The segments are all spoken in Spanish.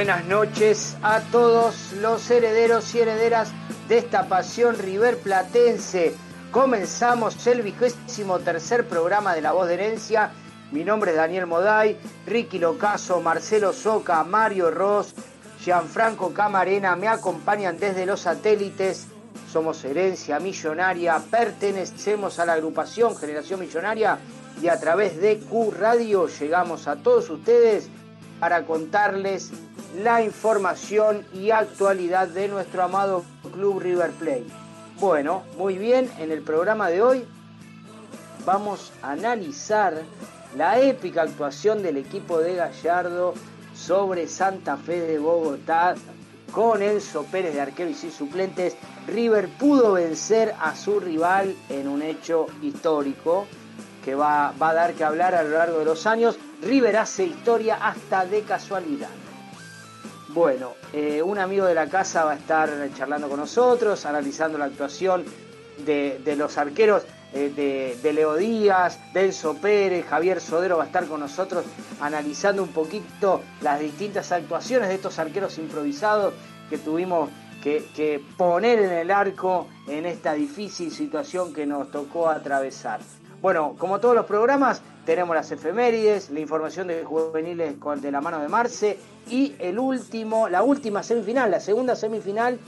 Buenas noches a todos los herederos y herederas de esta pasión River Platense. Comenzamos el vigésimo tercer programa de La Voz de Herencia. Mi nombre es Daniel Moday, Ricky Locaso, Marcelo Soca, Mario Ross, Gianfranco Camarena me acompañan desde los satélites. Somos Herencia Millonaria, pertenecemos a la agrupación Generación Millonaria y a través de Q Radio llegamos a todos ustedes para contarles la información y actualidad de nuestro amado Club River Plate. Bueno, muy bien, en el programa de hoy vamos a analizar la épica actuación del equipo de Gallardo sobre Santa Fe de Bogotá con Enzo Pérez de arquero y suplentes. River pudo vencer a su rival en un hecho histórico que va, va a dar que hablar a lo largo de los años. River hace historia hasta de casualidad. Bueno, eh, un amigo de la casa va a estar charlando con nosotros, analizando la actuación de, los arqueros eh, de, Leo Díaz, Denso Pérez, Javier Sodero va a estar con nosotros analizando un poquito las distintas actuaciones de estos arqueros improvisados que tuvimos que poner en el arco en esta difícil situación que nos tocó atravesar. Bueno, como todos los programas, tenemos las efemérides, la información de juveniles de la mano de Marce y el último, la última semifinal, la segunda semifinal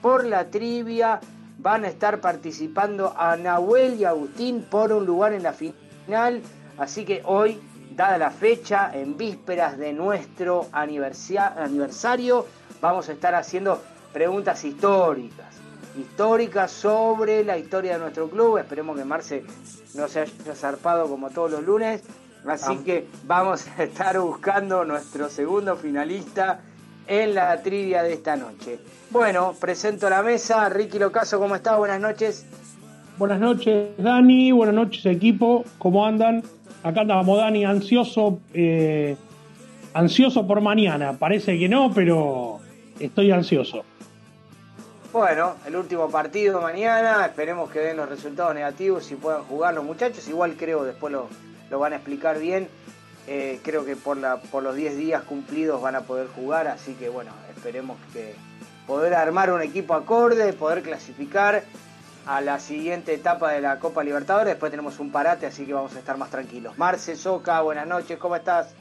por la trivia. Van a estar participando a Nahuel y Agustín por un lugar en la final. Así que hoy, dada la fecha, en vísperas de nuestro aniversario, vamos a estar haciendo preguntas históricas históricas sobre la historia de nuestro club. Esperemos que Marce no se haya zarpado como todos los lunes. Así que vamos a estar buscando nuestro segundo finalista en la trivia de esta noche. Bueno, presento la mesa. Ricky Locaso, ¿cómo estás? Buenas noches. Buenas noches, Dani. Buenas noches, equipo. ¿Cómo andan? Acá andamos, Dani, ansioso, eh, ansioso por mañana. Parece que no, pero estoy ansioso. Bueno, el último partido mañana, esperemos que den los resultados negativos y puedan jugar los muchachos. Igual creo, después lo, van a explicar bien. Eh, creo que por, la, por los 10 días cumplidos van a poder jugar, así que bueno, esperemos que poder armar un equipo acorde, poder clasificar a la siguiente etapa de la Copa Libertadores. Después tenemos un parate, así que vamos a estar más tranquilos. Marce, Soca, buenas noches, ¿cómo estás?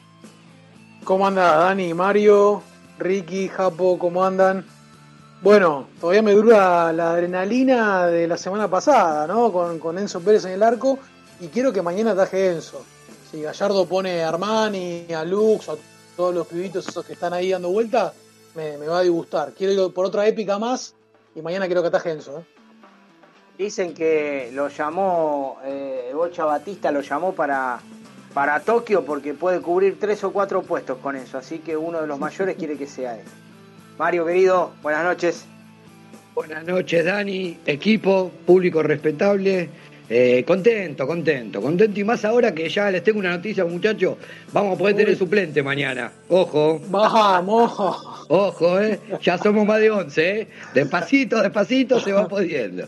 ¿Cómo anda Dani, Mario, Ricky, Japo, cómo andan? Bueno, todavía me dura la adrenalina de la semana pasada, ¿no? Con, con Enzo Pérez en el arco. Y quiero que mañana ataje Enzo. Si Gallardo pone a Armani, a Lux, a todos los pibitos esos que están ahí dando vuelta, me, va a disgustar. Quiero ir por otra épica más y mañana quiero que ataje Enzo. ¿eh? Dicen que lo llamó, eh, Bocha Batista lo llamó para, para Tokio porque puede cubrir tres o cuatro puestos con eso. Así que uno de los mayores quiere que sea él. Mario, querido, buenas noches. Buenas noches, Dani, equipo, público respetable. Eh, contento, contento, contento y más ahora que ya les tengo una noticia, muchachos. Vamos a poder tener suplente mañana. Ojo. Vamos. Ojo, eh. Ya somos más de 11, eh. Despacito, despacito se va pudiendo.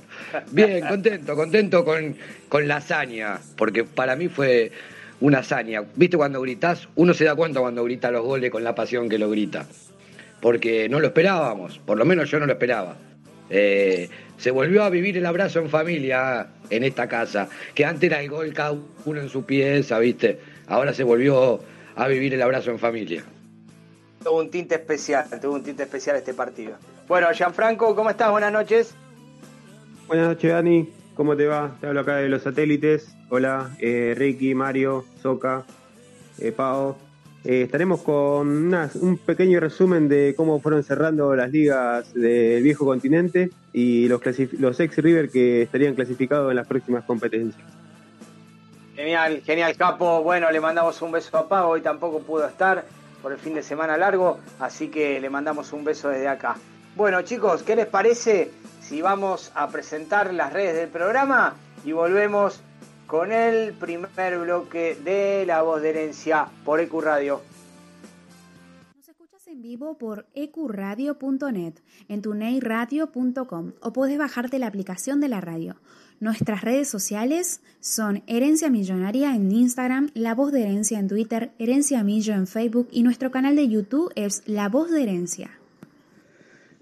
Bien, contento, contento con, con la hazaña. Porque para mí fue una hazaña. ¿Viste cuando gritas? Uno se da cuenta cuando grita los goles con la pasión que lo grita porque no lo esperábamos, por lo menos yo no lo esperaba. Eh, se volvió a vivir el abrazo en familia en esta casa, que antes era el gol cada uno en su pieza, ¿viste? Ahora se volvió a vivir el abrazo en familia. Tuvo un tinte especial, tuvo un tinte especial este partido. Bueno, Gianfranco, ¿cómo estás? Buenas noches. Buenas noches, Dani. ¿Cómo te va? Te hablo acá de los satélites. Hola, eh, Ricky, Mario, Soca, eh, Pau. Eh, estaremos con un pequeño resumen de cómo fueron cerrando las ligas del viejo continente y los, los ex River que estarían clasificados en las próximas competencias. Genial, genial, Capo. Bueno, le mandamos un beso a Pau. Hoy tampoco pudo estar por el fin de semana largo, así que le mandamos un beso desde acá. Bueno, chicos, ¿qué les parece si vamos a presentar las redes del programa y volvemos con el primer bloque de La Voz de Herencia por EQ Radio. Nos escuchas en vivo por ecuradio.net, en tuneiradio.com o puedes bajarte la aplicación de la radio. Nuestras redes sociales son Herencia Millonaria en Instagram, La Voz de Herencia en Twitter, Herencia Millo en Facebook y nuestro canal de YouTube es La Voz de Herencia.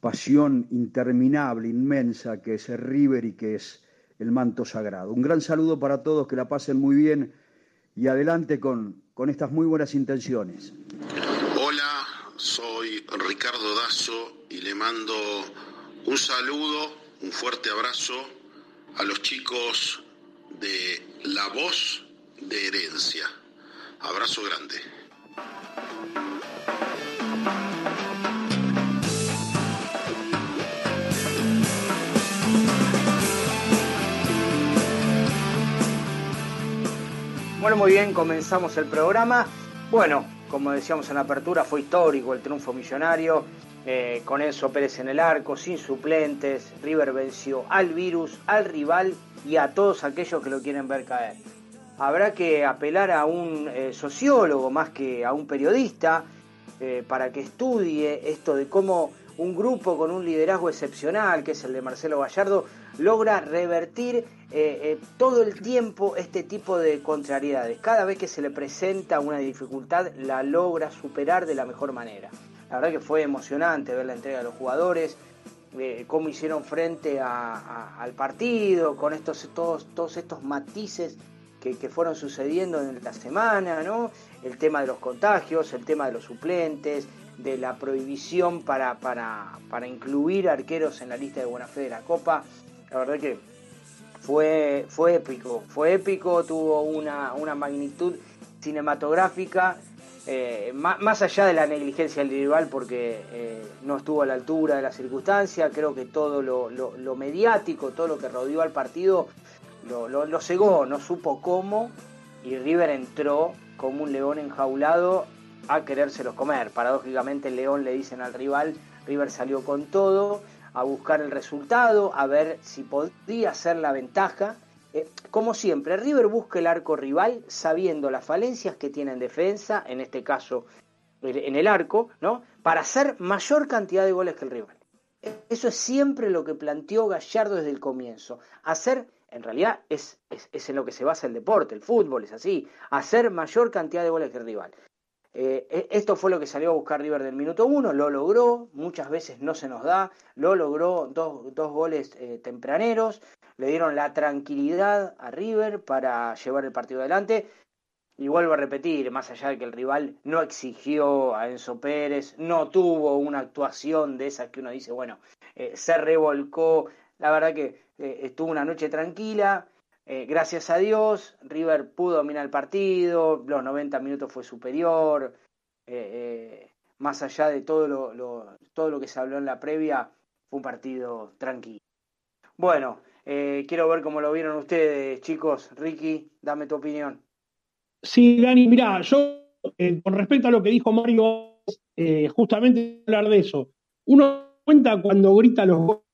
pasión interminable, inmensa, que es el River y que es el manto sagrado. Un gran saludo para todos, que la pasen muy bien y adelante con, con estas muy buenas intenciones. Hola, soy Ricardo Dazo y le mando un saludo, un fuerte abrazo a los chicos de La Voz de Herencia. Abrazo grande. Bueno, muy bien, comenzamos el programa. Bueno, como decíamos en la apertura, fue histórico el triunfo millonario, eh, con Enzo Pérez en el arco, sin suplentes, River venció al virus, al rival y a todos aquellos que lo quieren ver caer. Habrá que apelar a un eh, sociólogo más que a un periodista eh, para que estudie esto de cómo un grupo con un liderazgo excepcional, que es el de Marcelo Gallardo, logra revertir eh, eh, todo el tiempo este tipo de contrariedades. Cada vez que se le presenta una dificultad, la logra superar de la mejor manera. La verdad que fue emocionante ver la entrega de los jugadores, eh, cómo hicieron frente a- al partido, con estos, todos, todos estos matices que, que fueron sucediendo en la semana, ¿no? El tema de los contagios, el tema de los suplentes, de la prohibición para, para, para incluir arqueros en la lista de buena fe de la Copa. La verdad que fue, fue épico, fue épico, tuvo una, una magnitud cinematográfica, eh, má- más, allá de la negligencia del rival, porque eh, no estuvo a la altura de la circunstancia, creo que todo lo, lo- mediático, todo lo que rodeó al partido, lo- lo cegó, no supo cómo, y River entró como un león enjaulado a querérselos comer. Paradójicamente león le dicen al rival, River salió con todo, a buscar el resultado, a ver si podía ser la ventaja. Eh, como siempre, River busca el arco rival sabiendo las falencias que tiene en defensa, en este caso en el arco, ¿no? Para hacer mayor cantidad de goles que el rival. Eso es siempre lo que planteó Gallardo desde el comienzo. Hacer, en realidad, es, es en lo que se basa el deporte, el fútbol es así, hacer mayor cantidad de goles que el rival. Eh, e- esto fue lo que salió a buscar River del minuto uno, lo logró, muchas veces no se nos da, lo logró dos, dos goles eh, tempraneros, le dieron la tranquilidad a River para llevar el partido adelante. Y vuelvo a repetir, más allá de que el rival no exigió a Enzo Pérez, no tuvo una actuación de esas que uno dice, bueno, eh, se revolcó, la verdad que estuvo una noche tranquila, eh, gracias a Dios, River pudo dominar el partido, los 90 minutos fue superior, eh, eh, más allá de todo lo, todo lo que se habló en la previa, fue un partido tranquilo. Bueno, quiero ver cómo lo vieron ustedes, chicos. Ricky, dame tu opinión. Sí, Dani, mira, yo con respecto a lo que dijo Mario, justamente hablar de eso. Uno cuenta cuando grita los goles,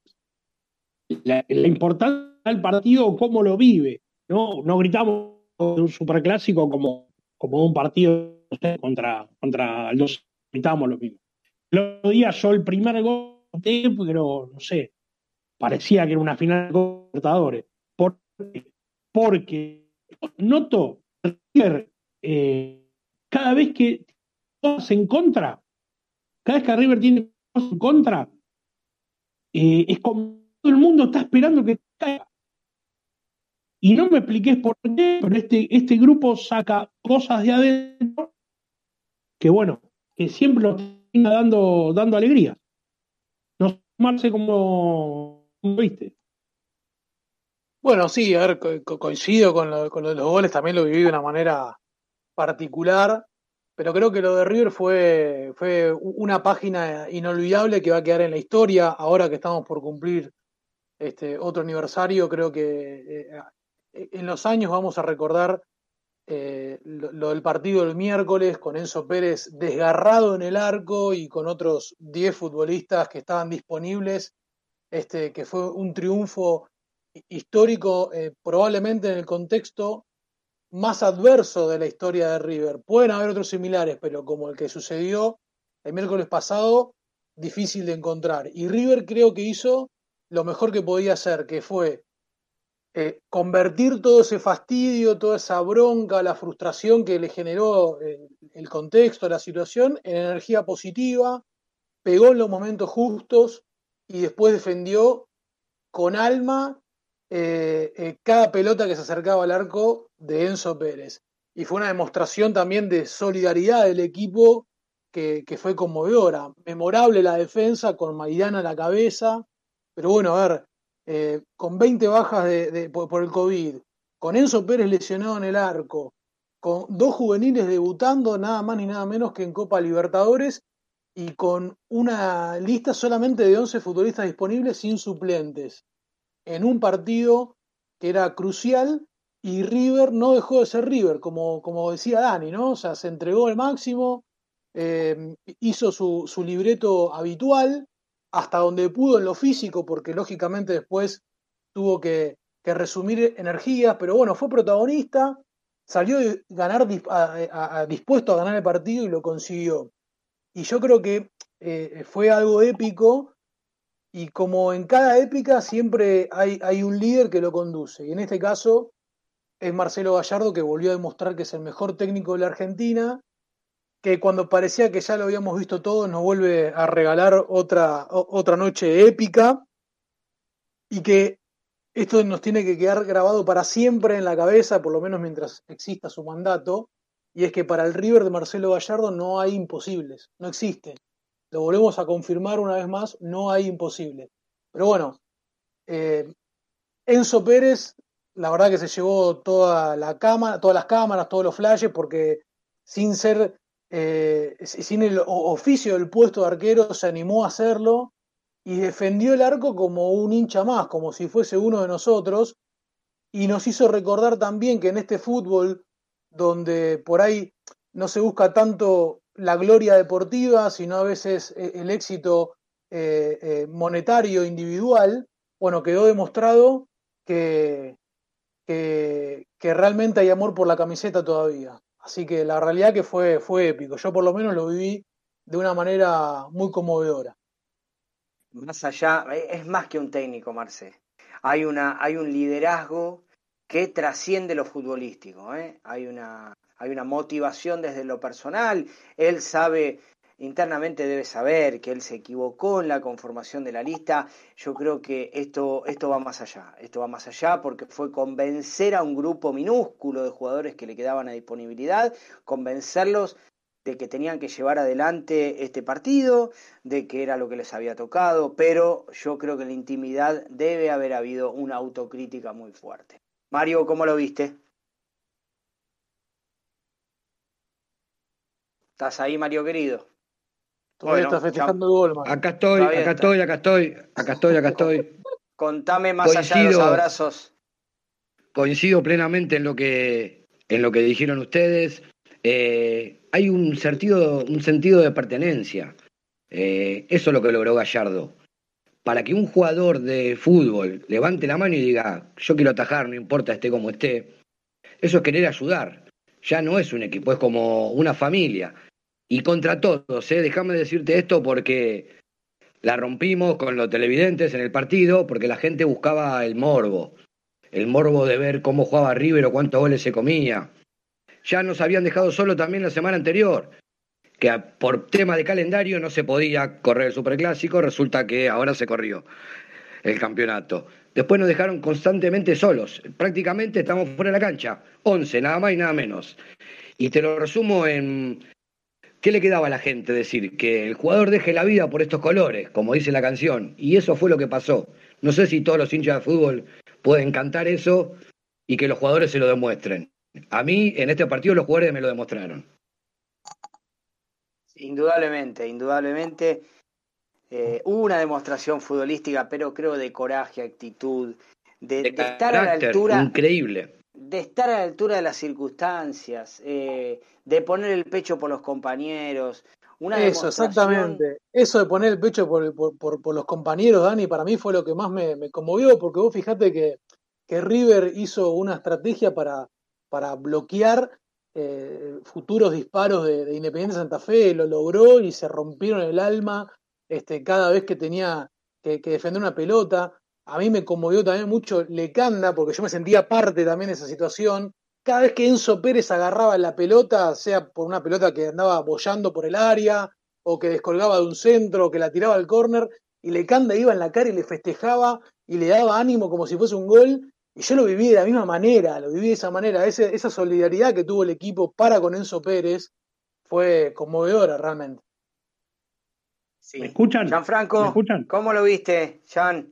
la, la importancia del partido, cómo lo vive. No, no gritamos un superclásico como, como un partido contra, contra el dos, gritábamos lo mismo. El otro día yo el primer gol, pero no sé, parecía que era una final de Libertadores. ¿Por qué? Porque noto eh, cada vez que cosas en contra, cada vez que River tiene en contra, eh, es como todo el mundo está esperando que caiga. Y no me expliques por qué, pero este, este grupo saca cosas de adentro que, bueno, que siempre lo termina dando, dando alegría. No sé, Marce, como, como viste. Bueno, sí, a ver, co- coincido con lo, con lo de los goles, también lo viví de una manera particular, pero creo que lo de River fue, fue una página inolvidable que va a quedar en la historia. Ahora que estamos por cumplir este otro aniversario, creo que eh, en los años vamos a recordar eh, lo, lo del partido del miércoles con Enzo Pérez desgarrado en el arco y con otros 10 futbolistas que estaban disponibles, este, que fue un triunfo histórico, eh, probablemente en el contexto más adverso de la historia de River. Pueden haber otros similares, pero como el que sucedió el miércoles pasado, difícil de encontrar. Y River creo que hizo lo mejor que podía hacer, que fue eh, convertir todo ese fastidio, toda esa bronca, la frustración que le generó eh, el contexto, la situación, en energía positiva, pegó en los momentos justos y después defendió con alma eh, cada pelota que se acercaba al arco de Enzo Pérez. Y fue una demostración también de solidaridad del equipo que, que fue conmovedora. Memorable la defensa con Maidana a la cabeza, pero bueno, a ver, eh, con 20 bajas de, por, el COVID, con Enzo Pérez lesionado en el arco, con dos juveniles debutando nada más ni nada menos que en Copa Libertadores y con una lista solamente de 11 futbolistas disponibles sin suplentes, en un partido que era crucial y River no dejó de ser River, como, como decía Dani, ¿no? O sea, se entregó el máximo, eh, hizo su, su libreto habitual, hasta donde pudo en lo físico, porque lógicamente después tuvo que, resumir energías, pero bueno, fue protagonista, salió a ganar, a, dispuesto a ganar el partido y lo consiguió. Y yo creo que eh, fue algo épico y como en cada épica siempre hay, hay, un líder que lo conduce. Y en este caso es Marcelo Gallardo que volvió a demostrar que es el mejor técnico de la Argentina que cuando parecía que ya lo habíamos visto todo, nos vuelve a regalar otra, otra noche épica y que esto nos tiene que quedar grabado para siempre en la cabeza, por lo menos mientras exista su mandato, y es que para el River de Marcelo Gallardo no hay imposibles, no existen. Lo volvemos a confirmar una vez más, no hay imposibles. Pero bueno, eh, Enzo Pérez, la verdad que se llevó toda la cámara, todas las cámaras, todos los flashes, porque sin ser eh, sin el oficio del puesto de arquero, se animó a hacerlo y defendió el arco como un hincha más, como si fuese uno de nosotros, y nos hizo recordar también que en este fútbol, donde por ahí no se busca tanto la gloria deportiva, sino a veces el éxito eh, eh, monetario individual, bueno, quedó demostrado que, que realmente hay amor por la camiseta todavía. Así que la realidad que fue, fue épico. Yo por lo menos lo viví de una manera muy conmovedora. Más allá, es más que un técnico, Marce. Hay, una, hay un liderazgo que trasciende lo futbolístico. ¿eh? Hay, una, hay una motivación desde lo personal. Él sabe internamente debe saber que él se equivocó en la conformación de la lista. Yo creo que esto, esto va más allá. Esto va más allá porque fue convencer a un grupo minúsculo de jugadores que le quedaban a disponibilidad, convencerlos de que tenían que llevar adelante este partido, de que era lo que les había tocado, pero yo creo que en la intimidad debe haber habido una autocrítica muy fuerte. Mario, ¿cómo lo viste? ¿Estás ahí, Mario querido? Todavía bueno, está festejando el gol, man. Acá estoy, Todavía acá está. estoy, acá estoy, acá estoy, acá estoy. Contame más coincido, allá de los abrazos. Coincido plenamente en lo que, en lo que dijeron ustedes. Eh, hay un sentido, un sentido de pertenencia. Eh, eso es lo que logró Gallardo. Para que un jugador de fútbol levante la mano y diga, yo quiero atajar, no importa esté como esté, eso es querer ayudar. Ya no es un equipo, es como una familia y contra todos, ¿eh? déjame decirte esto porque la rompimos con los televidentes en el partido, porque la gente buscaba el morbo, el morbo de ver cómo jugaba River o cuántos goles se comía. Ya nos habían dejado solo también la semana anterior, que por tema de calendario no se podía correr el Superclásico, resulta que ahora se corrió el campeonato. Después nos dejaron constantemente solos, prácticamente estamos fuera de la cancha, 11, nada más y nada menos. Y te lo resumo en ¿Qué le quedaba a la gente decir? Que el jugador deje la vida por estos colores, como dice la canción. Y eso fue lo que pasó. No sé si todos los hinchas de fútbol pueden cantar eso y que los jugadores se lo demuestren. A mí, en este partido, los jugadores me lo demostraron. Indudablemente, indudablemente. Eh, hubo una demostración futbolística, pero creo de coraje, actitud, de, de estar a la altura. Increíble. De estar a la altura de las circunstancias, eh, de poner el pecho por los compañeros. Una Eso, demostración- exactamente. Eso de poner el pecho por, por, por- por los compañeros, Dani, para mí fue lo que más me, me conmovió, porque vos fijate que, que River hizo una estrategia para, para bloquear eh, futuros disparos de, de Independiente Santa Fe, lo logró y se rompieron el alma este, cada vez que tenía que, que defender una pelota. A mí me conmovió también mucho Lecanda, porque yo me sentía parte también de esa situación. Cada vez que Enzo Pérez agarraba la pelota, sea por una pelota que andaba bollando por el área, o que descolgaba de un centro, o que la tiraba al córner, y Lecanda iba en la cara y le festejaba y le daba ánimo como si fuese un gol. Y yo lo viví de la misma manera, lo viví de esa manera. Ese- esa solidaridad que tuvo el equipo para con Enzo Pérez fue conmovedora realmente. Sí. ¿Me escuchan? ¿Me Gianfranco, escuchan? ¿cómo lo viste, Jan?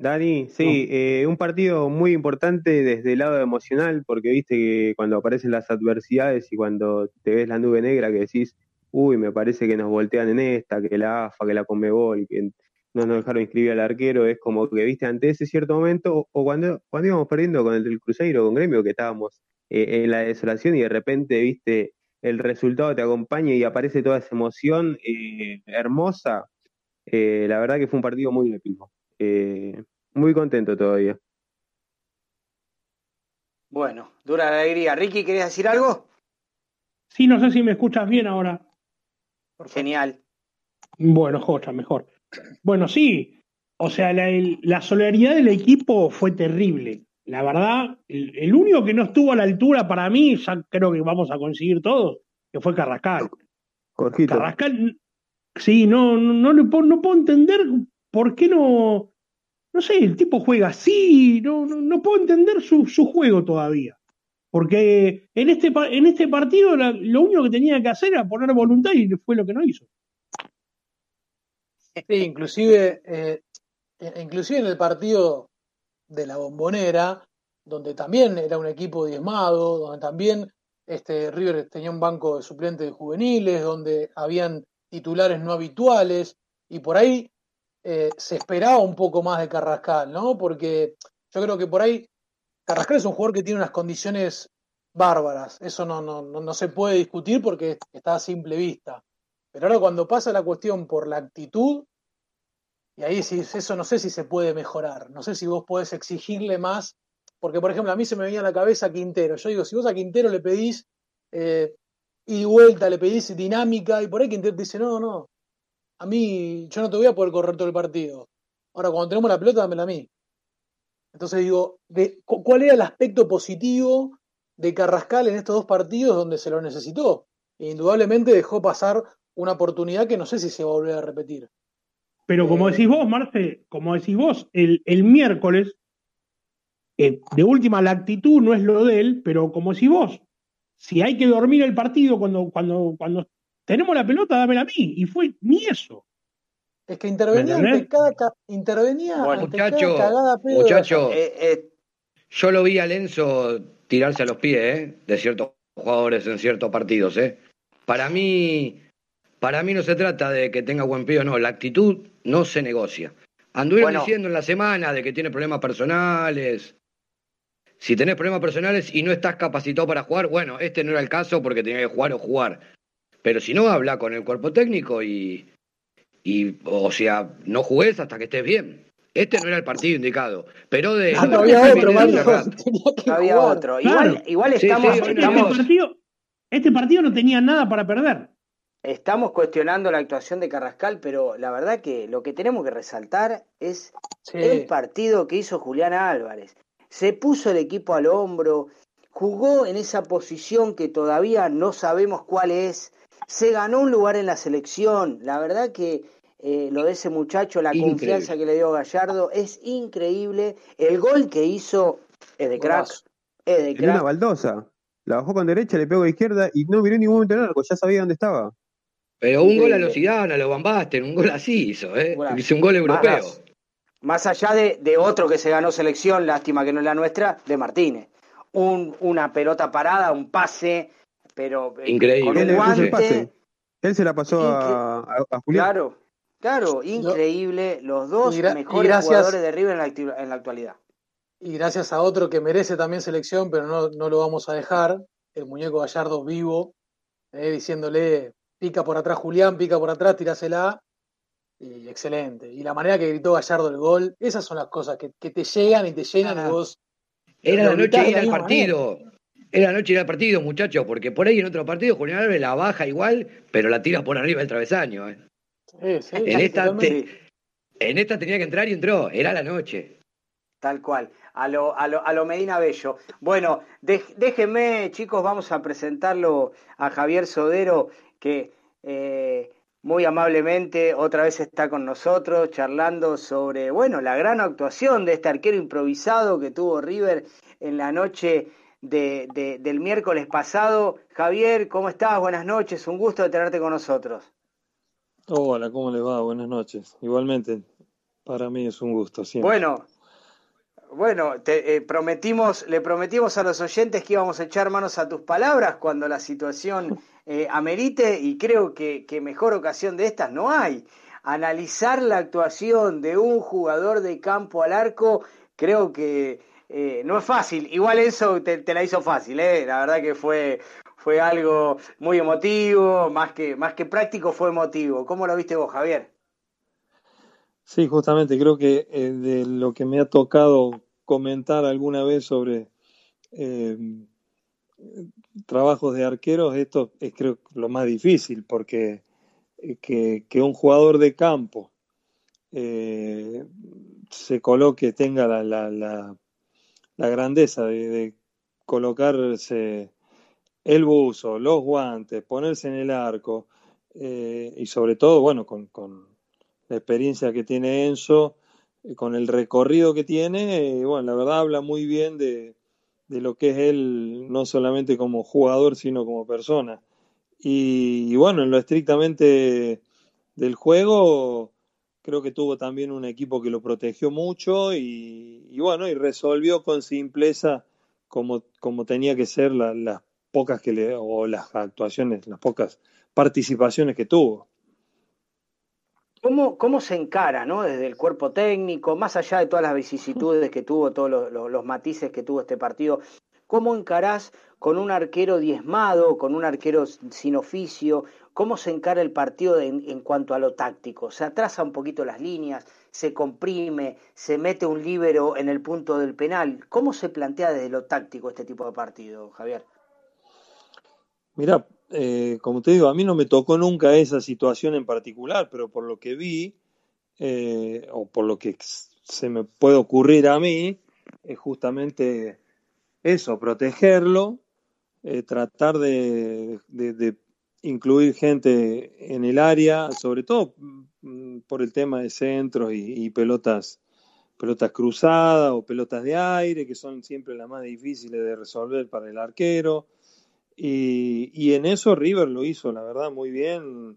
Dani, sí, eh, un partido muy importante desde el lado emocional, porque viste que cuando aparecen las adversidades y cuando te ves la nube negra que decís, uy, me parece que nos voltean en esta, que la AFA, que la Conmebol, que no nos dejaron inscribir al arquero, es como que viste ante ese cierto momento, o, o cuando, cuando íbamos perdiendo con el del Cruzeiro, con Gremio, que estábamos eh, en la desolación y de repente, viste, el resultado te acompaña y aparece toda esa emoción eh, hermosa. Eh, la verdad que fue un partido muy épico. Eh, muy contento todavía. Bueno, dura la alegría. Ricky, ¿querías decir algo? Sí, no sé si me escuchas bien ahora. Genial. Bueno, Jocha, mejor. Bueno, sí. O sea, la, el- la solidaridad del equipo fue terrible. La verdad, el, el único que no estuvo a la altura para mí, ya creo que vamos a conseguir todos, que fue Carrascal. Jorgito. Carrascal, sí, no, no, no, puedo, no puedo entender por qué no. No sé, el tipo juega así, no, no, puedo entender su, su juego todavía. Porque en este, en este partido lo único que tenía que hacer era poner voluntad y fue lo que no hizo. Sí, inclusive, eh, eh, inclusive en el partido de la bombonera, donde también era un equipo diezmado, donde también este, River tenía un banco de suplentes de juveniles, donde habían titulares no habituales, y por ahí eh, se esperaba un poco más de Carrascal, ¿no? Porque yo creo que por ahí Carrascal es un jugador que tiene unas condiciones bárbaras, eso no, no, no, no se puede discutir porque está a simple vista. Pero ahora cuando pasa la cuestión por la actitud, y ahí sí, eso no sé si se puede mejorar, no sé si vos podés exigirle más, porque por ejemplo a mí se me venía a la cabeza Quintero, yo digo, si vos a Quintero le pedís eh, y vuelta, le pedís dinámica, y por ahí Quintero te dice, no, no, a mí yo no te voy a poder correr todo el partido, ahora cuando tenemos la pelota dámela a mí. Entonces digo, de, cu- ¿cuál era el aspecto positivo de Carrascal en estos dos partidos donde se lo necesitó? E indudablemente dejó pasar una oportunidad que no sé si se va a volver a repetir. Pero como Eh, decís vos, Marce, como decís vos, el, el miércoles, eh, de última la actitud no es lo de él, pero como decís vos, si hay que dormir el partido cuando, cuando, cuando tenemos la pelota, dámela a mí. Y fue ni eso. Es que intervenía ante cada, ca- intervenía Bueno, ante muchacho, cada cagada pedo de muchacho. Eh, eh, Yo lo vi a Lenzo tirarse a los pies, ¿eh? De ciertos jugadores en ciertos partidos, ¿eh? Para mí, para mí no se trata de que tenga buen pie o no. La actitud no se negocia. Anduvieron Bueno. diciendo en la semana de que tiene problemas personales. Si tenés problemas personales y no estás capacitado para jugar, bueno, este no era el caso porque tenía que jugar o jugar. Pero si no, habla con el cuerpo técnico y, y o sea, no jugues hasta que estés bien. Este no era el partido indicado. Pero de. Ah, no había otro, había otro. Claro. Igual, igual Sí, estamos, sí, Aparte, estamos, este, partido, este partido no tenía nada para perder. estamos cuestionando la actuación de Carrascal, pero la verdad que lo que tenemos que resaltar es Sí. el partido que hizo Julián Álvarez. Se puso el equipo al hombro, jugó en esa posición que todavía no sabemos cuál es, se ganó un lugar en la selección. La verdad que eh, lo de ese muchacho, la Increíble. confianza que le dio Gallardo es increíble. El gol que hizo es de crack, es de En una crack. baldosa. La bajó con derecha, le pegó a izquierda y no miró en ningún momento el arco, ya sabía dónde estaba. Pero un gol a Increíble. los Zidane, a los Van Basten, un gol así hizo, ¿eh? Hizo un gol europeo. Golazo. Más allá de, de otro que se ganó selección, lástima que no es la nuestra, de Martínez. Un, una pelota parada, un pase, pero eh, Increíble. con Él, un el guante. pase. Él se la pasó a, Julián. Claro, claro, increíble. Los dos mejores gracias- jugadores de River en la, acti- en la actualidad. Y gracias a otro que merece también selección, pero no, no lo vamos a dejar, el muñeco Gallardo vivo, eh, diciéndole, pica por atrás Julián, pica por atrás, tirásela. Y excelente. Y la manera que gritó Gallardo el gol, esas son las cosas que, que te llegan y te llenan Ah. y vos... Era la noche de de ir Era la noche de ir al partido, muchachos, porque por ahí en otro partido Julián Álvarez la baja igual, pero la tira por arriba del travesaño. ¿eh? Sí, sí, En esta te- En esta tenía que entrar y entró. Era la noche. Tal cual, a lo, a lo, a lo Medina Bello. Bueno, dej- déjenme, chicos, vamos a presentarlo a Javier Sodero, que eh, muy amablemente otra vez está con nosotros charlando sobre, bueno, la gran actuación de este arquero improvisado que tuvo River en la noche de, de- del miércoles pasado. Javier, ¿cómo estás? Buenas noches, un gusto de tenerte con nosotros. Hola, ¿cómo les va? Buenas noches. Igualmente, para mí es un gusto siempre. Bueno, bueno, te, eh, prometimos, le prometimos a los oyentes que íbamos a echar manos a tus palabras cuando la situación eh, amerite y creo que, que mejor ocasión de estas no hay. Analizar la actuación de un jugador de campo al arco creo que eh, no es fácil. Igual eso te, la hizo fácil, ¿eh? la verdad que fue, fue algo muy emotivo, más que, más que práctico fue emotivo. ¿Cómo lo viste vos, Javier? Sí, justamente creo que eh, de lo que me ha tocado comentar alguna vez sobre eh, trabajos de arqueros, esto es creo lo más difícil, porque eh, que, que un jugador de campo se coloque, tenga la, la, la, la grandeza de, colocarse el buzo, los guantes, ponerse en el arco eh, y sobre todo, bueno, con, la experiencia que tiene Enzo, eh, con el recorrido que tiene, eh, bueno, la verdad habla muy bien de, de lo que es él, no solamente como jugador, sino como persona. Y bueno, en lo estrictamente del juego, creo que tuvo también un equipo que lo protegió mucho y, bueno, y resolvió con simpleza como, como tenía que ser la- las pocas que le, o las actuaciones, las pocas participaciones que tuvo. ¿Cómo, ¿Cómo se encara, ¿no? Desde el cuerpo técnico, más allá de todas las vicisitudes que tuvo, todos los- los matices que tuvo este partido, ¿cómo encarás con un arquero diezmado, con un arquero sin oficio? ¿Cómo se encara el partido en, cuanto a lo táctico? ¿Se atrasa un poquito las líneas? ¿Se comprime? ¿Se mete un líbero en el punto del penal? ¿Cómo se plantea desde lo táctico este tipo de partido, Javier? Mira, eh, como te digo, a mí no me tocó nunca esa situación en particular, pero por lo que vi, eh, o por lo que se me puede ocurrir a mí, es justamente eso, protegerlo, eh, tratar de incluir gente en el área, sobre todo mm, por el tema de centros y, pelotas, pelotas cruzadas o pelotas de aire, que son siempre las más difíciles de resolver para el arquero. Y, y en eso River lo hizo, la verdad, muy bien.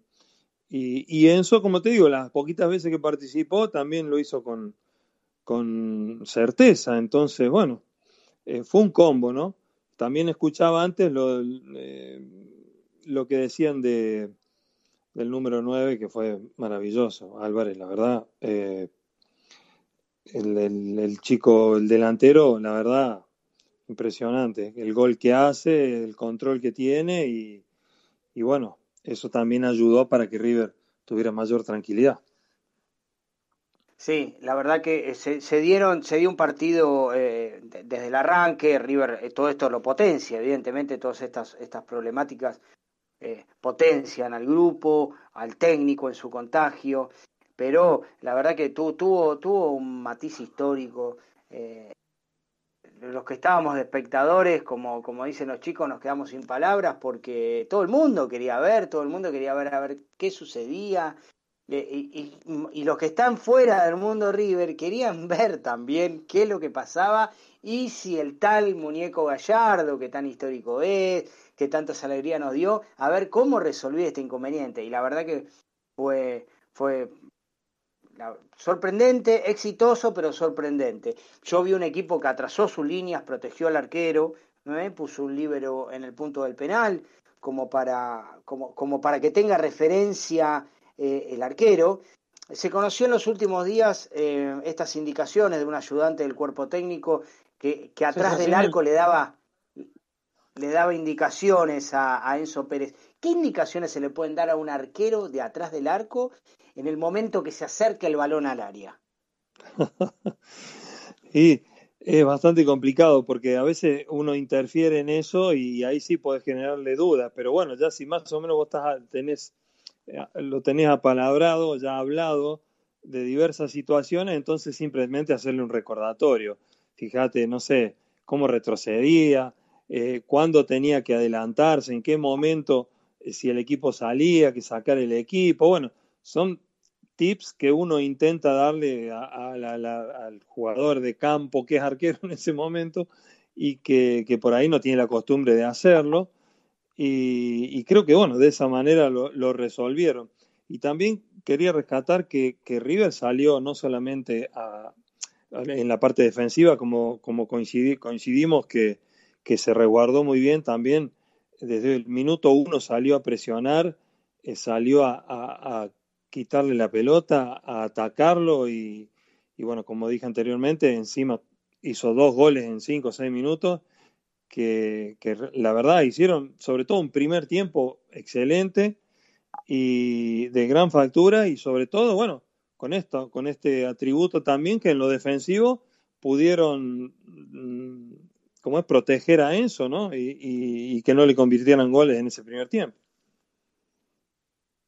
Y, y Enzo, como te digo, las poquitas veces que participó también lo hizo con, con certeza. Entonces, bueno, eh, fue un combo, ¿no? También escuchaba antes lo, eh, lo que decían de, del número 9, que fue maravilloso. Álvarez, la verdad. eh, el, chico, el delantero, la verdad, impresionante. El gol que hace, el control que tiene y, bueno, eso también ayudó para que River tuviera mayor tranquilidad. Sí, la verdad que eh, se, dieron, se dio un partido eh, de- desde el arranque, River, todo esto lo potencia, evidentemente, todas estas, estas problemáticas eh, potencian al grupo, al técnico en su contagio, pero la verdad que tu- tuvo, tuvo un matiz histórico. eh, los que estábamos de espectadores, como, como dicen los chicos, nos quedamos sin palabras porque todo el mundo quería ver, todo el mundo quería ver a ver qué sucedía. Eh, Y, y- y los que están fuera del mundo River querían ver también qué es lo que pasaba y si el tal muñeco Gallardo, que tan histórico es, que tantas alegrías nos dio, a ver cómo resolvía este inconveniente. Y la verdad que fue, fue sorprendente, exitoso, pero sorprendente. Yo vi un equipo que atrasó sus líneas, protegió al arquero, ¿eh? puso un líbero en el punto del penal, como para, como, como para que tenga referencia eh, el arquero. Se conoció en los últimos días eh, estas indicaciones de un ayudante del cuerpo técnico que, que atrás del arco le daba, le daba indicaciones a, Enzo Pérez. ¿Qué indicaciones se le pueden dar a un arquero de atrás del arco en el momento que se acerca el balón al área? Y es bastante complicado porque a veces uno interfiere en eso y ahí sí puedes generarle dudas. Pero bueno, ya si más o menos vos estás, tenés, eh, lo tenés apalabrado, ya hablado de diversas situaciones, entonces simplemente hacerle un recordatorio. Fíjate, no sé, cómo retrocedía, eh, cuándo tenía que adelantarse, en qué momento, eh, si el equipo salía, que sacar el equipo. Bueno, son tips que uno intenta darle al jugador de campo que es arquero en ese momento y que, por ahí no tiene la costumbre de hacerlo. Y, creo que, bueno, de esa manera lo, resolvieron. Y también quería rescatar que, River salió no solamente en la parte defensiva, como, como coincidi- coincidimos que, que se resguardó muy bien, también. Desde el minuto uno salió a presionar, eh, salió a, a- a quitarle la pelota, a atacarlo y, y bueno, como dije anteriormente, encima hizo dos goles en cinco o seis minutos que, que la verdad hicieron sobre todo un primer tiempo excelente y de gran factura y sobre todo, bueno, con esto, con este atributo también que en lo defensivo pudieron, como es, proteger a Enzo, ¿no? Y, y- y que no le convirtieran goles en ese primer tiempo.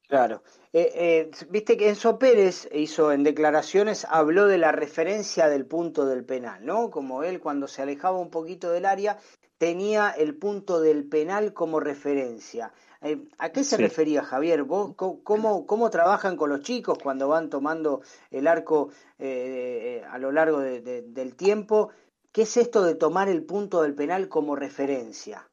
Claro. Eh, eh, Viste que Enzo Pérez hizo en declaraciones, habló de la referencia del punto del penal, ¿no? Como él cuando se alejaba un poquito del área tenía el punto del penal como referencia. Eh, ¿A qué se Sí. refería Javier? ¿Vos cómo, cómo trabajan con los chicos cuando van tomando el arco eh, a lo largo de- de- del tiempo? ¿Qué es esto de tomar el punto del penal como referencia?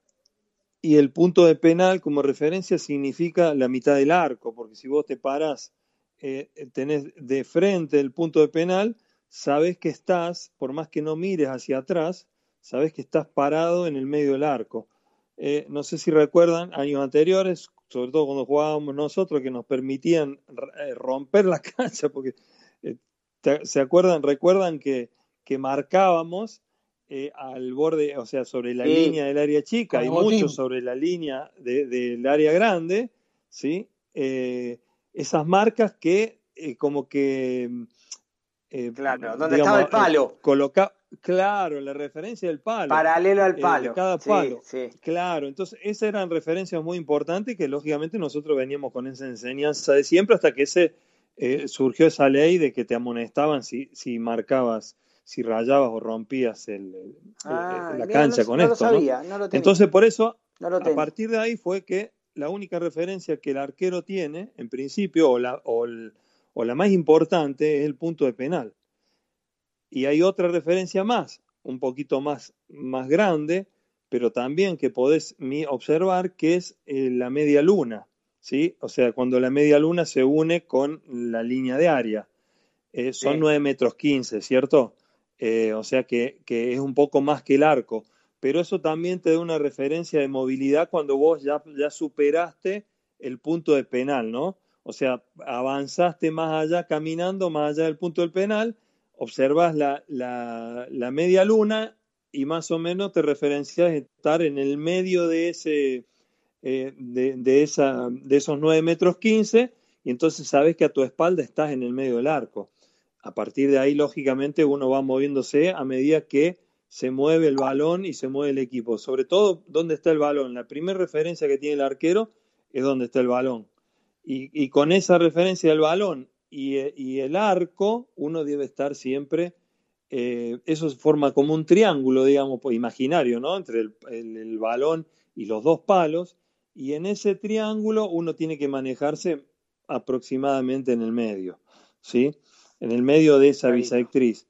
Y el punto de penal como referencia significa la mitad del arco, porque si vos te parás, eh, tenés de frente el punto de penal, sabes que estás, por más que no mires hacia atrás, sabes que estás parado en el medio del arco. Eh, no sé si recuerdan años anteriores, sobre todo cuando jugábamos nosotros, que nos permitían eh, romper la cancha, porque se acuerdan, recuerdan que, que marcábamos eh, al borde, o sea, sobre la Sí. línea del área chica y botín. mucho sobre la línea de- del área grande, ¿sí? Eh, esas marcas que eh, como que... eh, Claro, donde digamos, estaba el palo. coloca, claro, la referencia del palo. Paralelo al eh, de palo. cada palo. sí. Claro, entonces esas eran referencias muy importantes que lógicamente nosotros veníamos con esa enseñanza de siempre hasta que ese, surgió esa ley de que te amonestaban si, si marcabas, si rayabas o rompías el- el- Ah, la mira, cancha no, con no esto. lo ¿no? sabía, no lo tenía. Entonces por eso, lo a partir de ahí fue que la única referencia que el arquero tiene, en principio, o la, o el- o la más importante, es el punto de penal. Y hay otra referencia más, un poquito más, más grande, pero también que podés observar, que es eh, la media luna, ¿sí? O sea, cuando la media luna se une con la línea de área. Eh, son Sí. 9 metros 15, ¿cierto? Eh, o sea que, es un poco más que el arco. Pero eso también te da una referencia de movilidad cuando vos ya, ya superaste el punto de penal, ¿no? O sea, avanzaste más allá, caminando más allá del punto del penal, observas la, la, la media luna y más o menos te referencias estar en el medio de ese eh, de, de esa, de esos 9 metros 15 y entonces sabes que a tu espalda estás en el medio del arco. A partir de ahí, lógicamente, uno va moviéndose a medida que se mueve el balón y se mueve el equipo. Sobre todo, ¿dónde está el balón? La primera referencia que tiene el arquero es dónde está el balón. Y, con esa referencia del balón y, y el arco, uno debe estar siempre, eh, eso forma como un triángulo, digamos, pues, imaginario, ¿no? Entre el, el- el balón y los dos palos. Y en ese triángulo uno tiene que manejarse aproximadamente en el medio, ¿sí? En el medio de esa bisectriz.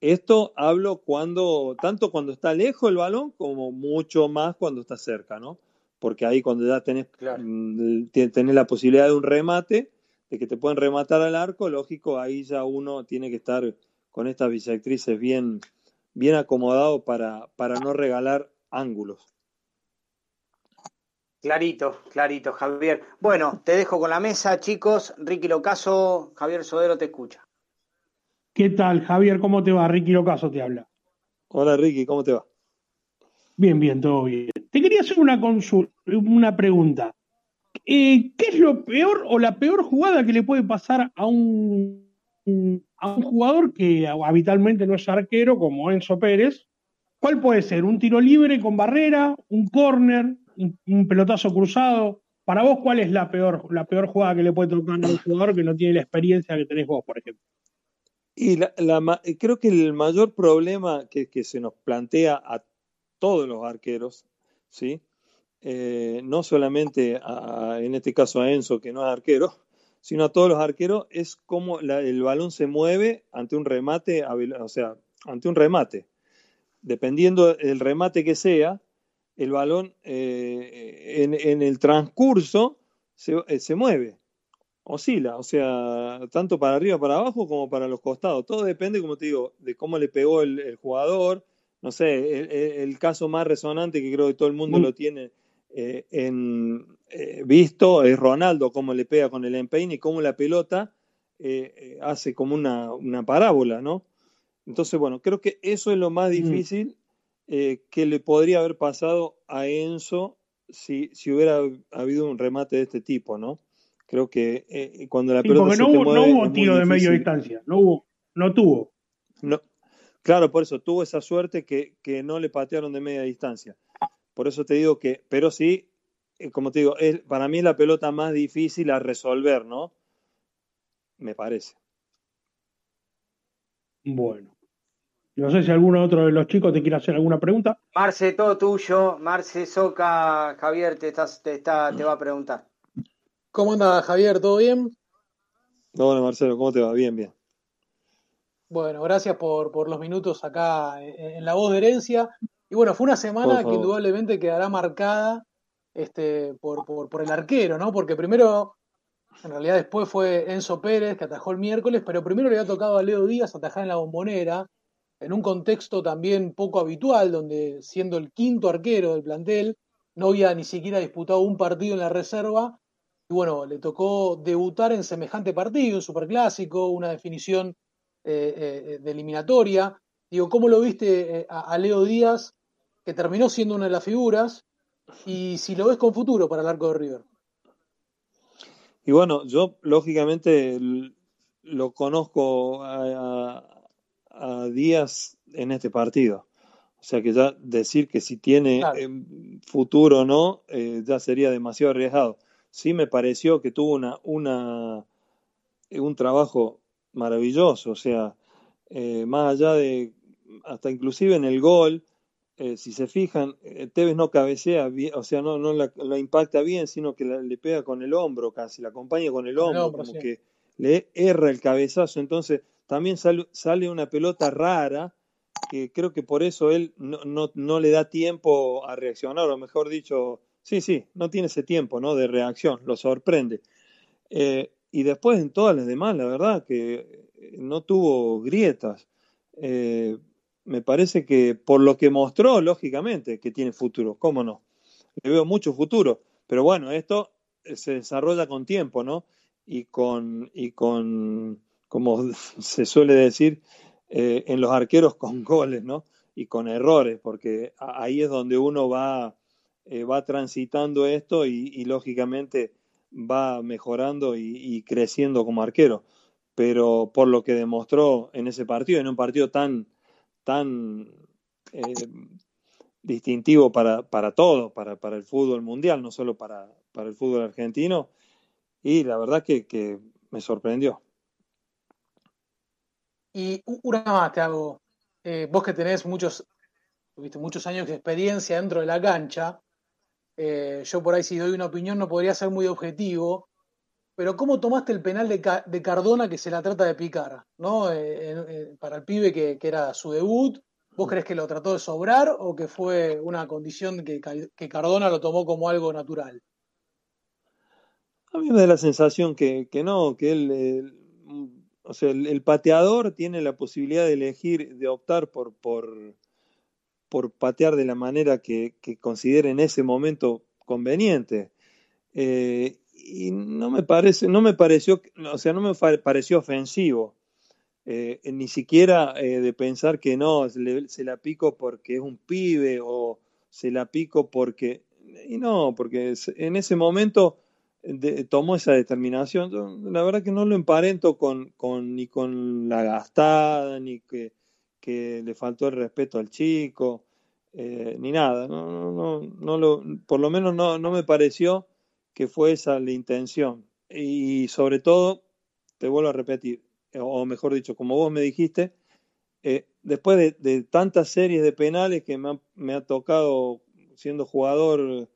Esto hablo cuando, tanto cuando está lejos el balón como mucho más cuando está cerca, ¿no? Porque ahí cuando ya tenés, Claro. mm, te- tenés la posibilidad de un remate, de que te pueden rematar al arco, lógico, ahí ya uno tiene que estar con estas bisectrices bien, bien acomodado para, para no regalar ángulos. Clarito, clarito, Javier. Bueno, te dejo con la mesa, chicos. Ricky Locaso, Javier Sodero te escucha. ¿Qué tal, Javier? ¿Cómo te va? Ricky Locaso te habla. Hola, Ricky, ¿cómo te va? Bien, bien, todo bien. Te quería hacer una consulta, una pregunta. Eh, ¿Qué es lo peor o la peor jugada que le puede pasar a un, a un jugador que habitualmente no es arquero, como Enzo Pérez? ¿Cuál puede ser? ¿Un tiro libre con barrera? ¿Un córner? Un, un pelotazo cruzado? Para vos, ¿cuál es la peor, la peor jugada que le puede tocar a un jugador que no tiene la experiencia que tenés vos, por ejemplo? Y la, la, creo que el mayor problema que, que, se nos plantea a todos los arqueros, ¿sí? Eh, no solamente a, en este caso a Enzo, que no es arquero, sino a todos los arqueros, es cómo la, el balón se mueve ante un remate, o sea, ante un remate. Dependiendo del remate que sea, el balón eh, en, en, el transcurso se, eh, se mueve oscila, o sea, tanto para arriba, para abajo, como para los costados. Todo depende, como te digo, de cómo le pegó el, el jugador. No sé, el, el, caso más resonante que creo que todo el mundo mm. lo tiene eh, en, eh, visto es Ronaldo, cómo le pega con el empeine y cómo la pelota eh, hace como una, una, parábola, ¿no? Entonces, bueno, creo que eso es lo más mm. difícil mm. que le podría haber pasado a Enzo si, si hubiera habido un remate de este tipo, ¿no? Creo que eh, cuando la sí, pelota porque se no te hubo, mueve, no hubo tiro de media distancia, no hubo, no tuvo. No, claro, por eso tuvo esa suerte que, que no le patearon de media distancia. Por eso te digo que, pero sí, eh, como te digo, es, para mí es la pelota más difícil a resolver, ¿no? Me parece. Bueno. No sé si alguno otro de los chicos te quiere hacer alguna pregunta. Marce, todo tuyo. Marce, Soca, Javier te, estás, te, está, te va a preguntar. ¿Cómo anda Javier? ¿Todo bien? Hola Marcelo, ¿cómo te va? Bien, bien. Bueno, gracias por, por los minutos acá en, en, La Voz de Herencia. Y bueno, fue una semana que indudablemente quedará marcada este, por, por, por, el arquero, ¿no? Porque primero, en realidad después fue Enzo Pérez que atajó el miércoles, pero primero le había tocado a Leo Díaz atajar en la bombonera, en un contexto también poco habitual, donde siendo el quinto arquero del plantel, no había ni siquiera disputado un partido en la reserva y bueno, le tocó debutar en semejante partido, un superclásico, una definición eh, eh, de eliminatoria. Digo, ¿cómo lo viste eh, a, a, Leo Díaz, que terminó siendo una de las figuras? Y si lo ves con futuro para el arco de River. Y bueno, yo lógicamente lo conozco a, a, a Díaz en este partido. O sea que ya decir que si tiene claro. futuro o no, ya sería demasiado arriesgado sí me pareció que tuvo una, una un trabajo maravilloso, o sea, eh, más allá de, hasta inclusive en el gol, eh, si se fijan, eh, Tevez no cabecea bien, o sea, no, no la, la impacta bien, sino que la, le pega con el hombro casi, la acompaña con el hombro, el hombro como sí. que le erra el cabezazo, entonces también sale, sale una pelota rara, que creo que por eso él no, no, no le da tiempo a reaccionar, o mejor dicho, Sí, sí, no tiene ese tiempo ¿no? de reacción, lo sorprende. Eh, y después en todas las demás, la verdad que no tuvo grietas. Eh, me parece que por lo que mostró, lógicamente, que tiene futuro, ¿cómo no? Le veo mucho futuro, pero bueno, esto se desarrolla con tiempo, ¿no? Y con, y con como se suele decir, eh, en los arqueros con goles, ¿no? Y con errores, porque ahí es donde uno va eh, va transitando esto y, lógicamente va mejorando y, creciendo como arquero. Pero por lo que demostró en ese partido, en un partido tan, tan eh, distintivo para, para todo, para, para, el fútbol mundial, no solo para, para el fútbol argentino, y la verdad que, que me sorprendió. Y una más te hago. Eh, vos que tenés muchos, muchos años de experiencia dentro de la cancha, eh, yo por ahí si doy una opinión no podría ser muy objetivo, pero ¿cómo tomaste el penal de, Ca de Cardona que se la trata de picar? ¿no? Eh, eh, para el pibe que, que, era su debut, ¿vos crees que lo trató de sobrar o que fue una condición que, que Cardona lo tomó como algo natural? A mí me da la sensación que, que no, que él, el, o sea, el, el pateador tiene la posibilidad de elegir, de optar por, por, por patear de la manera que, que considere en ese momento conveniente. Eh, y no me parece, no me pareció, o sea, no me pareció ofensivo. Eh, ni siquiera eh, de pensar que no, se, la pico porque es un pibe o se la pico porque... Y no, porque en ese momento tomó esa determinación. La verdad que no lo emparento con, con, ni con la gastada, ni que, que le faltó el respeto al chico, eh, ni nada. No, no, no, por lo menos no, no me pareció que fue esa la intención. Y sobre todo, te vuelvo a repetir, o mejor dicho, como vos me dijiste, eh, después de, tantas series de penales que me ha, me ha tocado siendo jugador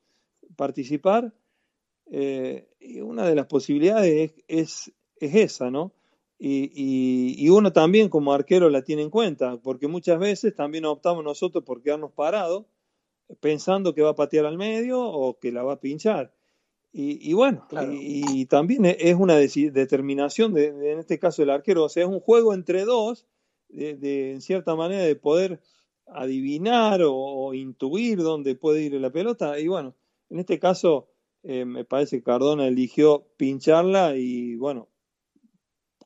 participar, eh, una de las posibilidades es, es, es esa, ¿no? Y, y, y uno también como arquero la tiene en cuenta, porque muchas veces también optamos nosotros por quedarnos parados pensando que va a patear al medio o que la va a pinchar. Y, y bueno, Claro. y, también es una determinación, de, de- en este caso del arquero, o sea, es un juego entre dos, de, de, en cierta manera, de poder adivinar o, o intuir dónde puede ir la pelota. Y bueno, en este caso, eh, me parece que Cardona eligió pincharla y bueno,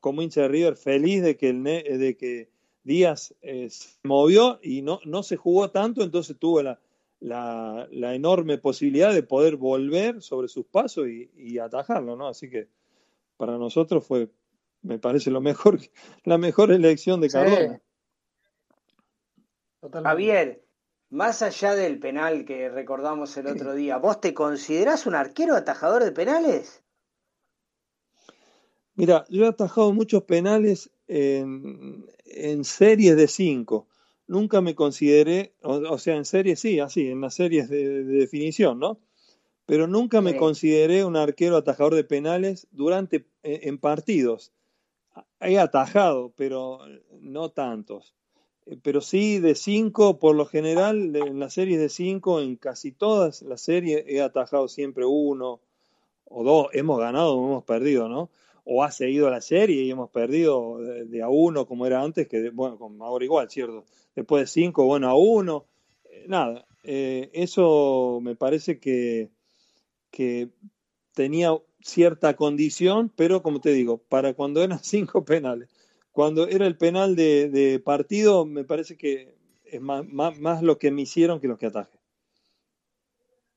como hincha de River, feliz de que, el ne- de que Díaz eh, se movió y no, no se jugó tanto, entonces tuvo la, la, la enorme posibilidad de poder volver sobre sus pasos y, y atajarlo, ¿no? Así que para nosotros fue, me parece lo mejor, la mejor elección de Sí, Cardona. totalmente. Javier, más allá del penal que recordamos el otro día, ¿vos te considerás un arquero atajador de penales? Mira, yo he atajado muchos penales en, en series de cinco. Nunca me consideré, o, o sea, en series sí, así, en las series de, de definición, ¿no? Pero nunca me Sí. consideré un arquero atajador de penales durante, eh, en partidos. He atajado, pero no tantos. Eh, Pero sí de cinco, por lo general, en las series de cinco, en casi todas las series he atajado siempre uno o dos. Hemos ganado o hemos perdido, ¿no? O ha seguido la serie y hemos perdido de, a uno como era antes, que bueno, ahora igual, ¿cierto? Después de cinco, bueno, a uno. Eh, Nada, eh, eso me parece que, que tenía cierta condición, pero como te digo, para cuando eran cinco penales, cuando era el penal de, de partido, me parece que es más, más, más lo que me hicieron que los que ataje.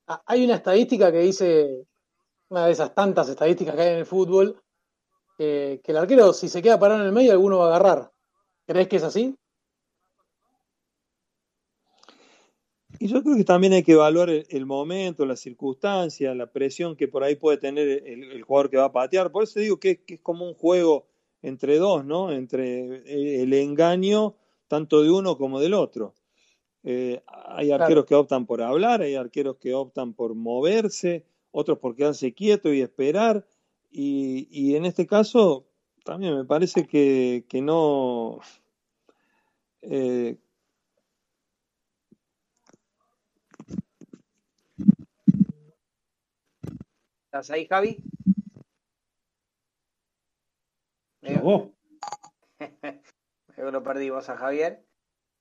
Ah, Hay una estadística que dice, una de esas tantas estadísticas que hay en el fútbol, eh, que el arquero, si se queda parado en el medio, alguno va a agarrar. ¿Crees que es así? Y yo creo que también hay que evaluar el, el momento, la circunstancia, la presión que por ahí puede tener el, el jugador que va a patear. Por eso digo que, que es como un juego entre dos, ¿no? Entre eh, el engaño tanto de uno como del otro. Eh, hay arqueros Claro. que optan por hablar, hay arqueros que optan por moverse, otros por quedarse quietos y esperar. Y, y en este caso, también me parece que, que no. eh, ¿Estás ahí, Javi? Vos. Lo perdimos a Javier.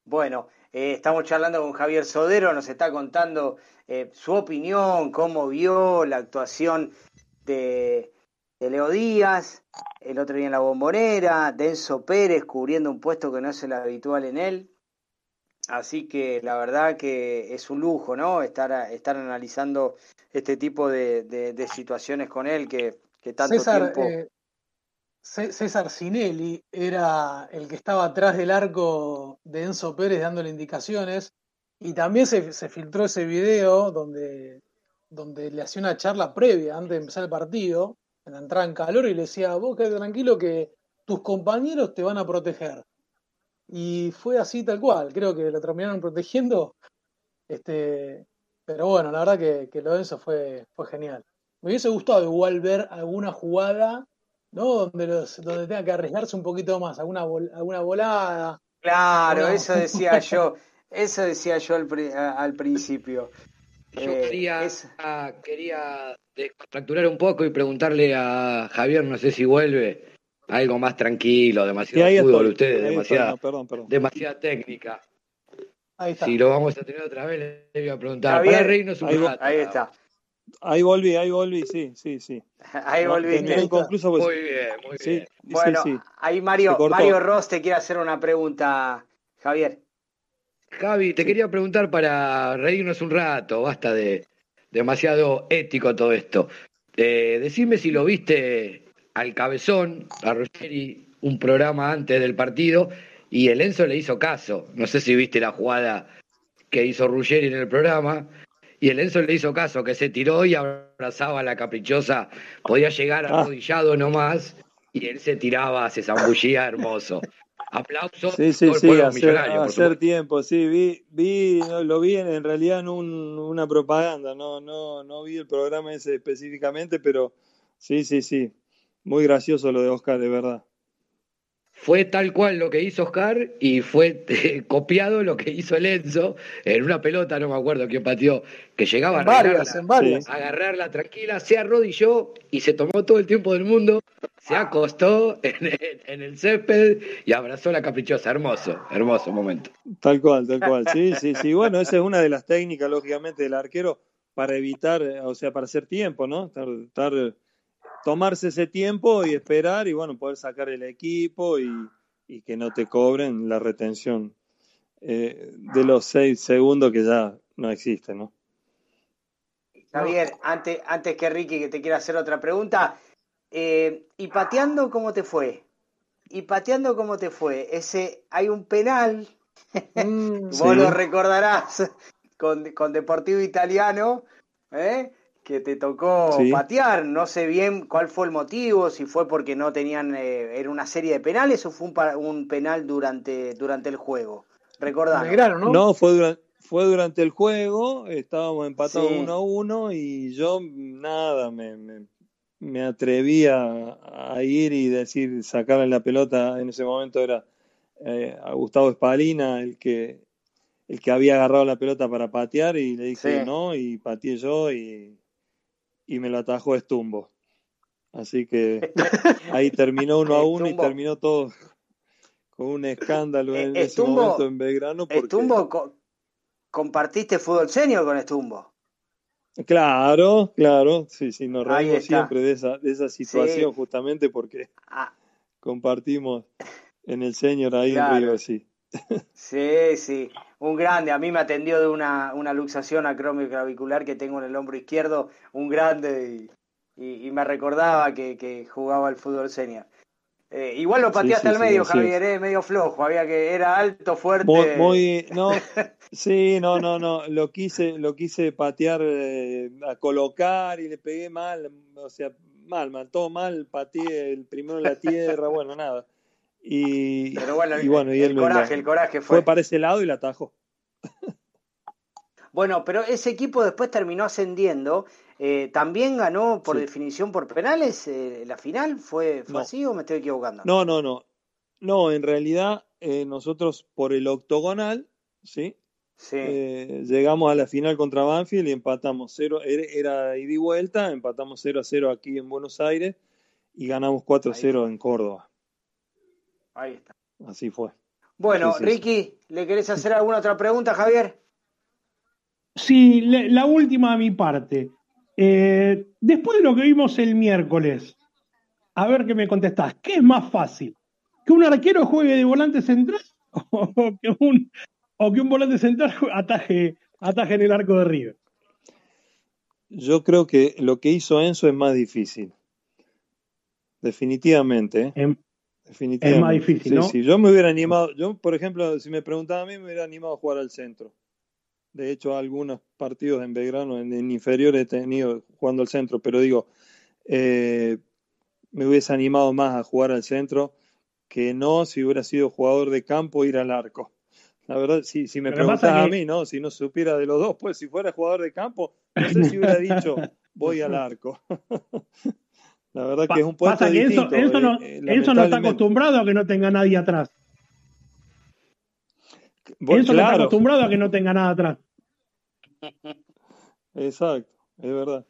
Bueno, eh, estamos charlando con Javier Sodero, nos está contando eh, su opinión, cómo vio la actuación de, de Leo Díaz, el otro día en la bombonera, Denso Pérez cubriendo un puesto que no es el habitual en él. Así que la verdad que es un lujo, ¿no? Estar, estar analizando este tipo de, de- de situaciones con él que, que tanto César, tiempo... eh, Cé- César Sinelli era el que estaba atrás del arco de Enzo Pérez dándole indicaciones y también se, se filtró ese video donde, donde le hacía una charla previa antes de empezar el partido, en la entrada en calor y le decía, vos quédate tranquilo que tus compañeros te van a proteger. Y fue así tal cual, creo que lo terminaron protegiendo. Este, pero bueno, la verdad que, que lo de Enzo fue, fue genial. Me hubiese gustado igual ver alguna jugada ¿no? Donde, los, donde tenga que arriesgarse un poquito más, alguna, vol- alguna volada. Claro, alguna- eso decía yo, eso decía yo al, principio. Yo Eh, quería, es- quería descontracturar un poco y preguntarle a Javier, no sé si vuelve, algo más tranquilo, demasiado ahí fútbol estoy. ustedes, Ahí estoy. demasiada, No, perdón, perdón. demasiada técnica. Ahí está. Si lo vamos a tener otra vez, le voy a preguntar. Javier, para reírnos un ahí rato. Ahí está. Ahí volví, ahí volví, sí, sí, sí. Ahí inconcluso, pues, Muy bien, muy sí, bien. Bueno, sí. ahí Mario. Mario Ross te quiere hacer una pregunta, Javier. Javi, te quería preguntar para reírnos un rato, basta de demasiado ético todo esto. Eh, decime si lo viste al cabezón, a Ruggeri, un programa antes del partido, y el Enzo le hizo caso. No sé si viste la jugada que hizo Ruggeri en el programa, y el Enzo le hizo caso, que se tiró y abrazaba a la caprichosa, podía llegar Ah. arrodillado nomás, y él se tiraba, se zambullía hermoso. Aplausos Sí, sí, todo el sí, pueblo hacer, tiempo, sí, vi, vi, no, lo vi en, en realidad en un- una propaganda, no, no, no vi el programa ese específicamente, pero sí, sí, sí, muy gracioso lo de Oscar, de verdad. Fue tal cual lo que hizo Oscar y fue eh, copiado lo que hizo el Enzo en una pelota, no me acuerdo quién pateó, que llegaba a varias, agarrarla, en varias. A agarrarla tranquila, se arrodilló y se tomó todo el tiempo del mundo, se acostó en, el- en el césped y abrazó a la caprichosa. Hermoso, hermoso momento. Tal cual, tal cual, sí, sí, sí, bueno, esa es una de las técnicas, lógicamente, del arquero para evitar, o sea, para hacer tiempo, ¿no? Estar, estar- tomarse ese tiempo y esperar y, bueno, poder sacar el equipo y, y que no te cobren la retención eh, de los seis segundos que ya no existe, ¿no? Javier, antes, antes que Ricky que te quiera hacer otra pregunta, eh, ¿y pateando cómo te fue? ¿Y pateando cómo te fue? Ese, hay un penal, Mm, vos Sí. lo recordarás, con, con Deportivo Italiano, ¿eh? Que te tocó Sí. patear. No sé bien cuál fue el motivo, si fue porque no tenían, eh, era una serie de penales o fue un, un penal durante, durante el juego. Recordá. Belgrano, ¿no? No, fue durante, fue durante el juego, estábamos empatados Sí. uno a uno y yo nada, me, me, me atreví a, a ir y decir, sacarle la pelota, en ese momento era eh, a Gustavo Espalina el que, el que había agarrado la pelota para patear y le dije Sí. no y pateé yo y, y me lo atajó Estumbo. Así que ahí terminó uno a uno y Estumbo. terminó todo con un escándalo en Eh, ese Estumbo- momento en Belgrano. Porque... Estumbo, co- compartiste fútbol senior con Estumbo. Claro, claro, sí, sí, nos reímos siempre de esa, de esa situación Sí. justamente porque Ah, compartimos en el señor ahí Claro. en Río, sí. Sí, sí, un grande. A mí me atendió de una, una luxación acromioclavicular que tengo en el hombro izquierdo, un grande, y, y- y me recordaba que, que jugaba al fútbol senior. Eh, igual lo Sí, pateaste sí, al sí, medio, Javier, eh, medio flojo. Había que era alto, fuerte. Muy, muy, no, sí, no, no, no, lo quise, lo quise patear eh, a colocar y le pegué mal, o sea, mal, mal, todo mal, pateé el primero en la tierra, bueno, nada. Y, Pero bueno, y bueno, y el coraje, el coraje fue. fue para ese lado y la atajó. Bueno, pero ese equipo después terminó ascendiendo. eh, ¿También ganó por Sí. definición por penales eh, la final? ¿Fue, fue No. así o me estoy equivocando? No, no, no. No, en realidad eh, nosotros por el octogonal, ¿sí? Sí. Llegamos a la final contra Banfield y empatamos cero, era, era ida y vuelta, empatamos 0 a 0 aquí en Buenos Aires y ganamos 4 a 0 en Córdoba. Ahí está. Así fue. Bueno, Sí, sí, sí. Ricky, ¿le querés hacer alguna otra pregunta, Javier? Sí, le- la última de mi parte. Eh, después de lo que vimos el miércoles, a ver qué me contestás. ¿Qué es más fácil? ¿Que un arquero juegue de volante central o que un, o que un volante central ataje, ataje en el arco de River? Yo creo que lo que hizo Enzo es más difícil. Definitivamente, ¿eh? Em, Definitivamente. Es más difícil, Sí, ¿no? sí. Yo me hubiera animado, yo, por ejemplo, si me preguntaba a mí, me hubiera animado a jugar al centro. De hecho, algunos partidos en Belgrano, en, en inferior, he tenido jugando al centro, pero digo, eh, me hubiese animado más a jugar al centro que no si hubiera sido jugador de campo ir al arco. La verdad, si, si me Pero preguntas a mí, ¿no? Si no supiera de los dos, pues si fuera jugador de campo, no sé si hubiera dicho voy al arco. La verdad que es un puesto Pasa que Enzo, distinto. Enzo no, eh, eh, Enzo no está acostumbrado a que no tenga nadie atrás. Bueno, Enzo no está acostumbrado a que no tenga nada atrás. exacto, es verdad.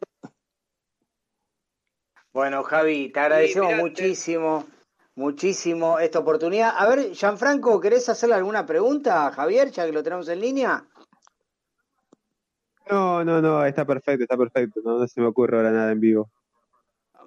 Bueno, Javi, te agradecemos Sí, muchísimo, muchísimo esta oportunidad. A ver, Gianfranco, ¿querés hacerle alguna pregunta a Javier, ya que lo tenemos en línea? No, no, no, está perfecto, está perfecto. No, no se me ocurre ahora nada en vivo.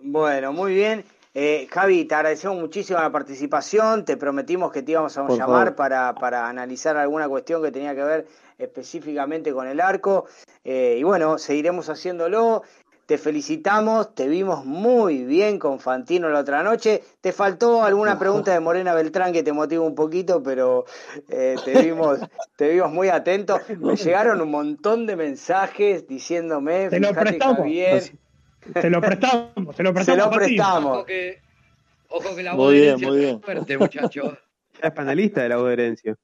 Bueno, muy bien. Eh, Javi, te agradecemos muchísimo la participación. Te prometimos que te íbamos a Por llamar para, para analizar alguna cuestión que tenía que ver específicamente con el arco. Eh, y bueno, seguiremos haciéndolo. Te felicitamos, te vimos muy bien con Fantino la otra noche. Te faltó alguna pregunta de Morena Beltrán que te motiva un poquito, pero eh, te, vimos, te vimos muy atento. Me llegaron un montón de mensajes diciéndome, Te fíjate. Javier, Se lo prestamos, se lo se prestamos. lo a Fantino. prestamos. Ojo que, ojo que la Muy voz de bien, herencia muy bien. fuerte, muchachos. Ya es panelista de la voz de herencia.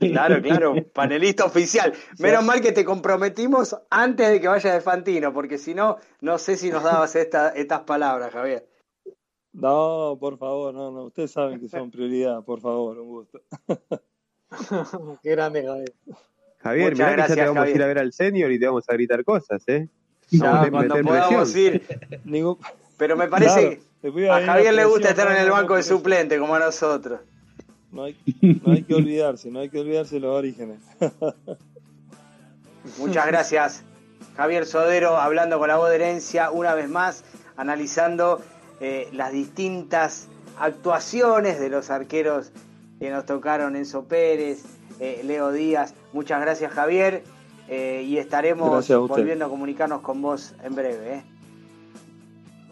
Claro, claro, panelista oficial. Menos mal que te comprometimos antes de que vaya de Fantino, porque si no, no sé si nos dabas esta, estas palabras, Javier. No, por favor, no, no. Ustedes saben que son prioridad, por favor, un gusto. Qué grande, Javier. Javier, Muchas mirá que ya te vamos a ir a ver al senior y te vamos a gritar cosas, ¿eh? Ya, Vamos a cuando meter podamos presión. ir. Ningún... Pero me parece Claro, que a Javier le gusta estar en el no, no, banco de suplente, como a nosotros. No hay, no hay que olvidarse, no hay que olvidarse los orígenes. Muchas gracias, Javier Sodero, hablando con la voz de herencia, una vez más, analizando eh, las distintas actuaciones de los arqueros que nos tocaron, Enzo Pérez, eh, Leo Díaz. Muchas gracias, Javier, eh, y estaremos a volviendo a comunicarnos con vos en breve. ¿eh?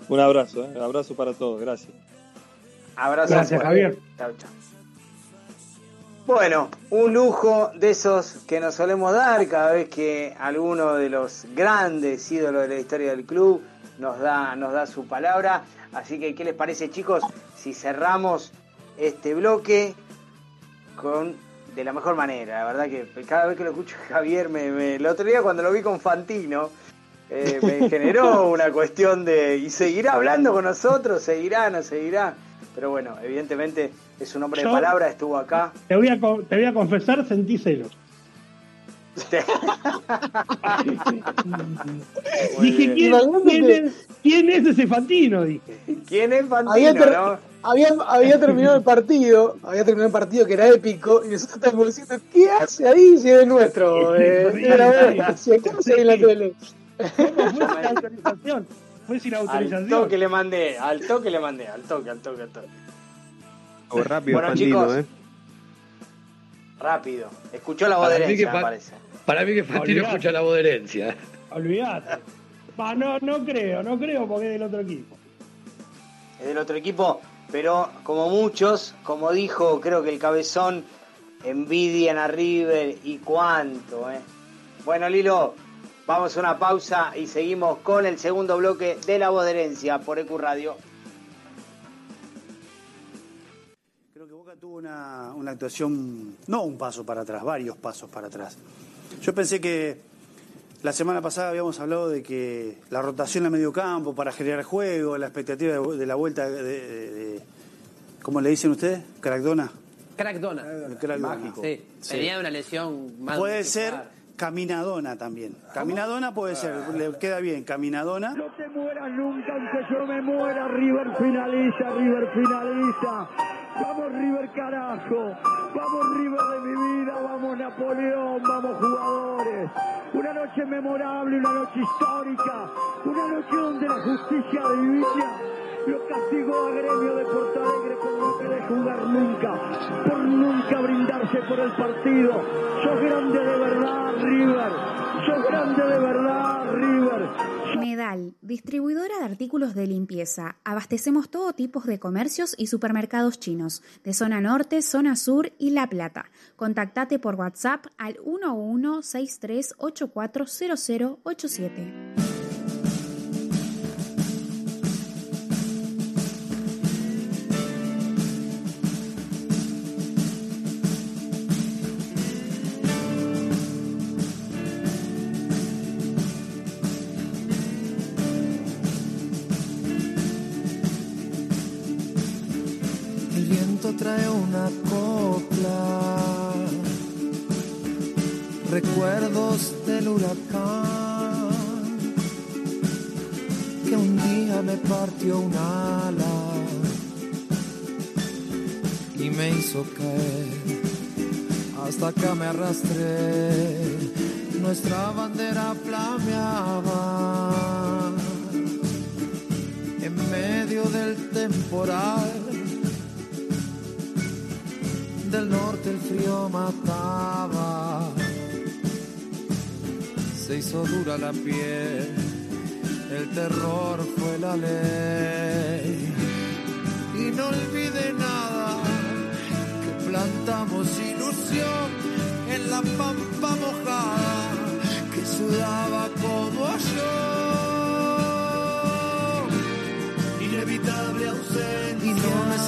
Un abrazo, ¿eh? abrazo para todos, gracias. Abrazo. Gracias. Javier. Chau, chau. Bueno, un lujo de esos que nos solemos dar cada vez que alguno de los grandes ídolos de la historia del club nos da, nos da su palabra. Así que, ¿qué les parece, chicos? Si cerramos este bloque con de la mejor manera. La verdad que cada vez que lo escucho Javier, me, me- el otro día cuando lo vi con Fantino, eh, me generó una cuestión de, ¿y seguirá hablando con nosotros? ¿Seguirá? ¿No seguirá? Pero bueno, evidentemente es un hombre de palabra, estuvo acá. Te voy a, te voy a confesar, sentí celos. Dije. ¿quién, quién que- es, quién es ese Fantino? Dije. ¿Quién es Fantino, Había, ter- no? había, había terminado el partido, había terminado el partido que era épico, y nosotros estamos diciendo, ¿qué hace ahí si es nuestro? Eh, si ve en la tele. ¿Cómo fue sin autorización? Fue sin Al autorización. toque le mandé, al toque le mandé, al toque, al toque, al toque. O rápido, Bueno, Fantino, chicos. ¿eh? Rápido. Escuchó la voz de Para mí herencia, que me parece. Para mí que Fantino escucha la voz de herencia. Olvídate. No, no creo, no creo porque es del otro equipo. Es del otro equipo, pero como muchos, como dijo, creo que el cabezón, envidian a River y cuánto, ¿eh? Bueno, Lilo, vamos a una pausa y seguimos con el segundo bloque de La Voz de Herencia por EQ Radio. Tuvo una, una actuación, no un paso para atrás, varios pasos para atrás. Yo pensé que la semana pasada habíamos hablado de que la rotación en el medio campo para generar juego, la expectativa de, de la vuelta de, de- de- ¿cómo le dicen ustedes? Crackdona. Crackdona. Crackdona. Sí, Sí. tenía una lesión más Puede ser. Caminadona también. Caminadona puede ser, le queda bien. Caminadona. No te mueras nunca, aunque yo me muera. River finaliza, River finaliza. Vamos River carajo. Vamos River de mi vida. Vamos Napoleón. Vamos jugadores. Una noche memorable, una noche histórica. Una noche donde la justicia divina lo castigó a Gremio de Porto Alegre por no querer jugar nunca. Por nunca brindarse por el partido. Sos grande de verdad, River. Grande de verdad, River. Medal, distribuidora de artículos de limpieza. Abastecemos todo tipo de comercios y supermercados chinos, de zona norte, zona sur y La Plata. Contactate por WhatsApp al 1163840087. Viento trae una copla, recuerdos del huracán que un día le partió un ala y me hizo caer. Hasta acá me arrastré, nuestra bandera flameaba en medio del temporal. Del norte el frío mataba, se hizo dura la piel, el terror fue la ley. Y no olvide nada, que plantamos ilusión en la pampa mojada, que sudaba como yo. Inevitable ausencia. Y no me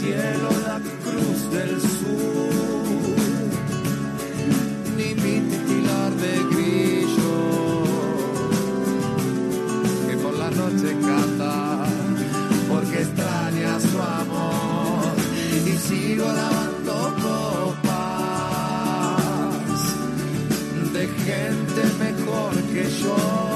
cielo, la cruz del sur, ni mi titular de grillo, que por la noche canta, porque extraña su amor, y sigo lavando copas de gente mejor que yo.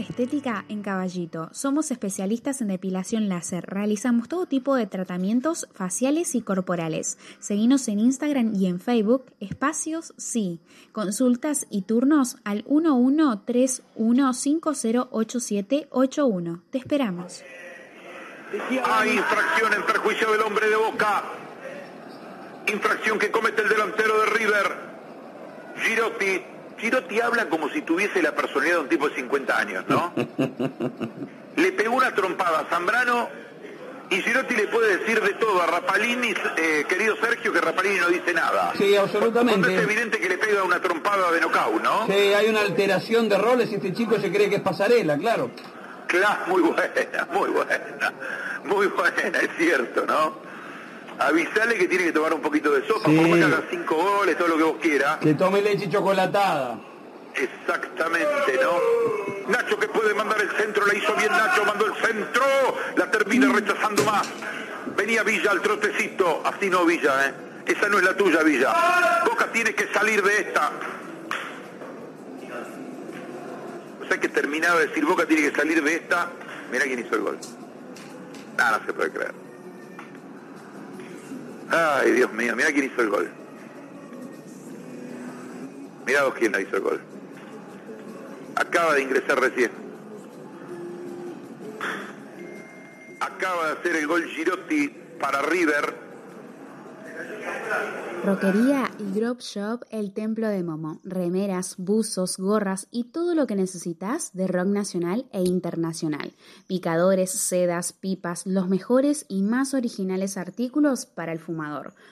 Estética en Caballito. Somos especialistas en depilación láser. Realizamos todo tipo de tratamientos faciales y corporales. Seguinos en Instagram y en Facebook. Espacios Sí. Consultas y turnos al 1131508781. Te esperamos. Hay infracción en perjuicio del hombre de Boca. Infracción que comete el delantero de River. Girotti. Girotti habla como si tuviese la personalidad de un tipo de 50 años, ¿no? le pegó una trompada a Zambrano y Girotti le puede decir de todo a Rapalini, eh, querido Sergio, que Rapalini no dice nada. Sí, absolutamente. Cuando es evidente que le pega una trompada de nocaut, ¿no? Sí, hay una alteración de roles y este chico se cree que es pasarela, claro. Claro, muy buena, muy buena, muy buena, es cierto, ¿no? Avisale que tiene que tomar un poquito de sopa, Sí. por más que haga cinco goles, todo lo que vos quieras. Que tome leche chocolatada. Exactamente, ¿no? Nacho que puede mandar el centro, la hizo bien Nacho, mandó el centro, la termina rechazando más. Venía Villa al trotecito, así no Villa, ¿eh? Esa no es la tuya, Villa. Boca tiene que salir de esta. O sea que terminaba de decir Boca tiene que salir de esta. Mira quién hizo el gol. Nada, no se puede creer. Ay, Dios mío, mira quién hizo el gol. Mirá vos quién hizo el gol. Acaba de ingresar recién. Acaba de hacer el gol Girotti para River. Roquería y Grove Shop El Templo de Momo. Remeras, buzos, gorras y todo lo que necesitas de rock nacional e internacional. Picadores, sedas, pipas, los mejores y más originales artículos para el fumador.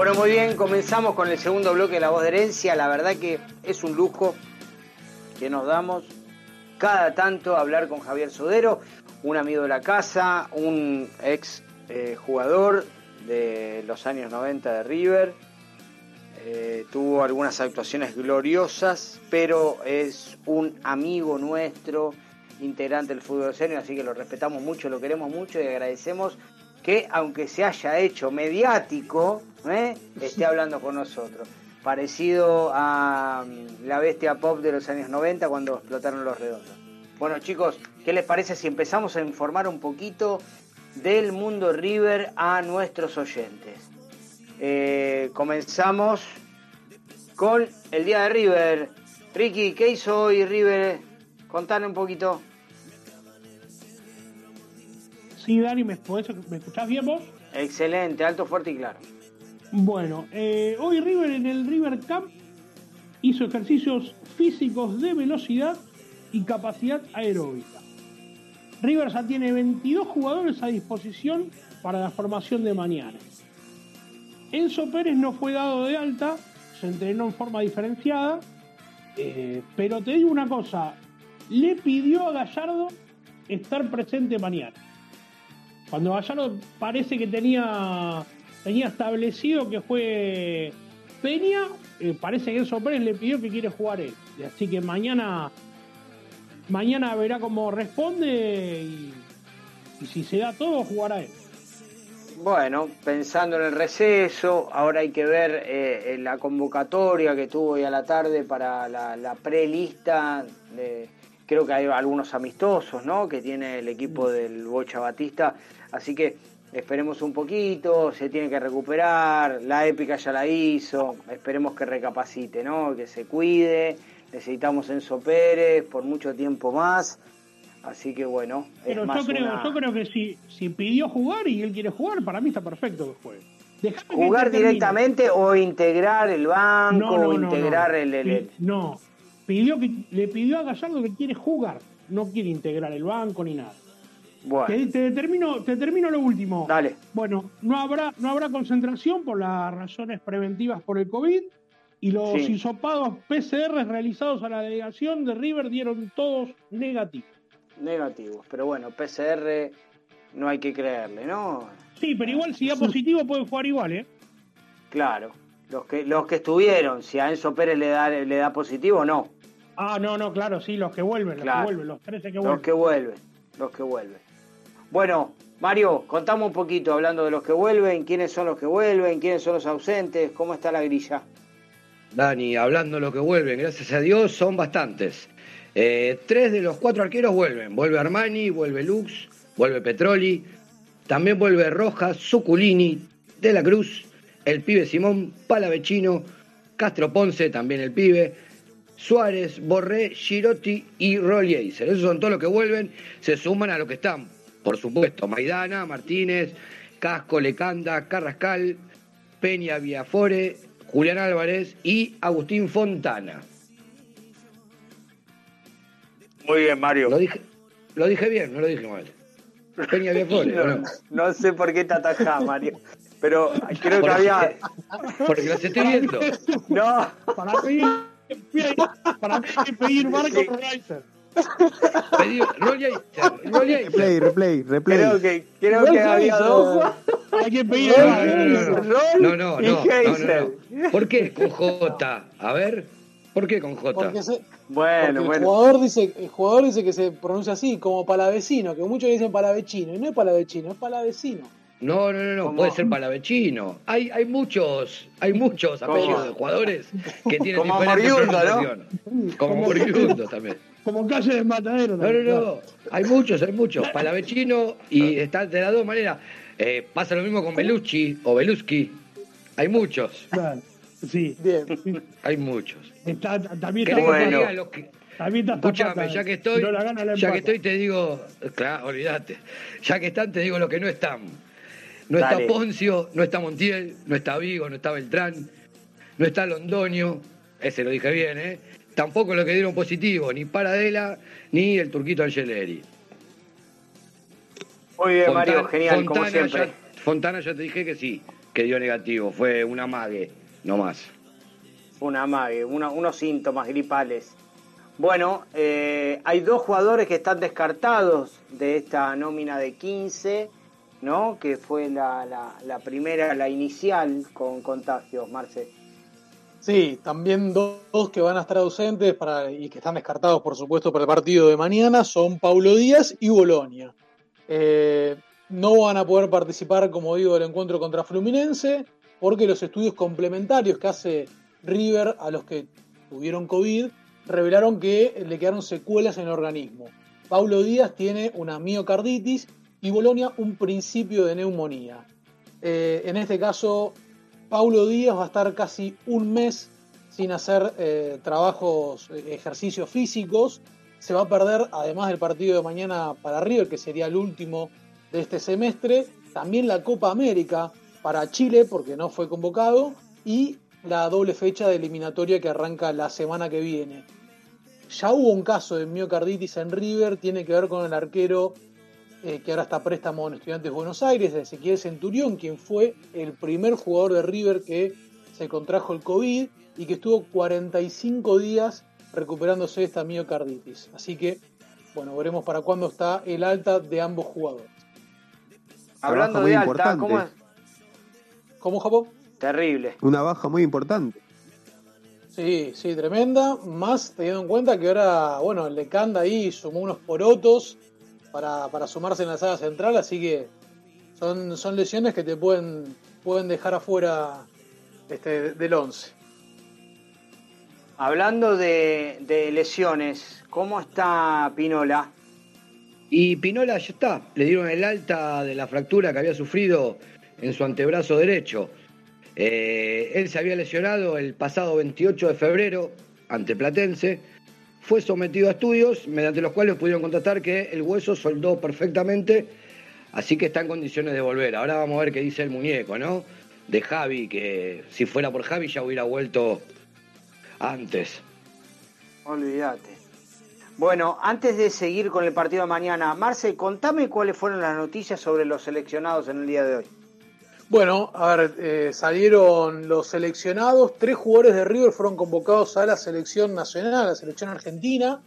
Bueno, muy bien, comenzamos con el segundo bloque de La Voz de Herencia. La verdad que es un lujo que nos damos cada tanto hablar con Javier Sodero, un amigo de la casa, un ex eh, jugador de los años 90 de River. Eh, tuvo algunas actuaciones gloriosas, pero es un amigo nuestro, integrante del fútbol serio, así que lo respetamos mucho, lo queremos mucho y agradecemos que aunque se haya hecho mediático, ¿eh? esté hablando con nosotros. Parecido a mm, la bestia pop de los años 90 cuando explotaron los redondos. Bueno chicos, ¿qué les parece si empezamos a informar un poquito del mundo River a nuestros oyentes? Eh, comenzamos con el día de River. Ricky, ¿qué hizo hoy River? Contame un poquito. Sí, Dani, ¿me, podés- ¿me escuchás bien vos? Excelente, alto, fuerte y claro. Bueno, eh, hoy River en el River Camp hizo ejercicios físicos de velocidad y capacidad aeróbica. River ya tiene 22 jugadores a disposición para la formación de mañana. Enzo Pérez no fue dado de alta, se entrenó en forma diferenciada, eh, pero te digo una cosa, le pidió a Gallardo estar presente mañana. Cuando Gallardo parece que tenía, tenía establecido que fue Peña, eh, parece que Enzo Pérez le pidió que quiere jugar él. Así que mañana, mañana verá cómo responde y, y si se da todo, jugará él. Bueno, pensando en el receso, ahora hay que ver eh, la convocatoria que tuvo hoy a la tarde para la, la prelista. Creo que hay algunos amistosos, ¿no? Que tiene el equipo del Bocha Batista. Así que esperemos un poquito, se tiene que recuperar. La épica ya la hizo. Esperemos que recapacite, ¿no? Que se cuide. Necesitamos Enzo Pérez por mucho tiempo más. Así que bueno, Pero es yo creo, una- yo creo que si, si pidió jugar y él quiere jugar, para mí está perfecto que juegue. Dejame jugar termine. directamente o integrar el banco No, no, o integrar no. el, el- el- No, pidió que, le pidió a Gallardo que quiere jugar, no quiere integrar el banco ni nada. Bueno, Te, te termino, te termino lo último. Dale. Bueno, no habrá, no habrá concentración por las razones preventivas por el COVID y los Sí. hisopados PCR realizados a la delegación de River dieron todos negativos. negativos. Pero bueno, PCR no hay que creerle, ¿no? Sí, pero igual si da positivo pueden jugar igual, ¿eh? Claro. Los que, los que estuvieron, si a Enzo Pérez le da, le da positivo, no. Ah, no, no, claro, sí, los que vuelven, los Claro. que vuelven, los 13 que Los vuelven. que vuelven, los que vuelven. Bueno, Mario, contamos un poquito hablando de los que vuelven, quiénes son los que vuelven, quiénes son los ausentes, cómo está la grilla. Dani, hablando de lo que vuelven, gracias a Dios, son bastantes. Eh, tres de los cuatro arqueros vuelven. Vuelve Armani, vuelve Lux, vuelve Petroli, también vuelve Rojas, Suculini, De la Cruz, el pibe Simón, Palavecino, Castro Ponce, también el pibe, Suárez, Borré, Girotti y Rollieser. Esos son todos los que vuelven, se suman a los que están, por supuesto, Maidana, Martínez, Casco, Lecanda, Carrascal, Peña Viafore, Julián Álvarez y Agustín Fontana. Muy bien, Mario. Lo dije, lo dije bien, no lo dije mal. Peña Viafore, ¿o No, no? no sé por qué te atajás, Mario. Pero creo que había. Porque los estoy viendo. No, Para mí, Para mí hay que pedir Rollator. Replay, replay, replay. Creo que, creo que había dos. Hay que pedir No, no, no, no, no, Heiser. no. ¿Por qué con J? A ver, ¿por qué con J? Porque, se- Bueno, porque el, bueno. jugador dice, el jugador dice que se pronuncia así, como palavecino, que muchos dicen palavecino, y no es palavecino, es palavecino. No, no, no, no, puede ser palavecino. Hay, hay muchos, hay muchos ¿Cómo? apellidos de jugadores que tienen Como diferentes ¿no? Como Moriundo también. Como calle de matadero. No, no, no. Hay muchos, hay muchos. Palavecino y está de las dos maneras. Eh, pasa lo mismo con Belucci o Beluschi. Hay muchos, Claro. Sí. Bien. hay muchos. Está, también ¿Querés está Bueno. diga lo que- También está ya que estoy, No la gana, la ya que estoy te digo, claro, olvídate. Ya que están te digo lo que no están. No Dale. está Poncio, no está Montiel, no está Vigo, no está Beltrán, no está Londoño, ese lo dije bien, ¿eh? Tampoco lo que dieron positivo, ni Paradela, ni el turquito Angeleri. Muy bien, Fontana- Mario, genial, como Fontana siempre. ya- Fontana ya te dije que sí, que dio negativo, fue una mague, no más. Una mague, una- unos síntomas gripales. Bueno, eh, hay dos jugadores que están descartados de esta nómina de 15, ¿no? Que fue la, la- la primera, la inicial con contagios, Marce. Sí, también dos, que van a estar ausentes para, y que están descartados, por supuesto, para el partido de mañana son Paulo Díaz y Bolonia. Eh, no van a poder participar, como digo, del encuentro contra Fluminense, porque los estudios complementarios que hace River a los que tuvieron COVID revelaron que le quedaron secuelas en el organismo. Paulo Díaz tiene una miocarditis y Bolonia un principio de neumonía. Eh, en este caso, Paulo Díaz va a estar casi un mes sin hacer eh, trabajos, eh, ejercicios físicos. Se va a perder, además del partido de mañana para River, que sería el último de este semestre, también la Copa América para Chile, porque no fue convocado, y la doble fecha de eliminatoria que arranca la semana que viene. Ya hubo un caso de miocarditis en River, tiene que ver con el arquero eh, que ahora está a préstamo en Estudiantes de Buenos Aires, de Ezequiel Centurión, quien fue el primer jugador de River que se contrajo el COVID y que estuvo 45 días recuperándose de esta miocarditis. Así que, bueno, veremos para cuándo está el alta de ambos jugadores. Hablando muy de alta, importante. ¿cómo es? ¿Cómo, Japón? Terrible. Una baja muy importante. Sí, sí, tremenda. Más teniendo en cuenta que ahora, bueno, el Lecanda ahí sumó unos porotos para, para sumarse en la sala central, así que son, son lesiones que te pueden, pueden dejar afuera este, del 11. Hablando de, de lesiones, ¿cómo está Pinola? Y Pinola ya está, le dieron el alta de la fractura que había sufrido en su antebrazo derecho. Eh, él se había lesionado el pasado 28 de febrero ante Platense, fue sometido a estudios mediante los cuales pudieron constatar que el hueso soldó perfectamente, así que está en condiciones de volver. Ahora vamos a ver qué dice el muñeco, ¿no? De Javi, que si fuera por Javi ya hubiera vuelto antes. Olvídate. Bueno, antes de seguir con el partido de mañana, Marce, contame cuáles fueron las noticias sobre los seleccionados en el día de hoy. Bueno, a ver, eh, salieron los seleccionados, tres jugadores de River fueron convocados a la selección nacional, a la selección argentina.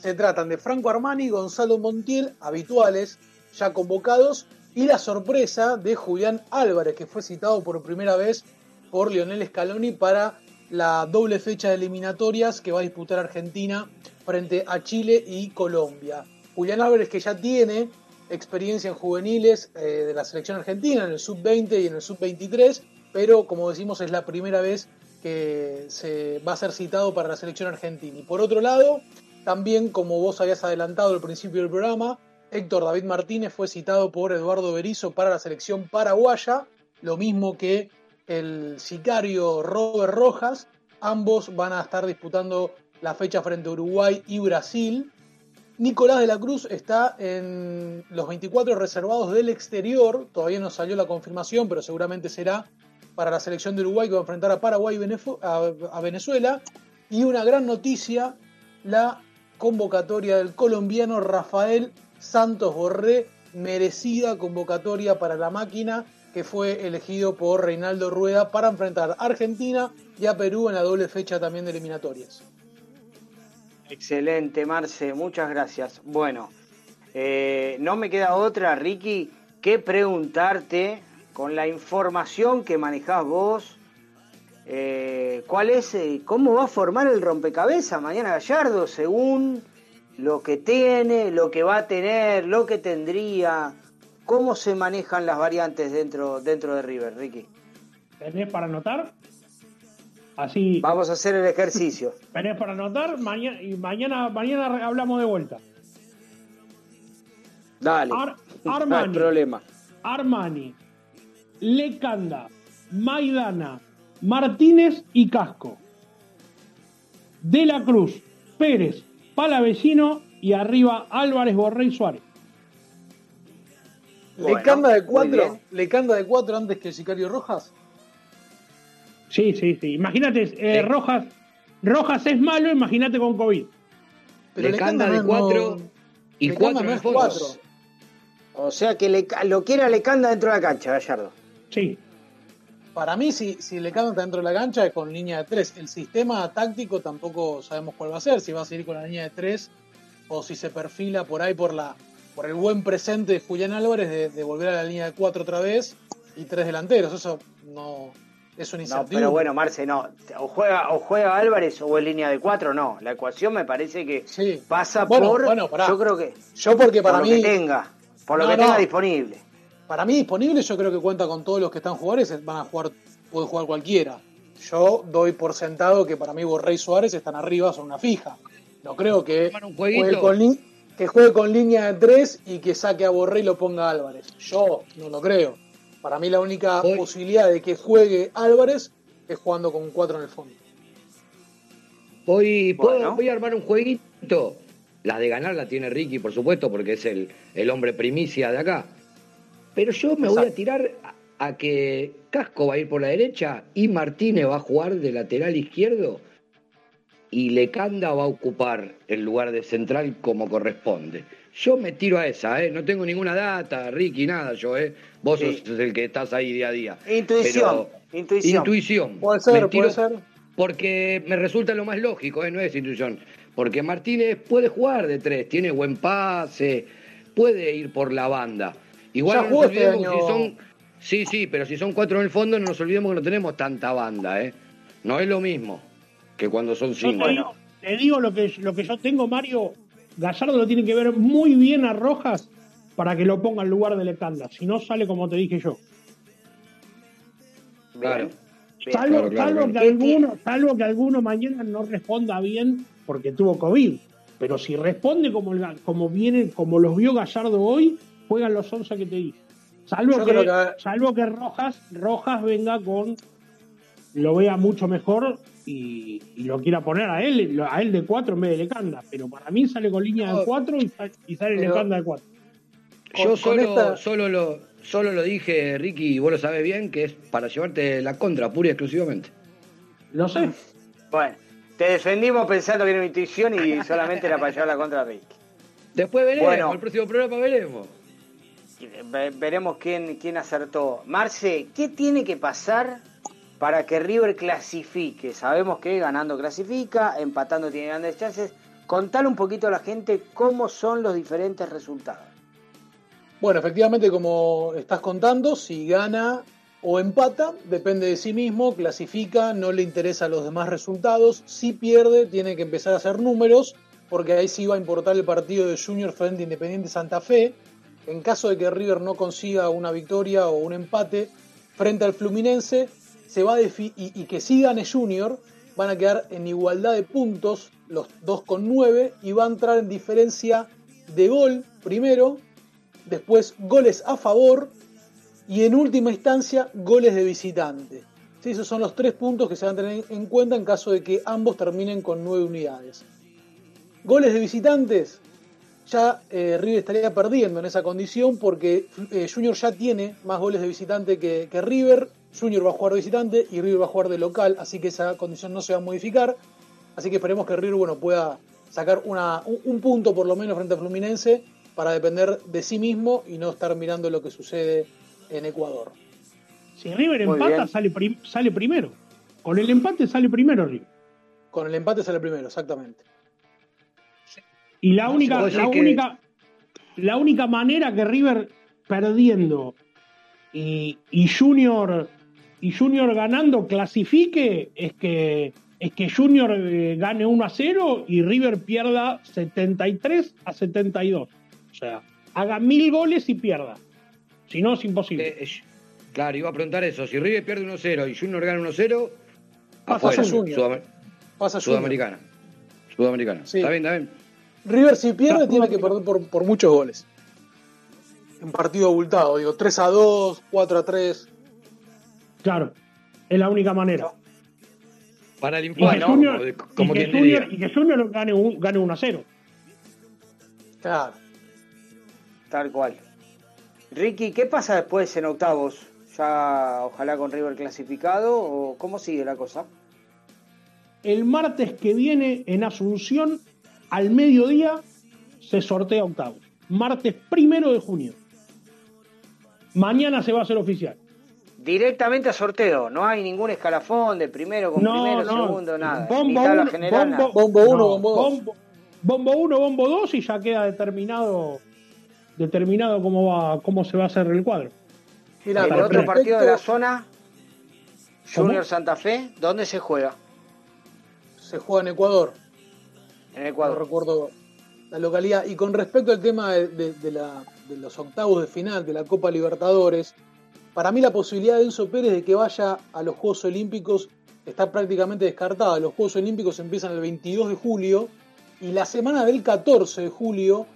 Se tratan de Franco Armani, Gonzalo Montiel, habituales, ya convocados, y la sorpresa de Julián Álvarez, que fue citado por primera vez por Lionel Scaloni para la doble fecha de eliminatorias que va a disputar Argentina frente a Chile y Colombia. Julián Álvarez que ya tiene experiencia en juveniles eh, de la selección argentina, en el sub-20 y en el sub-23, pero como decimos es la primera vez que se va a ser citado para la selección argentina. Y por otro lado, también como vos habías adelantado al principio del programa, Héctor David Martínez fue citado por Eduardo Berizzo para la selección paraguaya, lo mismo que el sicario Robert Rojas, ambos van a estar disputando la fecha frente a Uruguay y Brasil. Nicolás de la Cruz está en los 24 reservados del exterior, todavía no salió la confirmación, pero seguramente será para la selección de Uruguay que va a enfrentar a Paraguay y a Venezuela. Y una gran noticia, la convocatoria del colombiano Rafael Santos Borré, merecida convocatoria para la máquina, que fue elegido por Reinaldo Rueda para enfrentar a Argentina y a Perú en la doble fecha también de eliminatorias. Excelente, Marce, muchas gracias. Bueno, eh, no me queda otra, Ricky, que preguntarte con la información que manejás vos, eh, ¿cuál es, eh, cómo va a formar el rompecabezas mañana Gallardo según lo que tiene, lo que va a tener, lo que tendría? ¿Cómo se manejan las variantes dentro, dentro de River, Ricky? ¿Tenés para anotar? Así. Vamos a hacer el ejercicio. ¿Tenés para anotar? Mañana, y mañana, mañana hablamos de vuelta. Dale. Ar- no hay Armani. problema. Armani, Lecanda, Maidana, Martínez y Casco. De la Cruz, Pérez, Palavecino y arriba Álvarez, Borrell, Suárez. ¿Le Bueno, canda de cuatro? bien. ¿Le canda de cuatro antes que el Sicario Rojas? Sí, sí, sí. Imagínate, eh, Rojas, Rojas es malo, imagínate con COVID. Pero Le canda no de cuatro no- y cuatro fondo. cuatro. O sea que le, lo quiera Lecanda dentro de la cancha, Gallardo. Sí. Para mí, si, si Lecanda está dentro de la cancha, es con línea de tres. El sistema táctico tampoco sabemos cuál va a ser, si va a seguir con la línea de tres o si se perfila por ahí por la por el buen presente de Julián Álvarez de, de volver a la línea de cuatro otra vez y tres delanteros. Eso no es una No, pero bueno, Marce, no. O juega, o juega Álvarez o en línea de cuatro, no. La ecuación me parece que pasa Bueno, por. bueno, pará. yo creo que. Yo porque para por mí lo que tenga. Por lo No, que no. tenga disponible. Para mí disponible yo creo que cuenta con todos los que están jugadores, van a jugar, puede jugar cualquiera. Yo doy por sentado que para mí Borré y Suárez están arriba, son una fija. No creo que juegue, con, que juegue con línea de tres y que saque a Borré y lo ponga a Álvarez. Yo no lo creo. Para mí la única posibilidad de que juegue Álvarez es jugando con cuatro en el fondo. Voy, ¿puedo- Bueno. voy a armar un jueguito. La de ganar la tiene Ricky, por supuesto, porque es el, el hombre primicia de acá. Pero yo me voy a tirar a, a que Casco va a ir por la derecha y Martínez va a jugar de lateral izquierdo y Lecanda va a ocupar el lugar de central como corresponde. Yo me tiro a esa, ¿eh? No tengo ninguna data, Ricky, nada yo, ¿eh? Vos Sí. sos el que estás ahí día a día. Intuición, Pero- intuición. Intuición. Puede ser, Me tiro puede ser. Porque me resulta lo más lógico, ¿eh? no es intuición. Porque Martínez puede jugar de tres, tiene buen pase, puede ir por la banda. Igual Ya no jugó nos este olvidemos que año. si son. Sí, sí, pero si son cuatro en el fondo, no nos olvidemos que no tenemos tanta banda, ¿eh? No es lo mismo que cuando son Yo cinco. te digo, te digo lo que, lo que yo tengo, Mario. Gallardo lo tiene que ver muy bien a Rojas para que lo ponga en lugar de Lecanda. Si no, sale como te dije yo. Claro. Salvo, Claro, claro, salvo claro. que alguno, salvo que alguno mañana no responda bien porque tuvo COVID. Pero si responde como, como viene, como los vio Gallardo hoy, juegan los 11 que te dije. Salvo que, que- salvo que Rojas, Rojas venga con lo vea mucho mejor y, y lo quiera poner a él, a él de 4 en vez de Lecanda. Pero para mí sale con línea de 4 y, y sale Pero- Lecanda de 4. Yo solo, esta- solo, lo, solo lo dije, Ricky, y vos lo sabés bien, que es para llevarte la contra, pura y exclusivamente. Lo sé. Bueno, te defendimos pensando que era una intuición y solamente era para llevar la contra Ricky. Después veremos, Bueno. el próximo programa veremos. Ve- Veremos quién, quién acertó. Marce, ¿qué tiene que pasar para que River clasifique? Sabemos que ganando clasifica, empatando tiene grandes chances. Contale un poquito a la gente cómo son los diferentes resultados. Bueno, efectivamente, como estás contando, si gana o empata, depende de sí mismo, clasifica, no le interesa los demás resultados. Si pierde, tiene que empezar a hacer números, porque ahí sí va a importar el partido de Junior frente a Independiente Santa Fe. En caso de que River no consiga una victoria o un empate frente al Fluminense, se va a y, y que si gane Junior, van a quedar en igualdad de puntos, los dos con nueve, y va a entrar en diferencia de gol primero, después goles a favor y en última instancia goles de visitante. Sí, esos son los tres puntos que se van a tener en cuenta en caso de que ambos terminen con nueve unidades. Goles de visitantes, ya eh, River estaría perdiendo en esa condición porque eh, Junior ya tiene más goles de visitante que, que River. Junior va a jugar de visitante y River va a jugar de local, así que esa condición no se va a modificar. Así que esperemos que River bueno, pueda sacar una, un, un punto por lo menos frente a Fluminense para depender de sí mismo y no estar mirando lo que sucede en Ecuador. Si River Muy empata, sale, prim- sale primero. Con el empate sale primero River. Con el empate sale primero, exactamente. Y la No, única, la que- única, la única manera que River perdiendo y, y Junior y Junior ganando clasifique es que es que Junior eh, gane 1 a 0 y River pierda 73 a 72. O sea, haga mil goles y pierda. Si no, es imposible. Eh, Claro, iba a preguntar eso. Si River pierde 1-0 y Junior gana 1-0, Pasa afuera. Junior. Sudam- Pasa Junior. Sudamericana. Sudamericana. Sí. Está bien, está bien. River si pierde tiene que perder por, por muchos goles. Un partido abultado, digo, 3 a 2, 4 a 3. Claro, es la única manera. Para el Junior, como, que Junior- y que Junior gane, un, gane 1 a 0. Claro. Tal cual. Ricky, ¿qué pasa después en octavos? ¿Ya ojalá con River clasificado o cómo sigue la cosa? El martes que viene en Asunción, al mediodía, se sortea octavos. Martes primero de junio. Mañana se va a hacer oficial. Directamente a sorteo, no hay ningún escalafón de primero con No, primero, no. segundo, nada. Bombo Ni tabla uno, general, nada. bombo, no, bombo, bombo uno, bombo dos y ya queda determinado determinado cómo va cómo se va a hacer el cuadro. El Hasta otro partido de la zona, ¿Cómo? Junior Santa Fe, ¿dónde se juega? Se juega en Ecuador. En Ecuador. No recuerdo la localidad. Y con respecto al tema de, de- de la- de los octavos de final de la Copa Libertadores, para mí la posibilidad de Enzo Pérez de que vaya a los Juegos Olímpicos está prácticamente descartada. Los Juegos Olímpicos empiezan el 22 de julio y la semana del 14 de julio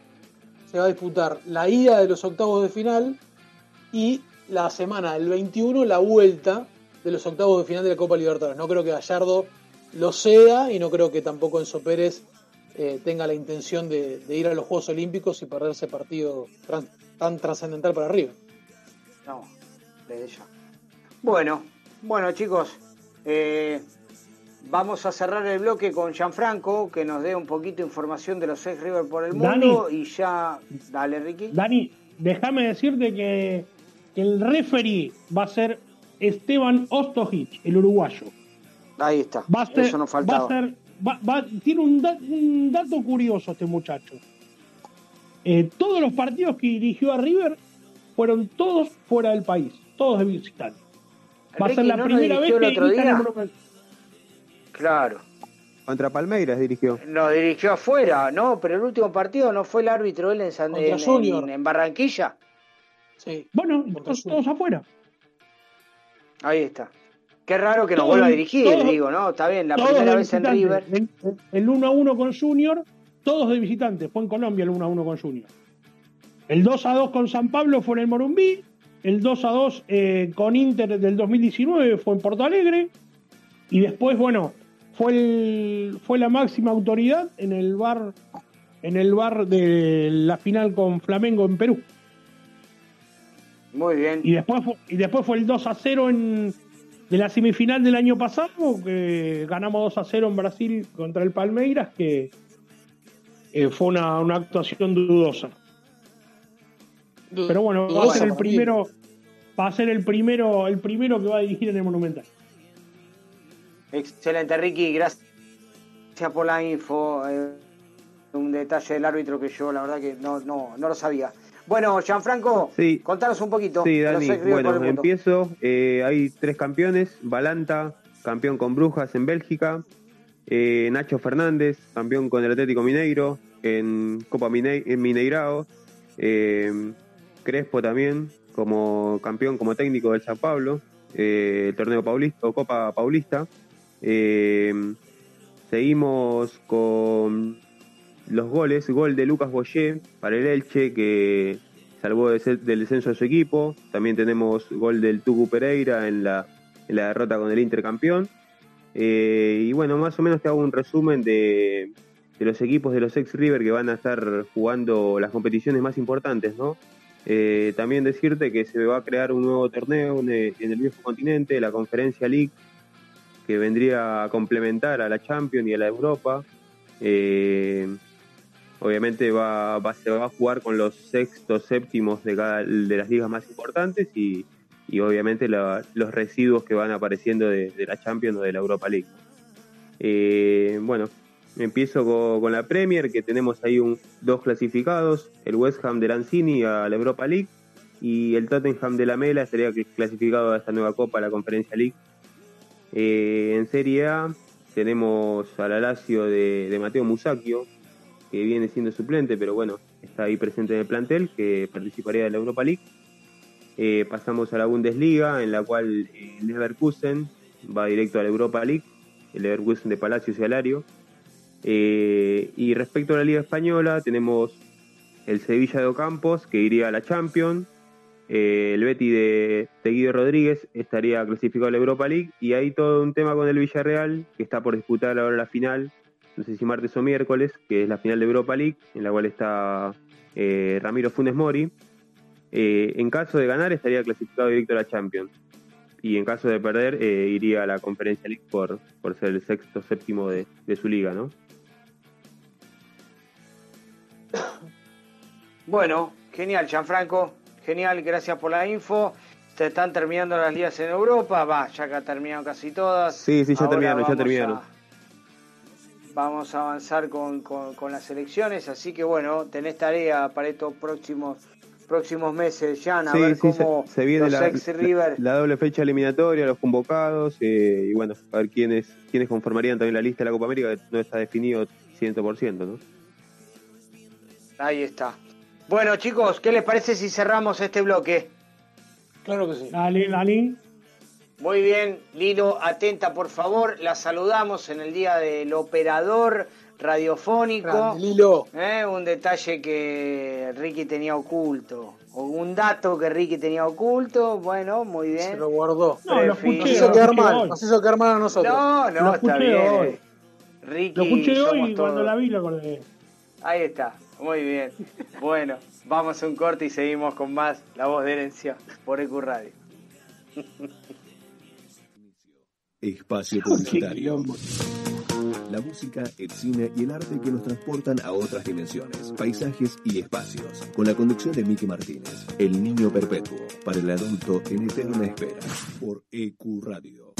se va a disputar la ida de los octavos de final y la semana del 21 la vuelta de los octavos de final de la Copa Libertadores. No creo que Gallardo lo sea y no creo que tampoco Enzo Pérez eh, tenga la intención de, ir a los Juegos Olímpicos y perder ese partido tan trascendental para River. No, desde ya. Bueno, bueno chicos, eh, vamos a cerrar el bloque con Gianfranco, que nos dé un poquito de información de los ex River por el Dani. mundo y ya... Dale, Ricky. Dani, déjame decirte que, que el referee va a ser Esteban Ostojic, el uruguayo. Ahí está, Va a ser, eso nos va a faltaba. ser- va- va- tiene un, da- un dato curioso este muchacho. Eh, todos los partidos que dirigió a River fueron todos fuera del país, todos de visitante. Va a ser la ¿no primera vez dirigió que el otro día? Claro. Contra Palmeiras dirigió. Nos dirigió afuera, ¿no? Pero el último partido no fue el árbitro él en, San- en- en- en Barranquilla. Sí. Bueno, todos, todos afuera. Ahí está. Qué raro que nos vuelva a dirigir, todos- digo, ¿no? Está bien, la primera vez en. River. El, el 1 a 1 con Junior, todos de visitante. Fue en Colombia el 1 a 1 con Junior. El 2 a 2 con San Pablo fue en el Morumbí. El 2 a 2 eh, con Inter del 2019 fue en Porto Alegre. Y después, bueno, fue, el, fue la máxima autoridad en el bar en el bar de la final con Flamengo en Perú. Muy bien. Y después fue, y después fue el 2 a 0 en, de la semifinal del año pasado, que ganamos 2 a 0 en Brasil contra el Palmeiras, que eh, fue una, una actuación dudosa. Pero bueno, va a ser el primero, va a ser el primero, el primero que va a dirigir en el Monumental. Excelente, Ricky, gracias por la info. eh, un detalle del árbitro que yo, la verdad, que no, no, no lo sabía. Bueno, Gianfranco, Sí. contanos un poquito. Sí, Dani, bueno, empiezo. Eh, hay tres campeones. Balanta, campeón con Brujas en Bélgica. Eh, Nacho Fernández, campeón con el Atlético Mineiro en Copa Mine en Mineirao. Eh, Crespo también, como campeón, como técnico del San Pablo, eh, el torneo paulista, o Copa Paulista. Eh, seguimos con los goles, gol de Lucas Boyer para el Elche, que salvó del descenso de su equipo. También tenemos gol del Tucu Pereira en la, en la derrota con el Intercampeón. Eh, y bueno, más o menos te hago un resumen de, de los equipos de los ex River que van a estar jugando las competiciones más importantes, ¿no? Eh, también decirte que se va a crear un nuevo torneo en el, en el viejo continente, la Conferencia League, que vendría a complementar a la Champions y a la Europa. Eh, obviamente va, va- se va a jugar con los sextos, séptimos de, cada, de las ligas más importantes y, y obviamente la- los residuos que van apareciendo de, de la Champions o de la Europa League. Eh, bueno, empiezo co- con, la Premier, que tenemos ahí un, dos clasificados, el West Ham de Lanzini a la Europa League y el Tottenham de la Mela estaría clasificado a esta nueva Copa, la Conferencia League. Eh, en Serie A tenemos al Alacio de, Mateo Musacchio, que viene siendo suplente, pero bueno, está ahí presente en el plantel, que participaría de la Europa League. Eh, pasamos a la Bundesliga, en la cual eh, el Leverkusen va directo a la Europa League, el Leverkusen de Palacios y Alario. Eh, y respecto a la Liga Española, tenemos el Sevilla de Ocampos, que iría a la Champions. Eh, el Betty de, de Guido Rodríguez estaría clasificado a la Europa League. Y hay todo un tema con el Villarreal, que está por disputar ahora la final, no sé si martes o miércoles, que es la final de Europa League, en la cual está eh, Ramiro Funes Mori. En caso de ganar, estaría clasificado directo a la Champions. Y en caso de perder, iría a la Conferencia League por, por ser el sexto séptimo de, de su liga, ¿no? Bueno, genial, Gianfranco. Genial, gracias por la info. Se están terminando las ligas en Europa. Va, ya que terminaron casi todas. Sí, sí, ya Ahora terminaron, ya vamos terminaron. a- vamos a avanzar con, con- con las elecciones. Así que bueno, tenés tarea para estos próximos próximos meses, Jan, a Sí, ver sí, se, cómo se viene los la, ex River. la doble fecha eliminatoria, los convocados, eh, y bueno, a ver quiénes, quiénes conformarían también la lista de la Copa América, que no está definido 100%, ¿no? Ahí está. Bueno, chicos, ¿qué les parece si cerramos este bloque? Claro que sí. Dale, dale. Muy bien, Lilo, atenta por favor. La saludamos en el día del operador radiofónico. Grande, Lilo. Eh, Un detalle que Ricky tenía oculto. O un dato que Ricky tenía oculto. Bueno, muy bien. Se lo guardó. No, lo Nos hizo lo quedar mal, hoy. nos hizo quedar mal a nosotros. No, Lo no, está bien. hoy. Ricky, Lo escuché somos hoy y cuando todos. la vi lo acordé. Ahí está, muy bien. Bueno, vamos a un corte y seguimos con más La Voz de Herencia por EQ Radio. Espacio Publicitario. La música, el cine y el arte que nos transportan a otras dimensiones, paisajes y espacios. Con la conducción de Miki Martínez, El Niño Perpetuo, para el adulto en eterna espera, por EQ Radio.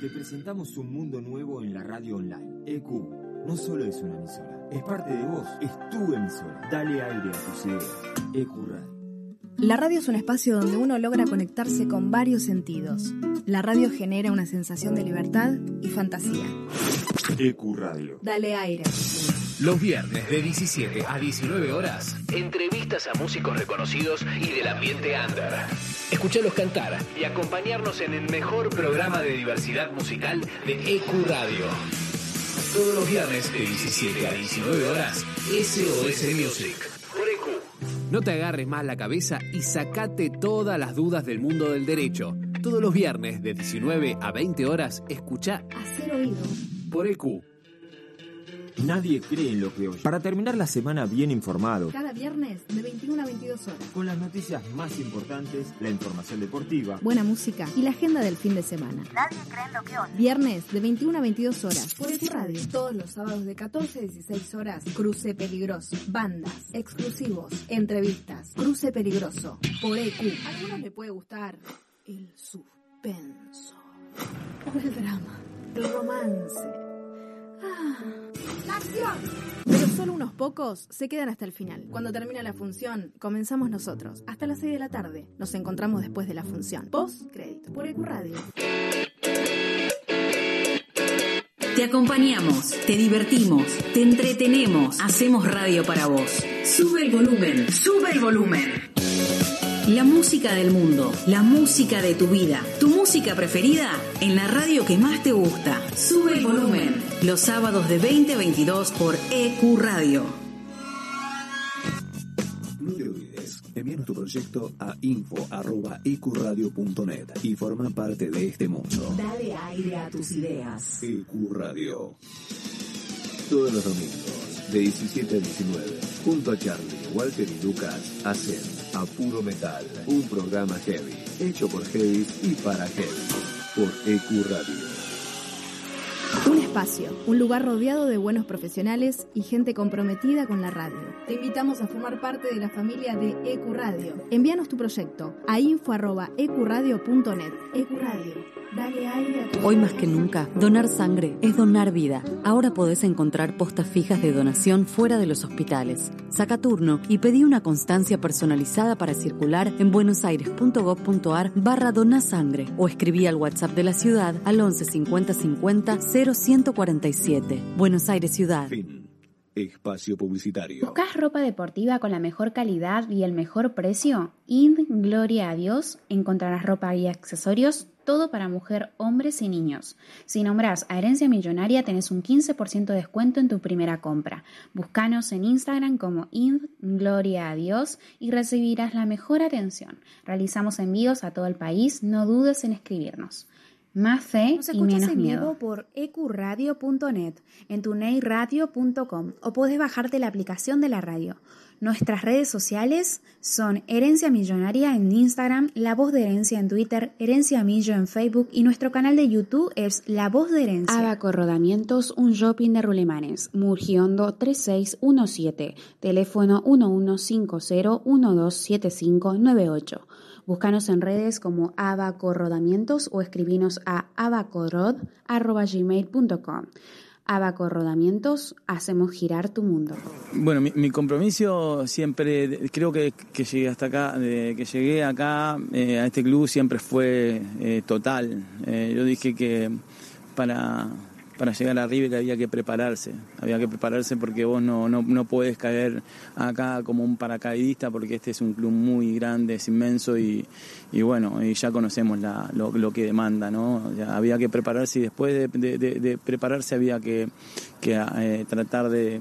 Te presentamos un mundo nuevo en la radio online. EQ no solo es una emisora, es parte de vos, es tu emisora. Dale aire a tus ideas. EQ Radio. La radio es un espacio donde uno logra conectarse con varios sentidos. La radio genera una sensación de libertad y fantasía. EQ Radio. Dale aire. Los viernes de 17 a 19 horas, entrevistas a músicos reconocidos y del ambiente under. Escuchalos cantar y acompañarnos en el mejor programa de diversidad musical de EQ Radio. Todos los viernes de 17 a 19 horas, SOS Music. No te agarres más la cabeza y sacate todas las dudas del mundo del derecho. Todos los viernes de 19 a 20 horas, escucha Hacer oído. por EQ. Nadie cree en lo que oye. Para terminar la semana bien informado, Cada viernes de 21 a 22 horas. con las noticias más importantes, la información deportiva, Buena música y la agenda del fin de semana. Nadie cree en lo que oye. Viernes de 21 a 22 horas. Por EQ Radio. Todos los sábados de 14 a 16 horas. Cruce peligroso. Bandas. Exclusivos. Entrevistas. Cruce peligroso. Por EQ. A algunos le puede gustar el suspenso. O el drama. El romance. Ah, ¡La acción! Pero solo unos pocos se quedan hasta el final. Cuando termina la función, comenzamos nosotros. Hasta las 6 de la tarde. Nos encontramos después de la función. Post crédito por EQ Radio. Te acompañamos, te divertimos, te entretenemos, hacemos radio para vos. Sube el volumen, sube el volumen. La música del mundo, la música de tu vida, tu música preferida en la radio que más te gusta. Sube el volumen. Los sábados de 20 a 22 por EQ Radio. No te olvides, envíanos tu proyecto a info.ecuradio.net y forma parte de este mundo. Dale aire a tus ideas. EQ Radio. Todos los domingos, de 17 a 19, junto a Charlie, Walter y Lucas, hacen A Puro Metal, un programa heavy, hecho por heavy y para heavy, por EQ Radio. Un espacio, un lugar rodeado de buenos profesionales y gente comprometida con la radio. Te invitamos a formar parte de la familia de EQ Radio. Envíanos tu proyecto a info@ecuradio.net. EQ Radio. Dale aire a tu Hoy más que nunca, donar sangre es donar vida. Ahora podés encontrar postas fijas de donación fuera de los hospitales. Saca turno y pedí una constancia personalizada para circular en buenosaires.gov.ar barra donasangre o escribí al WhatsApp de la ciudad al 11 50 50 0147. Buenos Aires Ciudad. Espacio publicitario. ¿Buscas ropa deportiva con la mejor calidad y el mejor precio? Ind Gloria a Dios encontrarás ropa y accesorios, todo para mujer, hombres y niños. Si nombras a Herencia Millonaria tenés un 15% de descuento en tu primera compra. Búscanos en Instagram como Ind Gloria a Dios y recibirás la mejor atención. Realizamos envíos a todo el país, no dudes en escribirnos. Más fe Nos y escuchas menos en miedo. vivo por ecuradio.net, en tuneiradio.com o podés bajarte la aplicación de la radio. Nuestras redes sociales son Herencia Millonaria en Instagram, La Voz de Herencia en Twitter, Herencia Millo en Facebook y nuestro canal de YouTube es La Voz de Herencia. Abaco Rodamientos, un shopping de Rulemanes, Murgiondo 3617, teléfono 1150-127598. Búscanos en redes como Abaco Rodamientos o escribinos a abacorod.gmail.com. Abaco Rodamientos, hacemos girar tu mundo. Bueno, mi, mi compromiso siempre, creo que, que llegué hasta acá, de que llegué acá eh, a este club siempre fue eh, total. Eh, yo dije que para, para llegar a River había que prepararse, había que prepararse porque vos no, no, no podés caer acá como un paracaidista porque este es un club muy grande, es inmenso y, y bueno, y ya conocemos la, lo, lo que demanda, ¿no? Había que prepararse y después de, de- de- de prepararse había que, que eh, tratar de,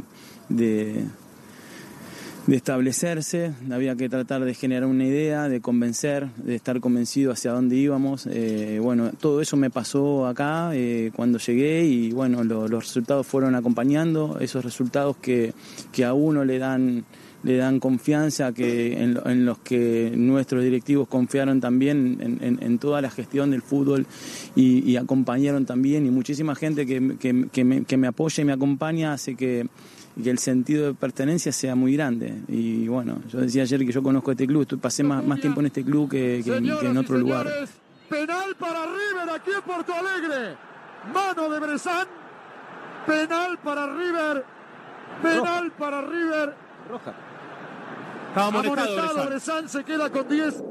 de, establecerse, había que tratar de generar una idea, de convencer, de estar convencido hacia dónde íbamos. Eh, bueno, todo eso me pasó acá eh, cuando llegué y bueno, lo- los resultados fueron acompañando, esos resultados que, que a uno le dan le dan confianza que en, en los que nuestros directivos confiaron también en, toda la gestión del fútbol y, acompañaron también y muchísima gente que, que- que me, me apoya y me acompaña hace que, que el sentido de pertenencia sea muy grande. Y bueno, yo decía ayer que yo conozco este club, estoy- pasé más, más tiempo en este club que, que en- que en otro lugar. Penal para River aquí en Porto Alegre. Mano de Bresan. Penal para River. Penal para River. Roja. Estaba amonestado Amonestado Bressan. Bresan se queda con 10.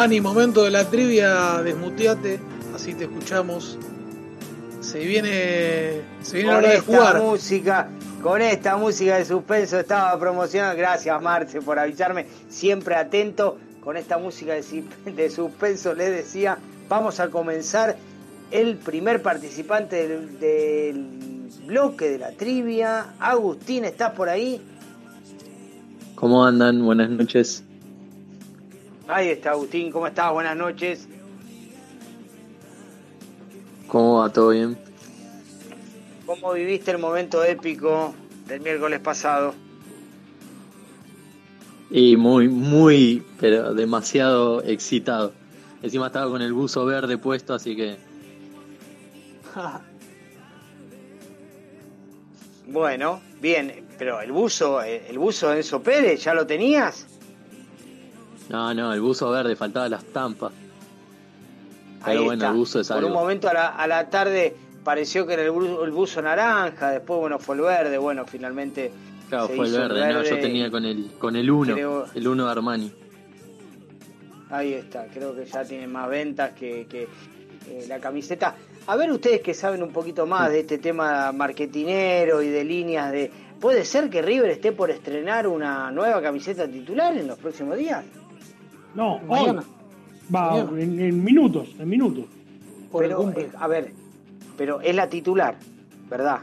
Dani, momento de la trivia, desmuteate, así te escuchamos. Se viene, se viene la hora de jugar. música, con esta música de suspenso estaba promocionando. Gracias, Marce, por avisarme. Siempre atento. Con esta música de, si- de suspenso les decía, vamos a comenzar el primer participante del, del bloque de la trivia. Agustín, ¿estás por ahí? ¿Cómo andan? Buenas noches. Ahí está, Agustín. ¿Cómo estás? Buenas noches. ¿Cómo va? ¿Todo bien? ¿Cómo viviste el momento épico del miércoles pasado? Y muy, muy, pero demasiado excitado. Encima estaba con el buzo verde puesto, así que Bueno, bien, pero el buzo, el buzo de Enzo Pérez, ¿ya lo tenías? No, no, el buzo verde, faltaba las tampas. Pero Ahí bueno, está. el buzo es Por un momento a la, a la tarde pareció que era el, bu- el buzo naranja, después bueno fue el verde, bueno finalmente Claro, se fue el verde, no, yo tenía con el con el 1, creo- el 1 de Armani. Ahí está, creo que ya tiene más ventas que, que, eh, la camiseta. A ver ustedes que saben un poquito más de este tema marketinero y de líneas de... ¿Puede ser que River esté por estrenar una nueva camiseta titular en los próximos días? No, hoy. Va, Mañana. en, en minutos, en minutos. Pero, eh, a ver, pero es la titular, ¿verdad?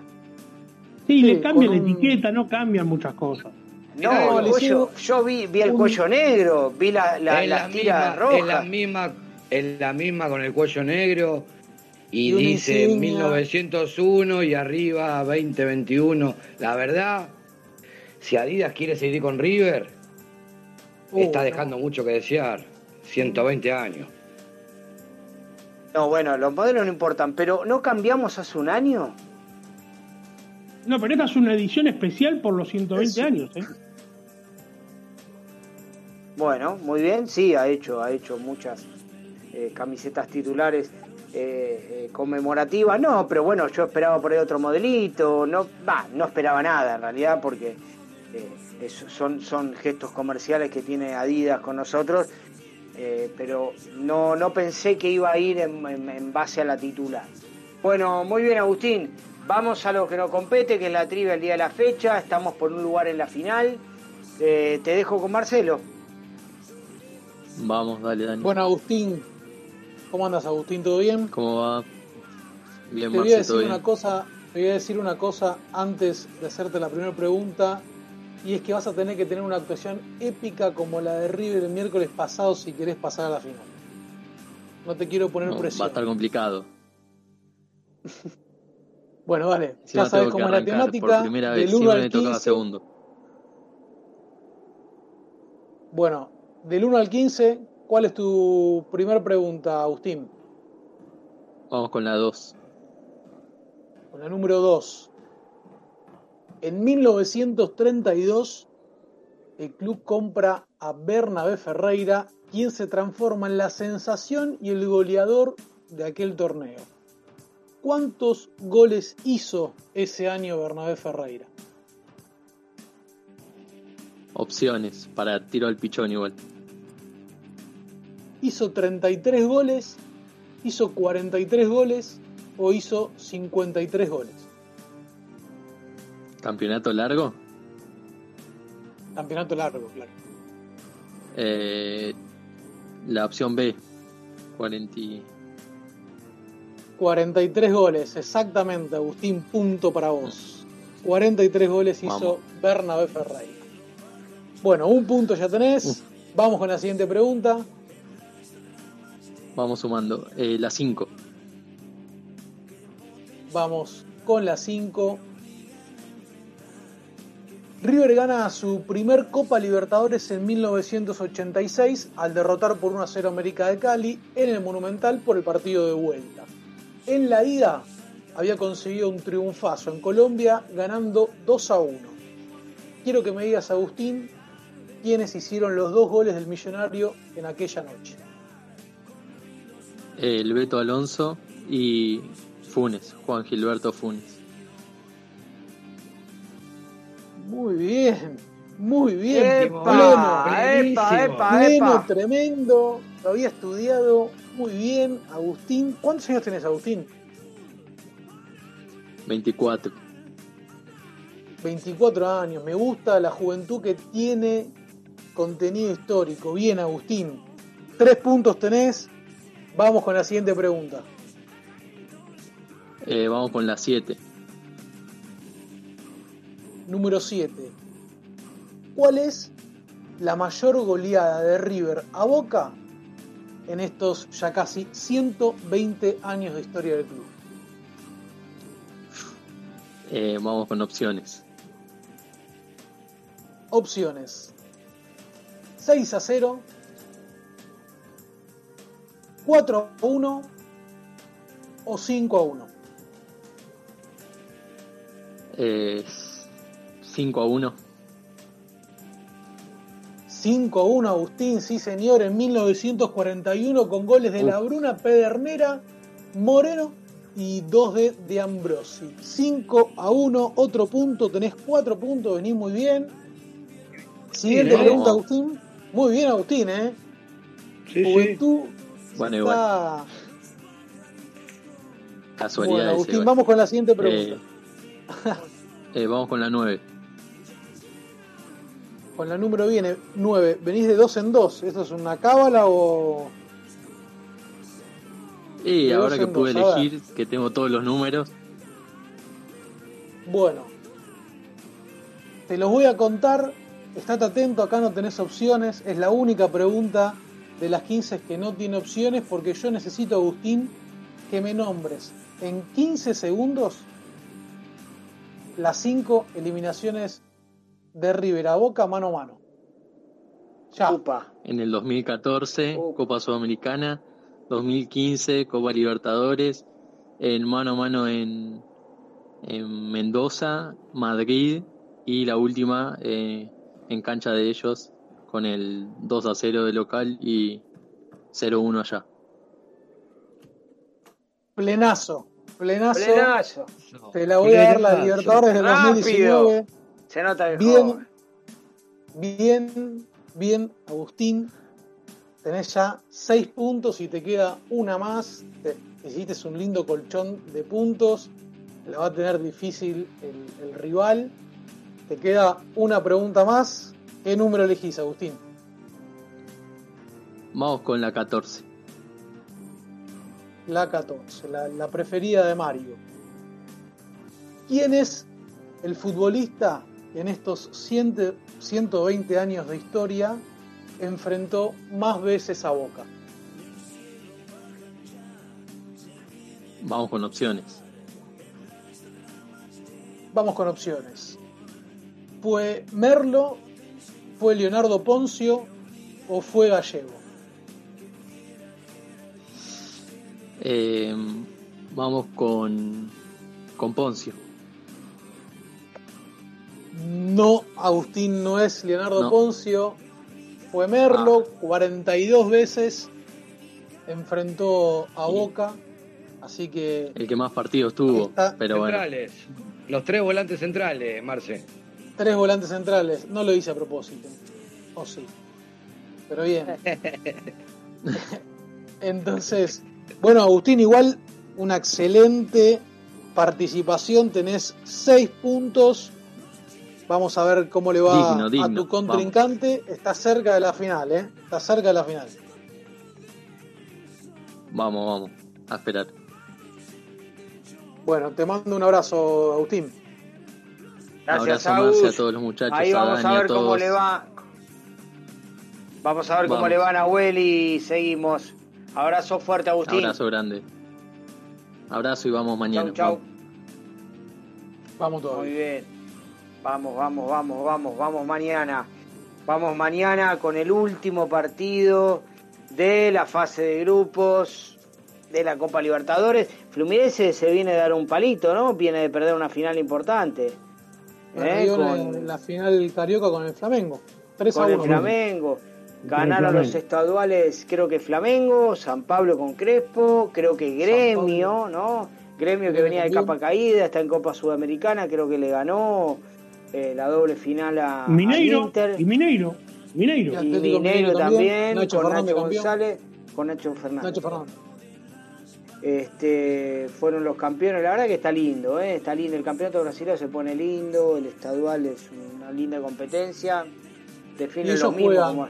Sí, le cambian la un- etiqueta, no cambian muchas cosas. No, el cuello, yo vi, vi el un- cuello negro, vi la, la, es, las la tiras misma, es la rojas. misma, es la misma con el cuello negro y, Y dice insignia. 1901 y arriba 2021. La verdad, si Adidas quiere seguir con River, Uh, está dejando mucho que desear. 120 años. No, bueno, los modelos no importan, pero ¿no cambiamos hace un año? No, pero esta es una edición especial por los 120 años, ¿eh? Bueno, muy bien, sí, ha hecho, ha hecho muchas eh, camisetas titulares eh, eh, conmemorativas. No, pero bueno, yo esperaba por ahí otro modelito, no, va, no esperaba nada en realidad porque eh, es- son, son gestos comerciales que tiene Adidas con nosotros, eh, pero no, no pensé que iba a ir en, en- en base a la titular. Bueno, muy bien Agustín, vamos a lo que nos compete, que es la trivia el día de la fecha, estamos por un lugar en la final. Eh, te dejo con Marcelo. Vamos, dale, Dani. Bueno, Agustín, ¿cómo andas, Agustín? ¿Todo bien? ¿Cómo va? Bien, Te voy Marce, a decir todo bien. una cosa, te voy a decir una cosa antes de hacerte la primera pregunta y es que vas a tener que tener una actuación épica como la de River el miércoles pasado si querés pasar a la final. No te quiero poner No, va a presión. estar complicado. Bueno, vale, Encima ya sabes cómo es la temática. por vez. del 1 Siempre al me tocaba 15. segundo. Bueno, del 1 al 15, ¿cuál es tu primera pregunta, Agustín? Vamos con la 2. Con la número 2. En 1932, el club compra a Bernabé Ferreira, quien se transforma en la sensación y el goleador de aquel torneo. ¿Cuántos goles hizo ese año Bernabé Ferreira? Opciones para tiro al pichón igual. ¿Hizo 33 goles? ¿Hizo 43 goles? ¿O hizo 53 goles? ¿Campeonato largo? Campeonato largo, claro. Eh, la opción B. 40. y- 43 goles, exactamente, Agustín, punto para vos. 43 goles hizo. Bernabé Ferreira. Bueno, un punto ya tenés. Vamos con la siguiente pregunta. Vamos sumando. Eh, la 5. Vamos con la 5. River gana su primer Copa Libertadores en 1986 al derrotar por 1 a 0 América de Cali en el Monumental por el partido de vuelta. En la ida había conseguido un triunfazo en Colombia ganando 2 a 1. Quiero que me digas, Agustín, quiénes hicieron los dos goles del millonario en aquella noche. El Beto Alonso y Funes. Juan Gilberto Funes. Muy bien, muy bien. ¡Epa! pleno, ¡Epa, epa, pleno, epa! tremendo. Lo había estudiado muy bien. Agustín, ¿cuántos años tenés, Agustín? 24. 24 años. Me gusta la juventud que tiene contenido histórico. Bien, Agustín. Tres puntos tenés. Vamos con la siguiente pregunta. Eh, vamos con la 7. Número 7. ¿Cuál es la mayor goleada de River a Boca en estos ya casi 120 años de historia del club? Eh, vamos con opciones. Opciones. 6 a 0, 4 a 1 o 5 a 1. Eh, 5 a 1. 5 a 1 Agustín, sí señor, en 1941 con goles de La Bruna, Pedernera, Moreno y 2 de, de Ambrosi. 5 a 1, otro punto, tenés 4 puntos, venís muy bien. Siguiente Sí, pregunta. Agustín. Muy bien, Agustín, ¿eh? Sí, sí. Juventud Bueno, está Casualidad. Bueno, Agustín, vamos con la siguiente pregunta. Eh, vamos con la 9. Con la número viene 9. ¿Venís de dos en dos? ¿Eso es una cábala o.? Y ahora que pude dos, elegir, que tengo todos los números, Bueno. Te los voy a contar. Estate atento, acá no tenés opciones. Es la única pregunta de las 15 que no tiene opciones porque yo necesito, Agustín, que me nombres en 15 segundos las 5 eliminaciones de River a Boca mano a mano. Ya. en el 2014, Copa Sudamericana, 2015, Copa Libertadores, en mano a mano en, en Mendoza, Madrid y la última eh, en cancha de ellos con el 2 a 0 de local y 0-1 allá. Plenazo. Plenazo. Plenazo. Te la voy a dar la. Libertadores del Rápido. 2019. Se nota que Bien, joven. bien, bien, Agustín. Tenés ya 6 puntos y te queda una más. Te hiciste un lindo colchón de puntos. La va a tener difícil el, el rival. Te queda una pregunta más. ¿Qué número elegís, Agustín? Vamos con la 14. La 14, la, la preferida de Mario. ¿Quién es el futbolista en estos 100 120 años de historia enfrentó más veces a Boca? Vamos con opciones. Vamos con opciones. ¿Fue Merlo, fue Leonardo Poncio o fue Gallego? Eh, vamos con, con Poncio. No, Agustín no es Leonardo No. Poncio, fue Merlo, 42 veces enfrentó a Boca, así que El que más partidos tuvo. Pero bueno, Centrales. Los tres volantes centrales, Marce. tres volantes centrales, no lo hice a propósito, o sí, pero bien. Entonces, bueno, Agustín, igual una excelente participación, tenés seis puntos. Vamos a ver cómo le va Digno, digno, a tu contrincante. Está cerca de la final, ¿eh? Está cerca de la final. vamos, vamos. A esperar. Bueno, te mando un abrazo, Agustín. Gracias, Abrazo, Marce, Agus. a todos los muchachos, Ahí a vamos Dani, a a ver cómo todos. le va. Vamos a ver cómo le va a Nahuel y seguimos. Abrazo fuerte, Agustín. Abrazo grande. Abrazo y vamos mañana. Chau, chau. Vamos. Vamos todos. Muy bien. Vamos, vamos, vamos, vamos, vamos mañana. Vamos mañana con el último partido de la fase de grupos de la Copa Libertadores. Fluminense se viene a dar un palito, ¿no? Viene de perder una final importante. ¿eh? Con- la final carioca con el Flamengo. 3 a con 1. el Flamengo. Ganaron los estaduales, creo que Flamengo, San Pablo con Crespo, creo que Gremio, ¿no? Gremio que venía de capa caída, está en Copa Sudamericana, creo que le ganó eh, la doble final a, Mineiro Inter. y Mineiro. Mineiro. Y Mineiro Mineiro también, también, Nacho con Fernández Nacho campeón. González, con Nacho Fernández. Nacho Fernández. Este, fueron los campeones, la verdad que está lindo, ¿eh? está lindo, el campeonato brasileño se pone lindo, el estadual es una linda competencia, ellos lo mismo juegan. como-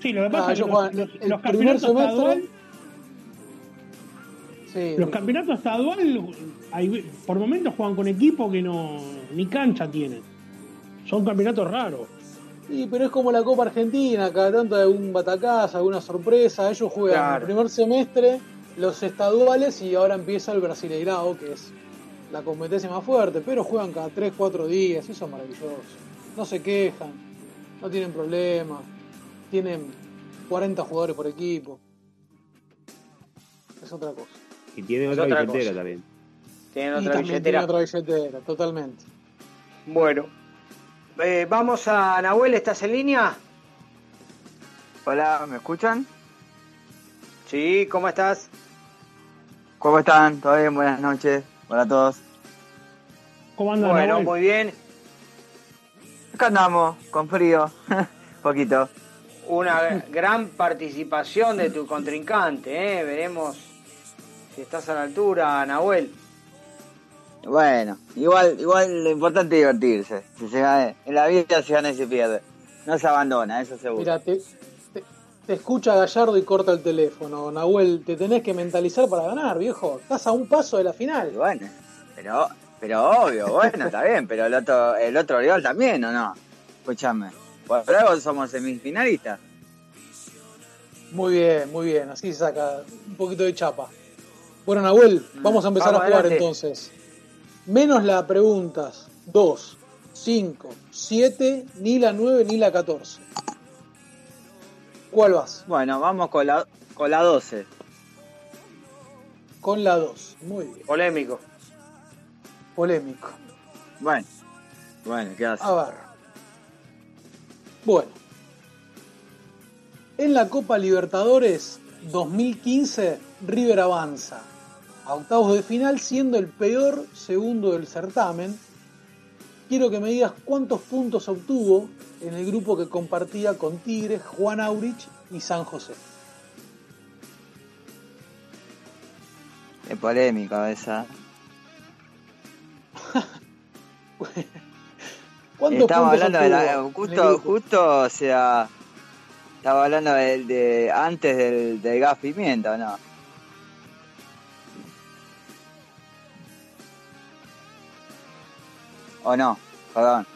Sí, lo que Ah, pasa es que ellos los, los- el los primer campeonatos estadual, Sí, los campeonatos estadual, hay- por momentos juegan con equipos que no ni cancha tienen. Son campeonatos raros. Sí, pero es como la Copa Argentina, cada tanto hay un batacazo, alguna sorpresa. Ellos juegan Claro. el primer semestre los estaduales y ahora empieza el Brasileirao, que es la competencia más fuerte, pero juegan cada 3, 4 días, eso es maravilloso. No se quejan, no tienen problemas, tienen 40 jugadores por equipo. Es otra cosa. Y tiene Es otra otra billetera cosa. también. Tienen y otra también billetera. tiene otra billetera, totalmente. Bueno, eh, vamos a Nahuel, ¿estás en línea? Hola, ¿me escuchan? Sí, ¿cómo estás? ¿Cómo están? ¿Todo bien? Buenas noches. Hola a todos. ¿Cómo andan? Bueno, Nahuel? muy bien. Acá andamos, con frío. Poquito. Una gran participación de tu contrincante, ¿eh? Veremos Si estás a la altura, Nahuel. Bueno, igual, igual lo importante es divertirse. Si se gana- en la vida se gana y se pierde. No se abandona, eso seguro. Mira, te, te- te escucha Gallardo y corta el teléfono. Nahuel, te tenés que mentalizar para ganar, viejo. Estás a un paso de la final. Bueno, pero, pero obvio, bueno, está bien, pero el otro, el otro rival también, ¿o no? Escúchame. Por algo somos semifinalistas. Muy bien, muy bien. Así se saca un poquito de chapa. Bueno, Nahuel, vamos a empezar Vamos a jugar adelante. entonces. Menos la preguntas 2, 5, 7, ni la 9 ni la 14. ¿Cuál vas? Bueno, vamos con la, con la 12. Con la 2. Muy bien. Polémico. Polémico. Bueno, bueno, ¿qué hace? A ver. Bueno. En la Copa Libertadores 2015, River avanza a octavos de final siendo el peor segundo del certamen. Quiero que me digas cuántos puntos obtuvo en el grupo que compartía con Tigres, Juan Aurich y San José. Es polémica esa. ¿Cuántos Estamos hablando de la, justo, justo, o sea, estaba hablando del de, antes del, del gas pimienta, ¿o no? ¿O no? Perdón.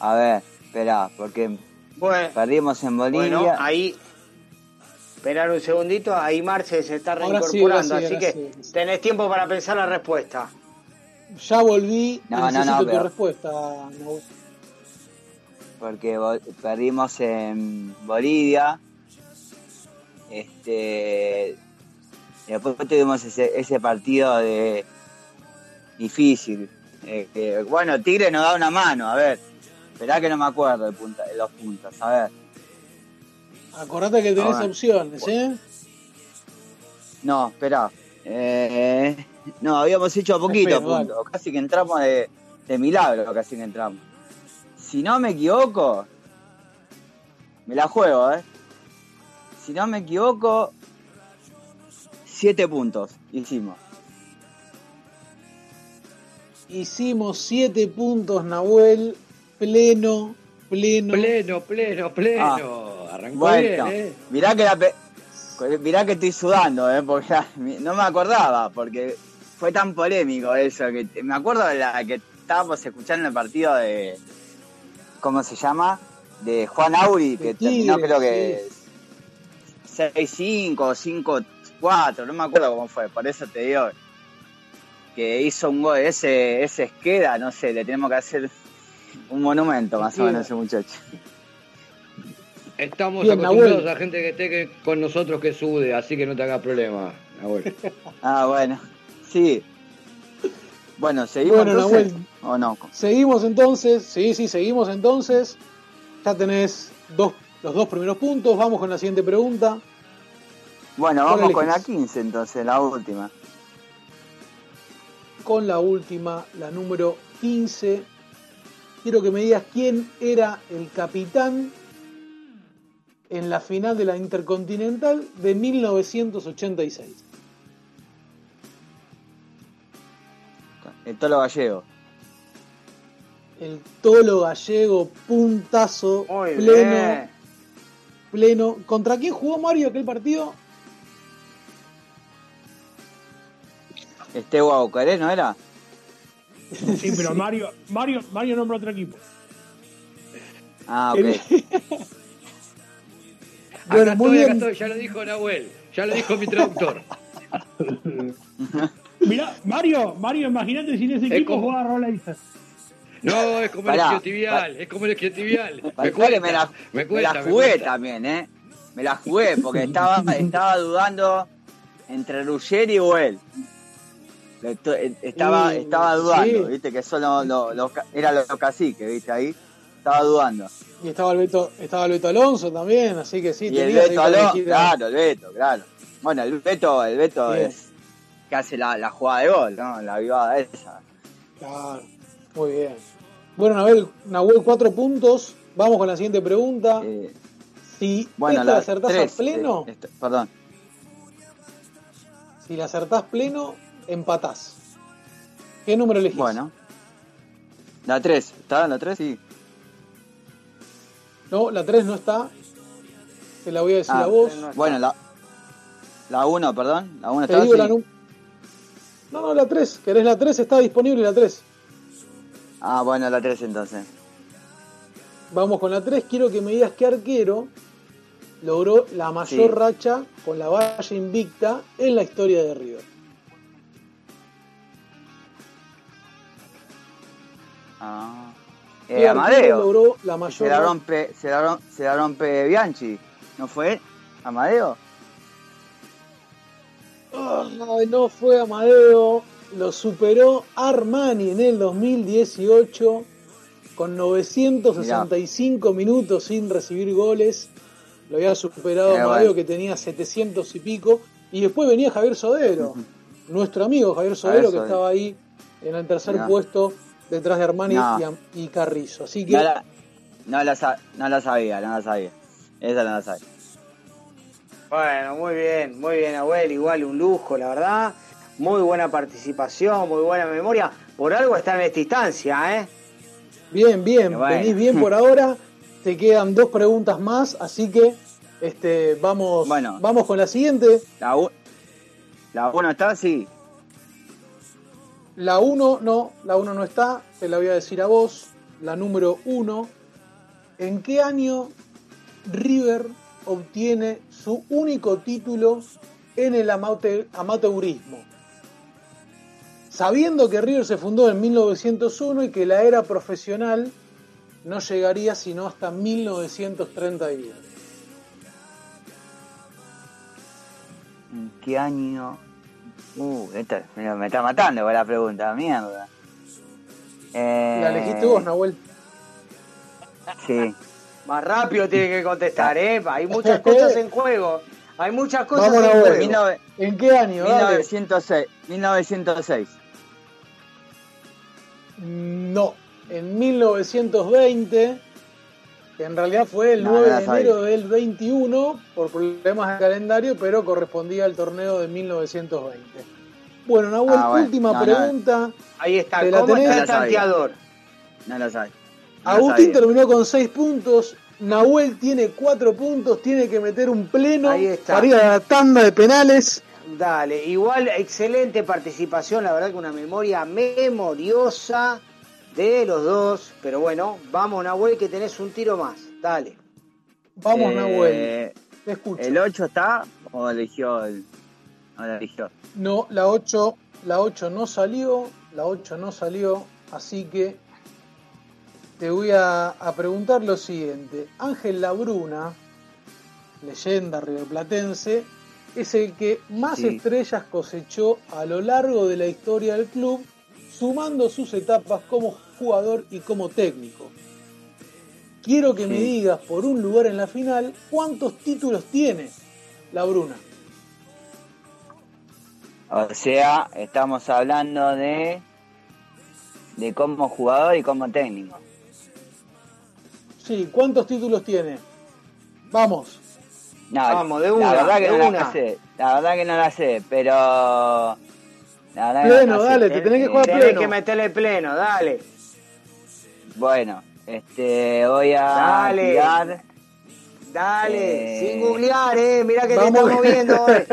A ver, espera, porque Bueno, perdimos en Bolivia. bueno, ahí. Esperar un segundito, ahí Marce se está Ahora sí, reincorporando, ahora sí, así ahora que tenés tiempo para pensar la respuesta. Ya volví, No, no, necesito no, tu pero- respuesta. Nahuel. porque perdimos en Bolivia. Este, y después tuvimos ese, ese partido de difícil. Eh, que, bueno, Tigre nos da una mano, a ver. Esperá que no me acuerdo de, punta, de los puntos, a ver. Acordate que tenés Ahora. opciones, ¿eh? No, esperá. Eh, no, habíamos hecho poquito puntos. Casi que entramos de, de milagro, casi que entramos. Si no me equivoco, me la juego, ¿eh? Si no me equivoco, siete puntos hicimos. Hicimos siete puntos, Nahuel. Pleno, pleno. Pleno, pleno, pleno. Ah, Arrancó Bueno, bien, ¿eh? mirá que la pe- mirá que estoy sudando, ¿eh? Porque ya no me acordaba, porque fue tan polémico eso. que Me acuerdo de la que estábamos escuchando el partido de. ¿Cómo se llama? De Juan Auri, que terminó creo que 6-5 o 5-4, no me acuerdo cómo fue, por eso te digo que hizo un gol, ese, ese Esqueda, no sé, le tenemos que hacer un monumento más o menos a ese muchacho. Estamos Bien, acostumbrados Nahuel. a gente que esté que- con nosotros que sude, así que no te hagas problema, Nahuel. Ah, bueno, sí. Bueno, ¿seguimos Bueno, entonces? Nahuel. ¿O no? Seguimos entonces, sí, sí, seguimos entonces. Ya tenés dos, los dos primeros puntos. Vamos con la siguiente pregunta. Bueno, ¿Cuál vamos con la eliges? 15 entonces, la última. Con la última, la número 15. Quiero que me digas quién era el capitán en la final de la Intercontinental de 1986. El Tolo Gallego. El Tolo Gallego, puntazo, Muy pleno, bien. pleno. ¿Contra quién jugó Mario aquel partido? Este Guaucaré, ¿no era? Sí, pero Mario, Mario, Mario nombra otro equipo. Ah, ok. Bueno, acá muy estoy, acá bien. estoy, ya lo dijo Nahuel, ya lo dijo mi traductor. Mirá, Mario, Mario, imagínate si en ese Es equipo como- jugaba Rolaiza. No, es como Pará, el isquiotibial, es como el isquiotibial. Me cuesta, me la, me la me jugué cuesta. también, ¿eh? Me la jugué porque estaba, estaba dudando entre Ruggeri y Well. Estaba, Sí, estaba dudando, sí. viste, que solo lo, lo- era los caciques, viste, ahí. Estaba dudando. Y estaba el Beto, estaba el Beto Alonso también, así que sí, y el Beto Alonso, claro, el Beto, claro. Bueno, el Beto, el Beto Bien. es que hace la, la jugada de gol, ¿no? La vivada esa. Claro, muy bien. Bueno, Nahuel, Nahuel, cuatro puntos. Vamos con la siguiente pregunta. Eh, Si bueno, esta la acertás tres, a pleno, eh, esta- perdón. Si la acertás pleno, empatás. ¿Qué número elegís? Bueno. La 3. ¿Está en la 3? Sí. No, la 3 no está. Te la voy a decir Ah, a vos. Bueno, la, la 1, perdón. La 1 Te está digo sí. la No, no, la 3. ¿Querés la 3? Está disponible la 3. Ah, bueno, la 3 entonces. Vamos con la 3. Quiero que me digas qué arquero logró la mayor Sí. racha con la valla invicta en la historia de River. Ah. ¿Qué Eh, Amadeo. logró la Se mayor la rompe, se la, rom- se la rompe Bianchi. ¿No fue? ¿Amadeo? No fue Amadeo, lo superó Armani en el 2018 con 965 minutos sin recibir goles. Lo había superado Amadeo bueno. que tenía 700 y pico. Y después venía Javier Sodero, nuestro amigo Javier Sodero que Sodero. estaba ahí en el tercer Mirá. puesto detrás de Armani No. y Carrizo. Así que No la, no, la, sa- no la sabía, no la sabía. Esa no la sabía. Bueno, muy bien, muy bien, Abuel. Igual un lujo, la verdad. Muy buena participación, muy buena memoria. Por algo está en esta instancia, ¿eh? Bien, bien, bueno. venís bien por ahora. Te quedan dos preguntas más, así que este, vamos, vamos con la siguiente. La 1 la uno está, sí. La 1 no, la 1 no está, te la voy a decir a vos. La número 1. ¿En qué año River obtiene su único título en el amate- amateurismo? Sabiendo que River se fundó en 1901 y que la era profesional no llegaría sino hasta 1932. ¿En qué año? Uh, esta, me, me está matando con la pregunta, mierda. Eh, La elegiste vos, Nahuel. Sí. Más rápido tiene que contestar, ¿eh? Hay muchas cosas en juego. Hay muchas cosas Vamos, en juego. ¿En qué año? Dale. 1906. 1906. No, en 1920, que en realidad fue el No, 9 no la de sabía. enero del 21 por problemas de calendario, pero correspondía al torneo de 1920. Bueno, Nahuel, Ah, bueno. última No, no. pregunta. Ahí está, ¿Te la ¿cómo tenés? está el la tanteador? No lo lo Agustín sabía. terminó con 6 puntos. Nahuel tiene 4 puntos, tiene que meter un pleno Ahí está. para ir a la tanda de penales. Dale, igual excelente participación, la verdad que una memoria memoriosa de los dos, pero bueno, vamos Nahuel que tenés un tiro más, dale. Vamos, Eh, Nahuel. Te escucho. ¿El 8 está o eligió el.? No la eligió. No, la 8, la 8 no salió, la 8 no salió, así que te voy a, a preguntar lo siguiente. Ángel Labruna, leyenda riverplatense, es el que más Sí. estrellas cosechó a lo largo de la historia del club, sumando sus etapas como jugador y como técnico. Quiero que me digas por un lugar en la final cuántos títulos tiene Labruna. O sea, estamos hablando de. de como jugador y como técnico. Sí, ¿cuántos títulos tiene? Vamos. No, Vamos, de la una, verdad que de no una. la sé. La verdad que no la sé, pero. La verdad que Pleno, no la sé. dale, te tenés que jugar Tenés pleno. que meterle pleno, dale. Bueno, este, voy a Dale. tirar. Dale, Eh, sin googlear, eh, mira que te vamos. estamos viendo, eh.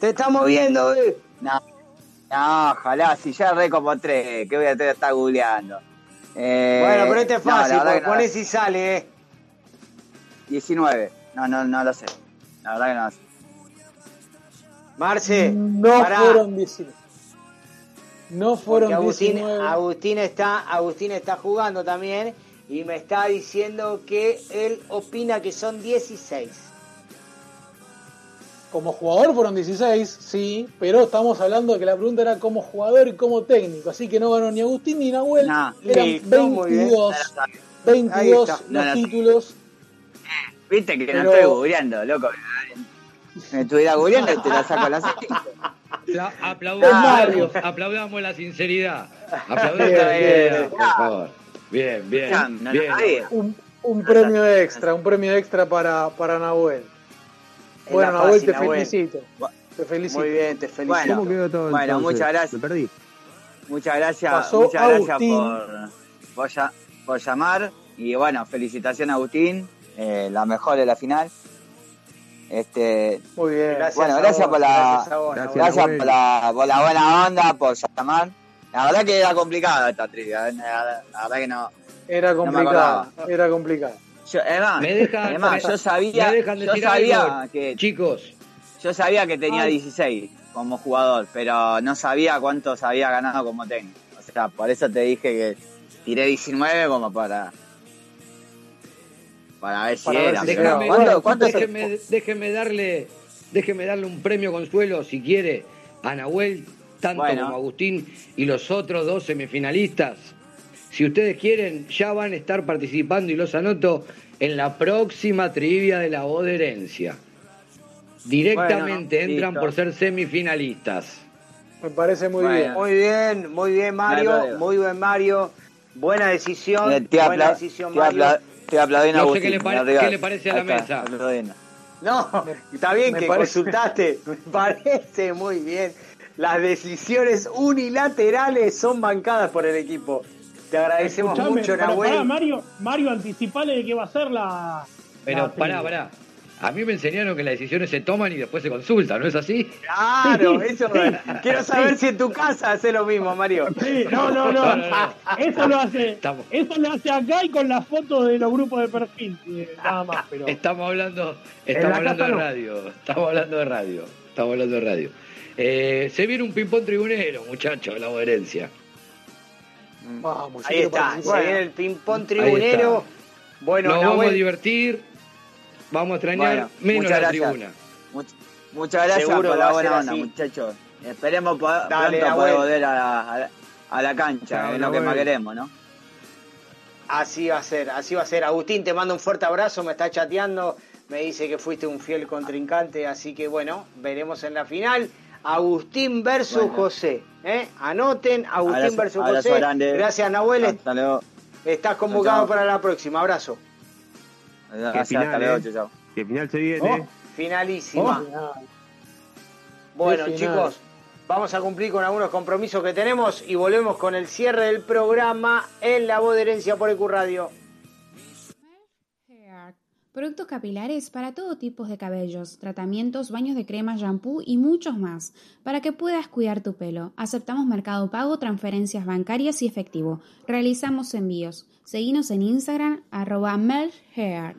Te estamos viendo, eh. No, no, ojalá, si ya re como tres, que voy a estar googleando. Eh, bueno, pero este es no, fácil, que no la- ponés y sale, eh. 19. No, no, no lo sé. La verdad que no lo sé. Marce, No pará, fueron 19. No porque fueron Agustín, 19. Agustín está, Agustín está jugando también y me está diciendo que él opina que son 16. Como jugador fueron 16, sí, pero estamos hablando de que la pregunta era como jugador y como técnico, así que no ganó ni Agustín ni Nahuel. No. Eran bien. 22, Ahí 22 está. los No, no. títulos. Viste que Pero- no estoy googleando, loco. Me estuviera googleando y te la saco a las seis. Apla- aplaudamos, la sinceridad. Bien, Aplaudamos la bien. sinceridad, por favor. Bien, bien. Bien. Un, un premio extra, un premio extra para, para Nahuel. Bueno, Nahuel, te Nahuel. felicito. Te felicito. Muy bien, te felicito. Bueno, ¿Cómo quedó todo bueno, entonces? muchas gracias. Me perdí. Muchas gracias, Pasó muchas gracias Agustín. por, por, llamar. Y bueno, felicitación a Agustín, eh, la mejor de la final. Este, Muy bien. Gracias bueno, gracias vos, por la, gracias a vos, Gracias. gracias Nahuel. por la, por la buena onda, por llamar. La verdad que era complicada esta trivia, eh, la, la verdad que no. Era No complicada. acordaba. era complicada. Yo, además, Me dejan, además, yo sabía, me dejan yo sabía algo, que chicos. yo sabía que tenía Ay. 16 como jugador, pero no sabía cuántos había ganado como técnico. O sea, por eso te dije que tiré 19 como para para ver si Para ver era. si ¿cuánto- déjeme, déjeme darle, déjeme darle un premio consuelo, si quiere, a Nahuel, tanto Bueno. como a Agustín y los otros dos semifinalistas. Si ustedes quieren, ya van a estar participando y los anoto en la próxima trivia de la voz de herencia. Directamente Bueno, entran listo. por ser semifinalistas. Me parece muy Bueno. bien. Muy bien, muy bien, Mario. Muy bien, Mario. Buena decisión. Te buena decisión, te Mario. Te aplaudí a No sé qué le pare- arriba. qué le parece a la mesa. No, está bien Me que parece- consultaste. Me parece muy bien. Las decisiones unilaterales son bancadas por el equipo. Te agradecemos Escuchame, mucho, pará, Nahuel. Mario, Mario, anticipale de qué va a ser la. Pero la pará, pará. A mí me enseñaron que las decisiones se toman y después se consultan, ¿no es así? Claro, eso. Quiero saber si en tu casa hace lo mismo, Mario. Sí, no, no, no. Eso lo hace. Eso lo hace acá y con las fotos de los grupos de perfil, nada más. Pero Estamos hablando, estamos la hablando de no. radio, estamos hablando de radio, estamos hablando de radio. Eh, se viene un ping-pong tribunero, muchachos, la herencia. Vamos, Ahí está. Se viene el ping-pong tribunero. Bueno, Nos vamos a divertir, vamos a extrañar Bueno, menos muchas la gracias. tribuna. Much- muchas gracias Seguro por la buena onda, así. muchachos. Esperemos po- Dale, pronto Nahuel. poder volver a la, a la- a la cancha, es lo que más queremos, ¿no? Así va a ser, así va a ser. Agustín, te mando un fuerte abrazo, me está chateando, me dice que fuiste un fiel contrincante, así que bueno, veremos en la final. Agustín versus Bueno. José. ¿eh? Anoten, Agustín Abrazo- versus abrazo José. grande. Gracias, Nahuel. Hasta luego. Estás convocado Chao. para la próxima. Abrazo. Gracias, final, hasta luego, eh. chao, chao. Que al final se viene. Oh, Finalísima. Oh. Bueno, final. chicos, vamos a cumplir con algunos compromisos que tenemos y volvemos con el cierre del programa en La Voz de Herencia por EQ Radio. Productos capilares para todo tipo de cabellos, tratamientos, baños de crema, shampoo y muchos más, para que puedas cuidar tu pelo. Aceptamos mercado pago, transferencias bancarias y efectivo. Realizamos envíos. Seguinos en Instagram, arroba melhair.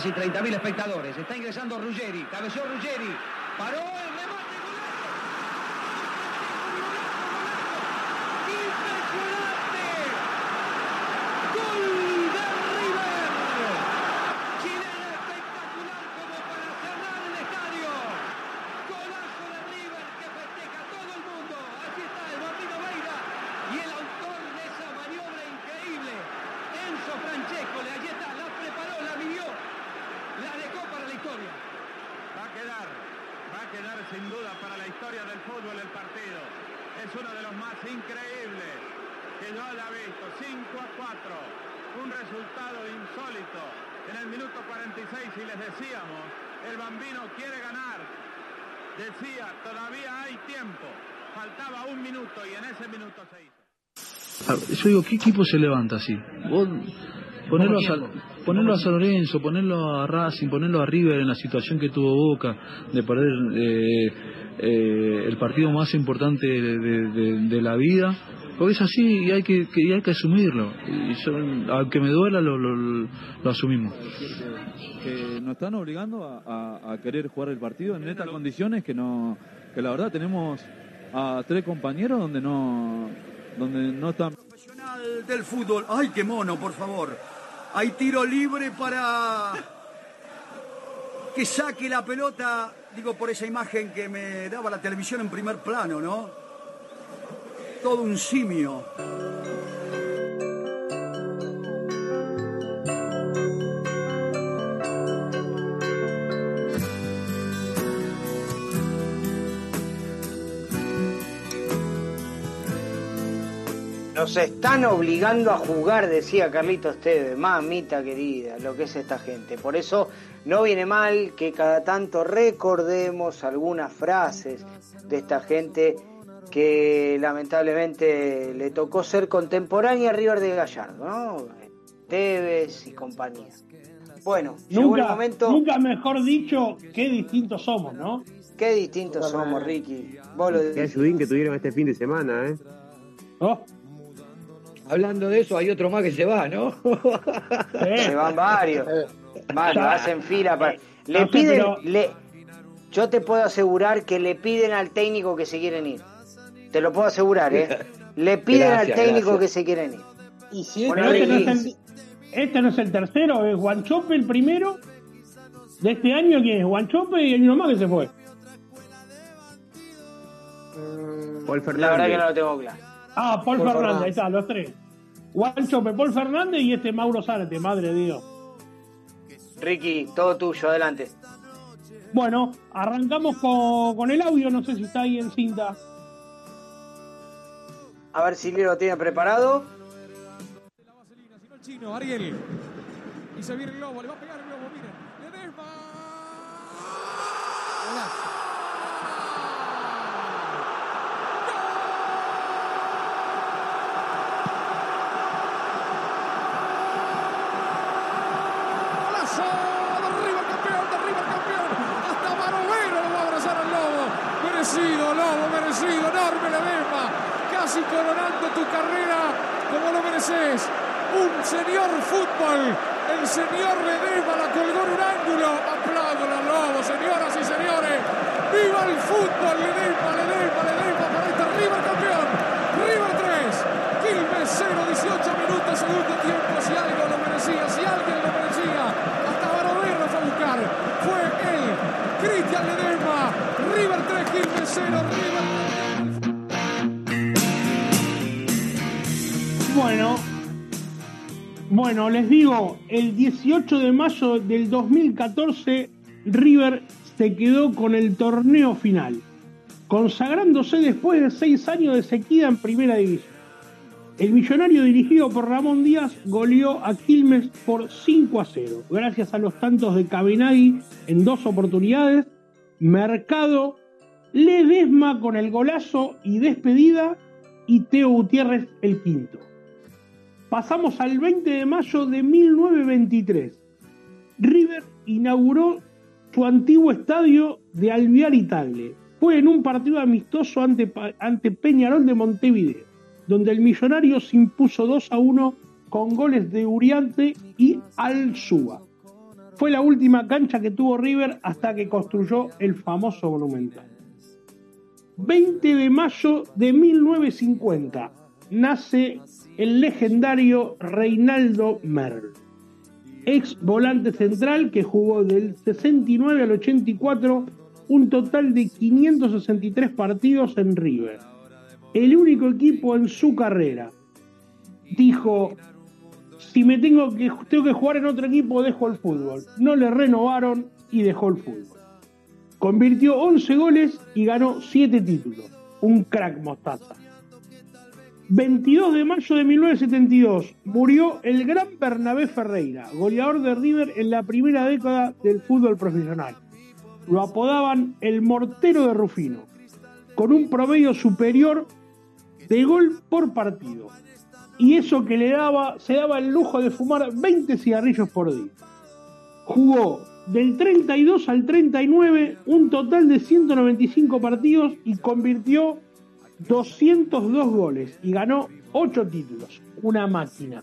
Casi 30.000 espectadores. Está ingresando Ruggeri, cabeceó Ruggeri, paró el remate. ¡Gol de River! Chilena espectacular como para cerrar el estadio. Golazo de River que festeja todo el mundo. Así está el Bambino Veira y el autor de esa maniobra increíble, Enzo Francescoli. Allí está, la preparó, la midió, la dejó para la historia. Va a quedar, va a quedar sin duda para la historia del fútbol el partido. Es uno de los más increíbles haya visto. 5 a 4, un resultado insólito. En el minuto 46 y les decíamos, el bambino quiere ganar. Decía, todavía hay tiempo. Faltaba un minuto y en ese minuto se hizo. Ah, Yo digo, ¿qué equipo se levanta así? Vos ponelo a, Sal- ponerlo a San Lorenzo, ponerlo a Racing, ponerlo a River en la situación que tuvo Boca de perder eh, eh, el partido más importante de, de- de- de la vida. Porque es así y hay que, que- y hay que asumirlo. Y yo, aunque me duela, lo, lo- lo asumimos. que nos están obligando a, a- a querer jugar el partido en estas condiciones que no que la verdad tenemos a tres compañeros donde no donde no están Profesional del fútbol. ¡Ay, qué mono, por favor! Hay tiro libre para que saque la pelota, digo por esa imagen que me daba la televisión en primer plano, ¿no? Todo un simio. Nos están obligando a jugar, decía Carlitos Tevez, mamita querida, lo que es esta gente. Por eso no viene mal que cada tanto recordemos algunas frases de esta gente que lamentablemente le tocó ser contemporánea a River de Gallardo, ¿no? Tevez y compañía. Bueno, llegó el Nunca, momento. nunca mejor dicho, qué distintos somos, ¿no? Qué distintos somos, Ricky. Vos lo Qué ayudín que tuvieron este fin de semana, ¿eh? Hablando de eso, hay otro más que se va, ¿no? Se van varios. Ya. hacen fila para. Le No sé, piden. pero- le- yo te puedo asegurar que le piden al técnico que se quieren ir. Te lo puedo asegurar, ¿eh? Le piden Gracias, al técnico gracias. que se quieren ir. Y si Bueno, este, no es el, este no es el tercero, es Guanchope el primero de este año, que es Guanchope y hay uno más que se fue. Paul Fernández. La verdad que no lo tengo claro. Ah, Paul, Paul Fernández, Fernández. ahí está, los tres. Guanchope, Paul Fernández y este Mauro Zárate, madre de Dios. Ricky, todo tuyo, adelante. Bueno, arrancamos con, con el audio, no sé si está ahí en cinta. A ver si lo tiene preparado. el chino, Ariel. Y se viene el globo, le va a pegar el globo, miren. Ledesma. Golazo de River campeón, de River campeón. Hasta Barovero lo va a abrazar al lobo. Merecido, lobo, merecido, enorme Ledesma. Casi coronando tu carrera como lo mereces. Un señor fútbol. El señor Ledesma la colgó en un ángulo. Aplaudo al lobo, señoras y señores. ¡Viva el fútbol! Ledesma, Ledesma, Ledesma para este River campeón. River 3. Quilmes 0, 18 minutos, segundo tiempo. Si algo lo merecía, si alguien lo merecía. Hasta Barovero fue a buscar. Fue él, Cristian Ledesma. River 3, Quilmes 0, River bueno, les digo, el 18 de mayo del 2014, River se quedó con el torneo final, consagrándose después de seis años de sequía en primera división. El millonario dirigido por Ramón Díaz goleó a Quilmes por 5 a 0, gracias a los tantos de Cabinagui en dos oportunidades, Mercado, Ledesma con el golazo y despedida y Teo Gutiérrez el quinto. Pasamos al 20 de mayo de 1923. River inauguró su antiguo estadio de Alvear y Tagle. Fue en un partido amistoso ante, ante Peñarol de Montevideo, donde el millonario se impuso 2 a 1 con goles de Uriante y Alzúa. Fue la última cancha que tuvo River hasta que construyó el famoso Monumental. 20 de mayo de 1950 nace el legendario Reinaldo Merl, ex volante central que jugó del 69 al 84 un total de 563 partidos en River. El único equipo en su carrera. Dijo, si me tengo que, tengo que jugar en otro equipo, dejo el fútbol. No le renovaron y dejó el fútbol. Convirtió 11 goles y ganó 7 títulos. Un crack mostaza. 22 de mayo de 1972 murió el gran Bernabé Ferreira, goleador de River en la primera década del fútbol profesional. Lo apodaban el mortero de Rufino, con un promedio superior de gol por partido. y eso que le daba, se daba el lujo de fumar 20 cigarrillos por día. Jugó del 32 al 39 un total de 195 partidos y convirtió 202 goles y ganó 8 títulos. Una máquina.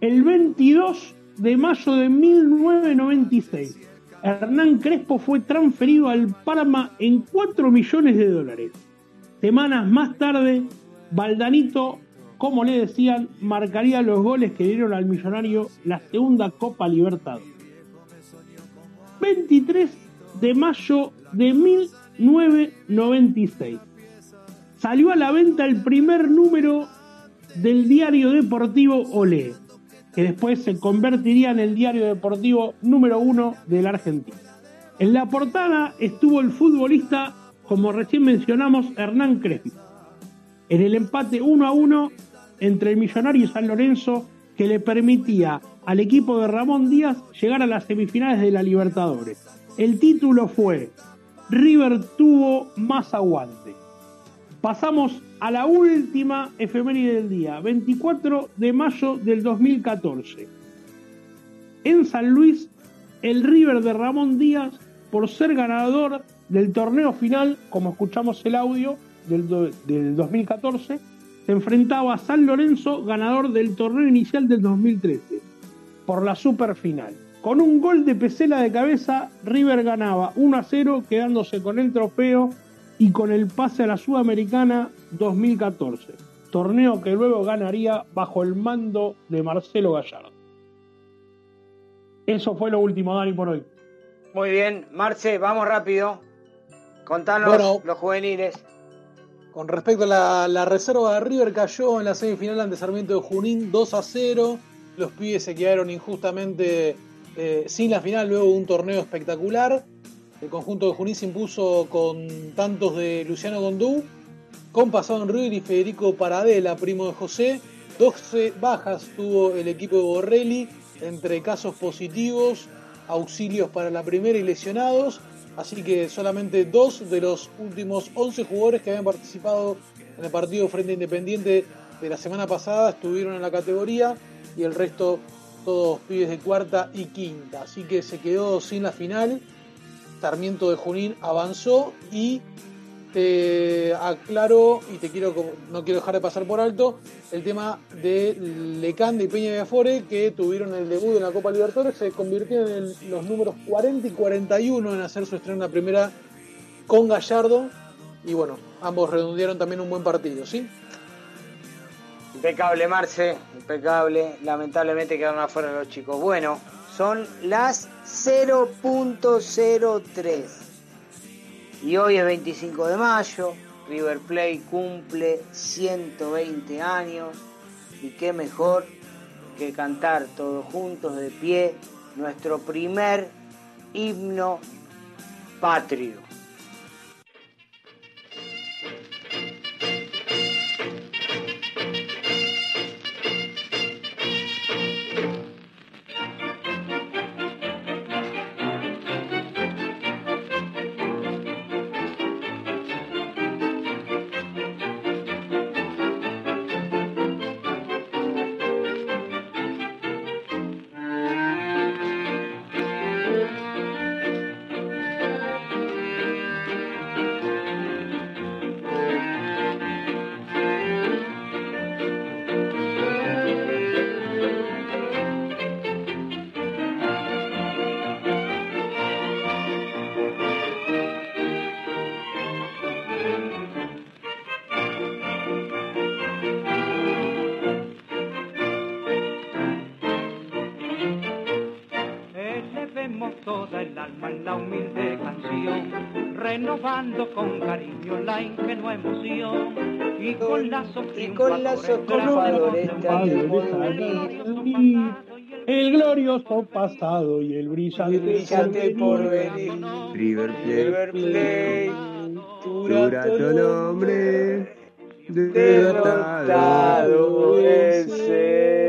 El 22 de mayo de 1996, Hernán Crespo fue transferido al Parma en 4 millones de dólares. Semanas más tarde, Valdanito, como le decían, marcaría los goles que dieron al millonario la segunda Copa Libertadores. 23 de mayo de 1996. Salió a la venta el primer número del diario deportivo Olé, que después se convertiría en el diario deportivo número uno de la Argentina. En la portada estuvo el futbolista, como recién mencionamos, Hernán Crespi. En el empate 1 a 1 entre el Millonario y San Lorenzo, que le permitía al equipo de Ramón Díaz llegar a las semifinales de la Libertadores. El título fue River tuvo más aguante. Pasamos a la última efeméride del día, 24 de mayo del 2014. En San Luis, el River de Ramón Díaz, por ser ganador del torneo final, como escuchamos el audio del, do- del 2014, se enfrentaba a San Lorenzo, ganador del torneo inicial del 2013, por la superfinal. Con un gol de Pesela de cabeza, River ganaba 1 a 0, quedándose con el trofeo y con el pase a la Sudamericana 2014, torneo que luego ganaría bajo el mando de Marcelo Gallardo. Eso fue lo último, Dani, por hoy. Muy bien, Marce, vamos rápido. Contanos Bueno. los juveniles. Con respecto a la, la reserva de River, cayó en la semifinal ante Sarmiento de Junín 2 a 0. Los pibes se quedaron injustamente eh, sin la final luego un torneo espectacular. El conjunto de Junín se impuso con tantos de Luciano Gondú, con pasado en River y Federico Paradela, primo de José. 12 bajas tuvo el equipo de Borrelli entre casos positivos, auxilios para la primera y lesionados. Así que solamente dos de los últimos 11 jugadores que habían participado en el partido frente Independiente de la semana pasada estuvieron en la categoría y el resto todos pibes de cuarta y quinta. Así que se quedó sin la final. Sarmiento de Junín avanzó y te aclaro y te quiero no quiero dejar de pasar por alto el tema de Lecán y Peña de Afore que tuvieron el debut en la Copa Libertadores se convirtieron en los números 40 y 41 en hacer su estreno en la primera con Gallardo y bueno ambos redondearon también un buen partido ¿sí? Impecable, Marce, impecable. Lamentablemente quedaron afuera los chicos. Bueno, son las 0.03. Y hoy es 25 de mayo. River Plate cumple 120 años. Y qué mejor que cantar todos juntos de pie nuestro primer himno patrio. Ingenua emoción y con lazos triunfadores El glorioso pasado y el brillante, brillante porvenir. River River Plate, Plate, dura tu nombre, derrotado vencedor.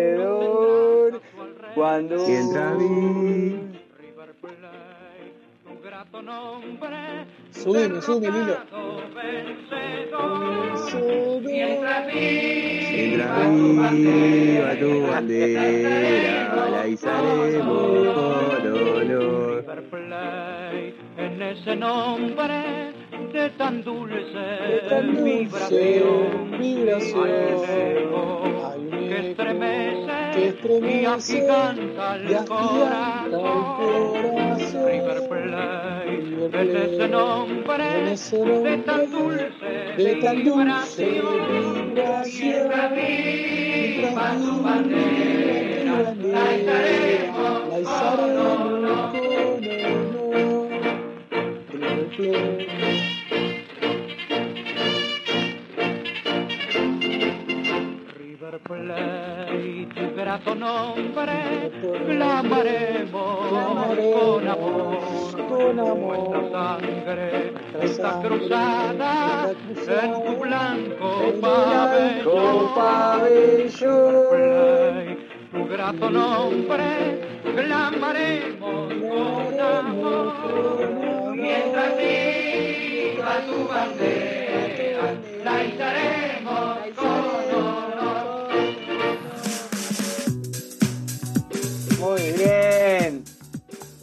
Cuando Mientras vi nombre Subime, subime, Lilo. Mientras Mientras viva tu bandera, la izaremos con honor. En ese nombre de tan dulce, tan dulce vibración, vibración, hay un eco que estremece, y agiganta el corazón. River Plate, en ese nombre de tan dulce, de tan dulce vibración, mientras tu bandera, la izaremos la izaremos con honor. Plate, tu grato nombre, clamaremos con amor, con nuestra sangre está cruzada en tu blanco pabellón. Tu grato nombre, clamaremos con amor, mientras viva tu bandera, la izaremos con Muy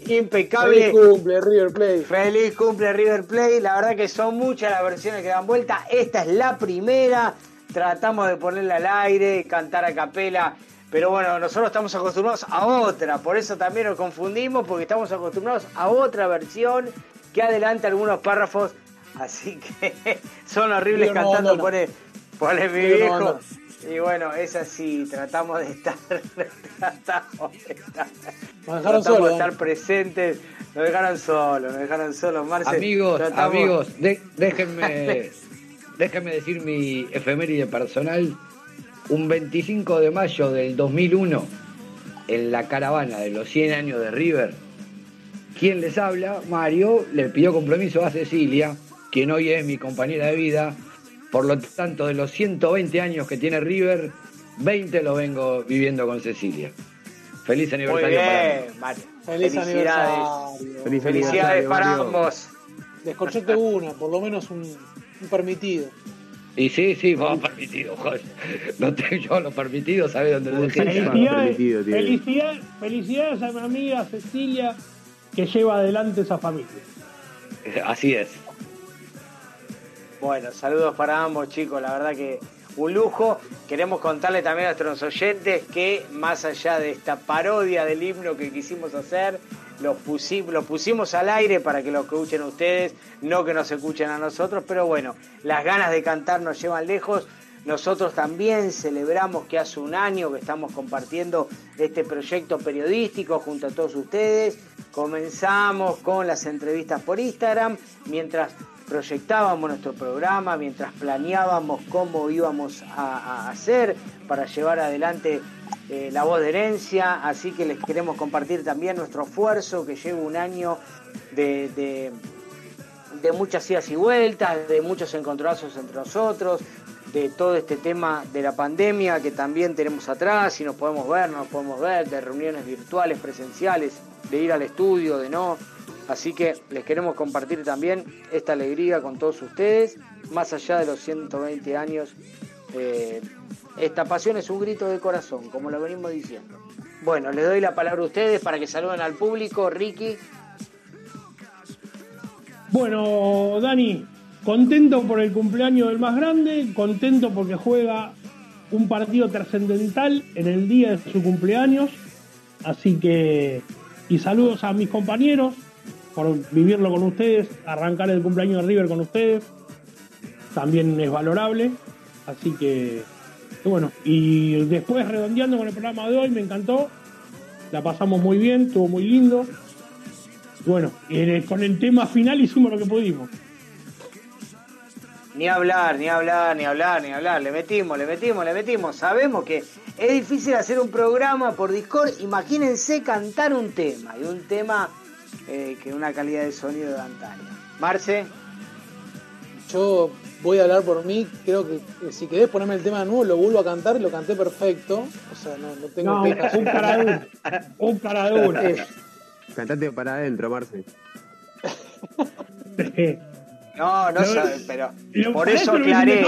Impecable. Feliz cumple, River Plate. Feliz cumple River Plate. La verdad que son muchas las versiones que dan vuelta. Esta es la primera. Tratamos de ponerla al aire, cantar a capela. Pero bueno, nosotros estamos acostumbrados a otra. Por eso también nos confundimos, porque estamos acostumbrados a otra versión que adelanta algunos párrafos. Así que son horribles no, cantando. no, no. Pone, pone mi Pero no, viejo. Y bueno, es así. Tratamos de estar. tratamos de estar. Tratamos solo, de estar Dani. presentes. Nos dejaron solos, nos dejaron solos, Marce. Amigos, tratamos- amigos, de- déjenme, déjenme decir mi efeméride personal. Un 25 de mayo del 2001, en la caravana de los 100 años de River, quien les habla, Mario, le pidió compromiso a Cecilia, quien hoy es mi compañera de vida. Por lo tanto, de los 120 años que tiene River, 20 lo vengo viviendo con Cecilia. Feliz Muy aniversario para mí. bien, Mario. Feliz Felicidades. aniversario. Feliz Felicidades aniversario, para Mario. ambos. Descorchate una, por lo menos un, un permitido. Y sí, sí, vamos permitido, joder. No tengo yo lo permitido, ¿sabes dónde lo dejé? Felicidades, permitido tiene. felicidad- felicidades a mi amiga Cecilia que lleva adelante esa familia. Así es. Bueno, saludos para ambos chicos, la verdad que un lujo. Queremos contarle también a nuestros oyentes que más allá de esta parodia del himno que quisimos hacer, lo pusimos, lo pusimos al aire para que lo escuchen ustedes, no que nos escuchen a nosotros, pero bueno, las ganas de cantar nos llevan lejos. Nosotros también celebramos que hace un año que estamos compartiendo este proyecto periodístico junto a todos ustedes. Comenzamos con las entrevistas por Instagram, mientras proyectábamos nuestro programa, mientras planeábamos cómo íbamos a, hacer para llevar adelante eh, la voz de herencia. Así que les queremos compartir también nuestro esfuerzo que lleva un año de, de de muchas idas y vueltas, de muchos encontrazos entre nosotros, de todo este tema de la pandemia que también tenemos atrás, si nos podemos ver, no nos podemos ver, de reuniones virtuales, presenciales, de ir al estudio, de no. Así que les queremos compartir también esta alegría con todos ustedes, más allá de los 120 años. eh, esta pasión es un grito de corazón, como lo venimos diciendo. Bueno, les doy la palabra a ustedes para que saluden al público. Ricky, Bueno, Dani, contento por el cumpleaños del más grande, contento porque juega un partido trascendental en el día de su cumpleaños. Así que, y saludos a mis compañeros por vivirlo con ustedes, arrancar el cumpleaños de River con ustedes. También es valorable. Así que, bueno, y después redondeando con el programa de hoy, me encantó. La pasamos muy bien, estuvo muy lindo. Bueno, con el tema final hicimos lo que pudimos. Ni hablar, ni hablar, ni hablar, ni hablar. Le metimos, le metimos, le metimos. Sabemos que es difícil hacer un programa por Discord. Imagínense cantar un tema. Y un tema eh, que una calidad de sonido de antaño. Marce, Yo voy a hablar por mí, creo que eh, si querés ponerme el tema de nuevo, lo vuelvo a cantar, lo canté perfecto. O sea, no, no tengo No, quejas. un cara duro. Un cara duro. Eh, Cantate para adentro, Marce. No, no sabe, pero por eso aclaré.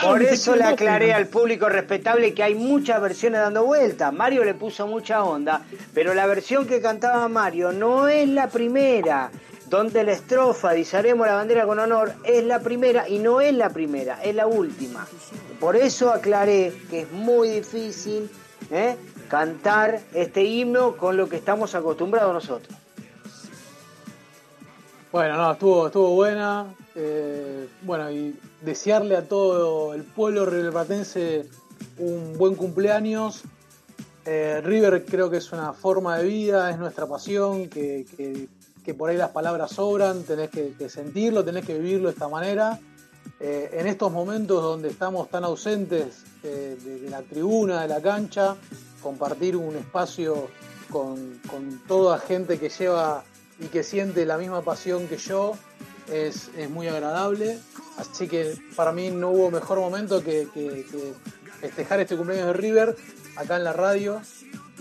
Por eso le aclaré ¿no? al público respetable que hay muchas versiones dando vueltas. Mario le puso mucha onda, pero la versión que cantaba Mario no es la primera. Donde la estrofa izaremos la bandera con honor es la primera y no es la primera, es la última. Por eso aclaré que es muy difícil ¿eh? cantar este himno con lo que estamos acostumbrados nosotros. Bueno, no, estuvo, estuvo buena. eh, bueno, y desearle a todo el pueblo riverplatense un buen cumpleaños. Eh, River creo que es una forma de vida, es nuestra pasión, que, que- por ahí las palabras sobran, tenés que, sentirlo, tenés que vivirlo de esta manera. Eh, en estos momentos donde estamos tan ausentes de, de la tribuna, de la cancha, compartir un espacio con, con toda gente que lleva y que siente la misma pasión que yo es, es muy agradable. Así que para mí no hubo mejor momento que, que- que festejar este cumpleaños de River acá en la radio.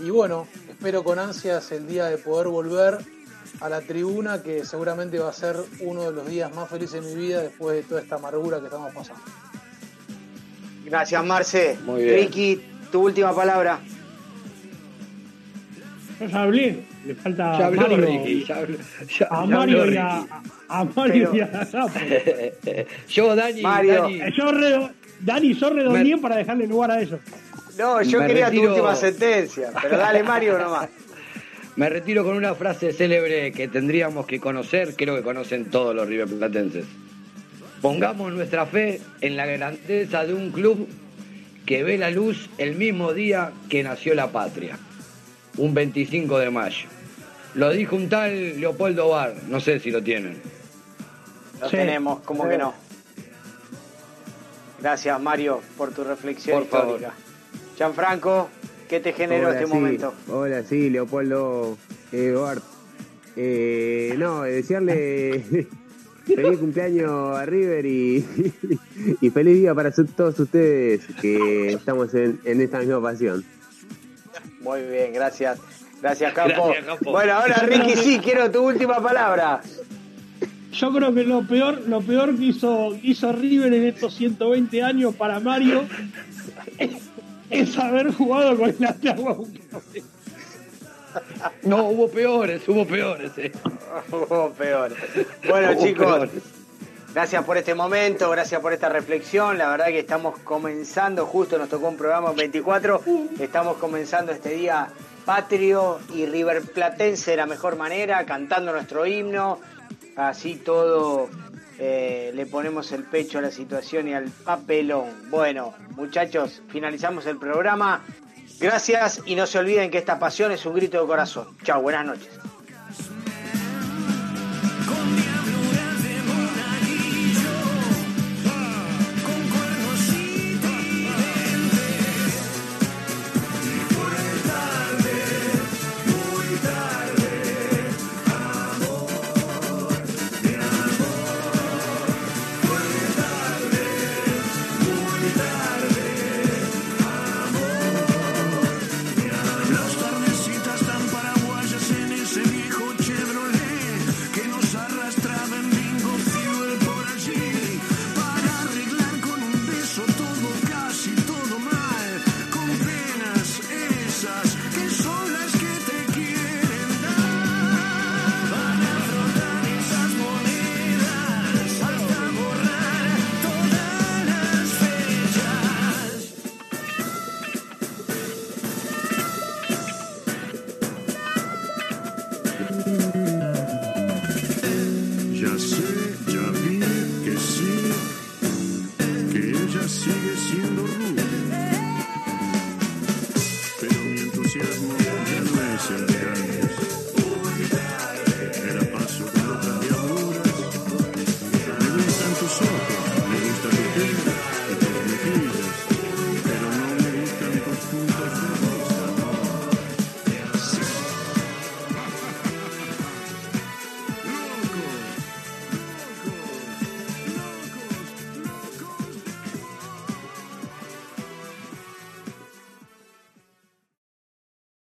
Y bueno, espero con ansias el día de poder volver a la tribuna, que seguramente va a ser uno de los días más felices de mi vida después de toda esta amargura que estamos pasando. Gracias, Marce. Muy bien. Ricky, tu última palabra. Yo ya hablé, le falta Ya habló Mario, Ricky, ya habló- ya- a ya Mario habló y a, Ricky. a Mario Pero- y a Zapo. Yo, Dani, Mario. Dani, Eh, Yo redo- Dani, yo redondeé Me- para dejarle lugar a ellos. No, yo Me quería tu última sentencia, pero dale, Mario, nomás. me retiro con una frase célebre que tendríamos que conocer, creo que conocen todos los riverplatenses. Pongamos nuestra fe en la grandeza de un club que ve la luz el mismo día que nació la patria, un 25 de mayo. Lo dijo un tal Leopoldo Bar, no sé si lo tienen. Lo Sí. tenemos, como que no. Gracias, Mario, por tu reflexión Por favor. histórica. Gianfranco, ¿qué te generó Hola, este sí. momento? Hola, sí, Leopoldo eh, Bart. Eh, no, desearle feliz cumpleaños a River y, y feliz día para su- todos ustedes que estamos en, en esta misma pasión. Muy bien, gracias. Gracias, Campo. Gracias, Campo. Bueno, ahora Ricky, sí, quiero tu última palabra. Yo creo que lo peor, lo peor que hizo, hizo River en estos 120 años para Mario es, es haber jugado con la agua. No, hubo peores, hubo peores. eh. Hubo peor. Bueno, Hubo chicos, peores. Gracias por este momento, gracias por esta reflexión. La verdad que estamos comenzando, justo nos tocó un programa 24, estamos comenzando este día patrio y riverplatense de la mejor manera, cantando nuestro himno. Así todo eh, le ponemos el pecho a la situación y al papelón. Bueno, muchachos, finalizamos el programa. Gracias y no se olviden que esta pasión es un grito de corazón. Chao, buenas noches.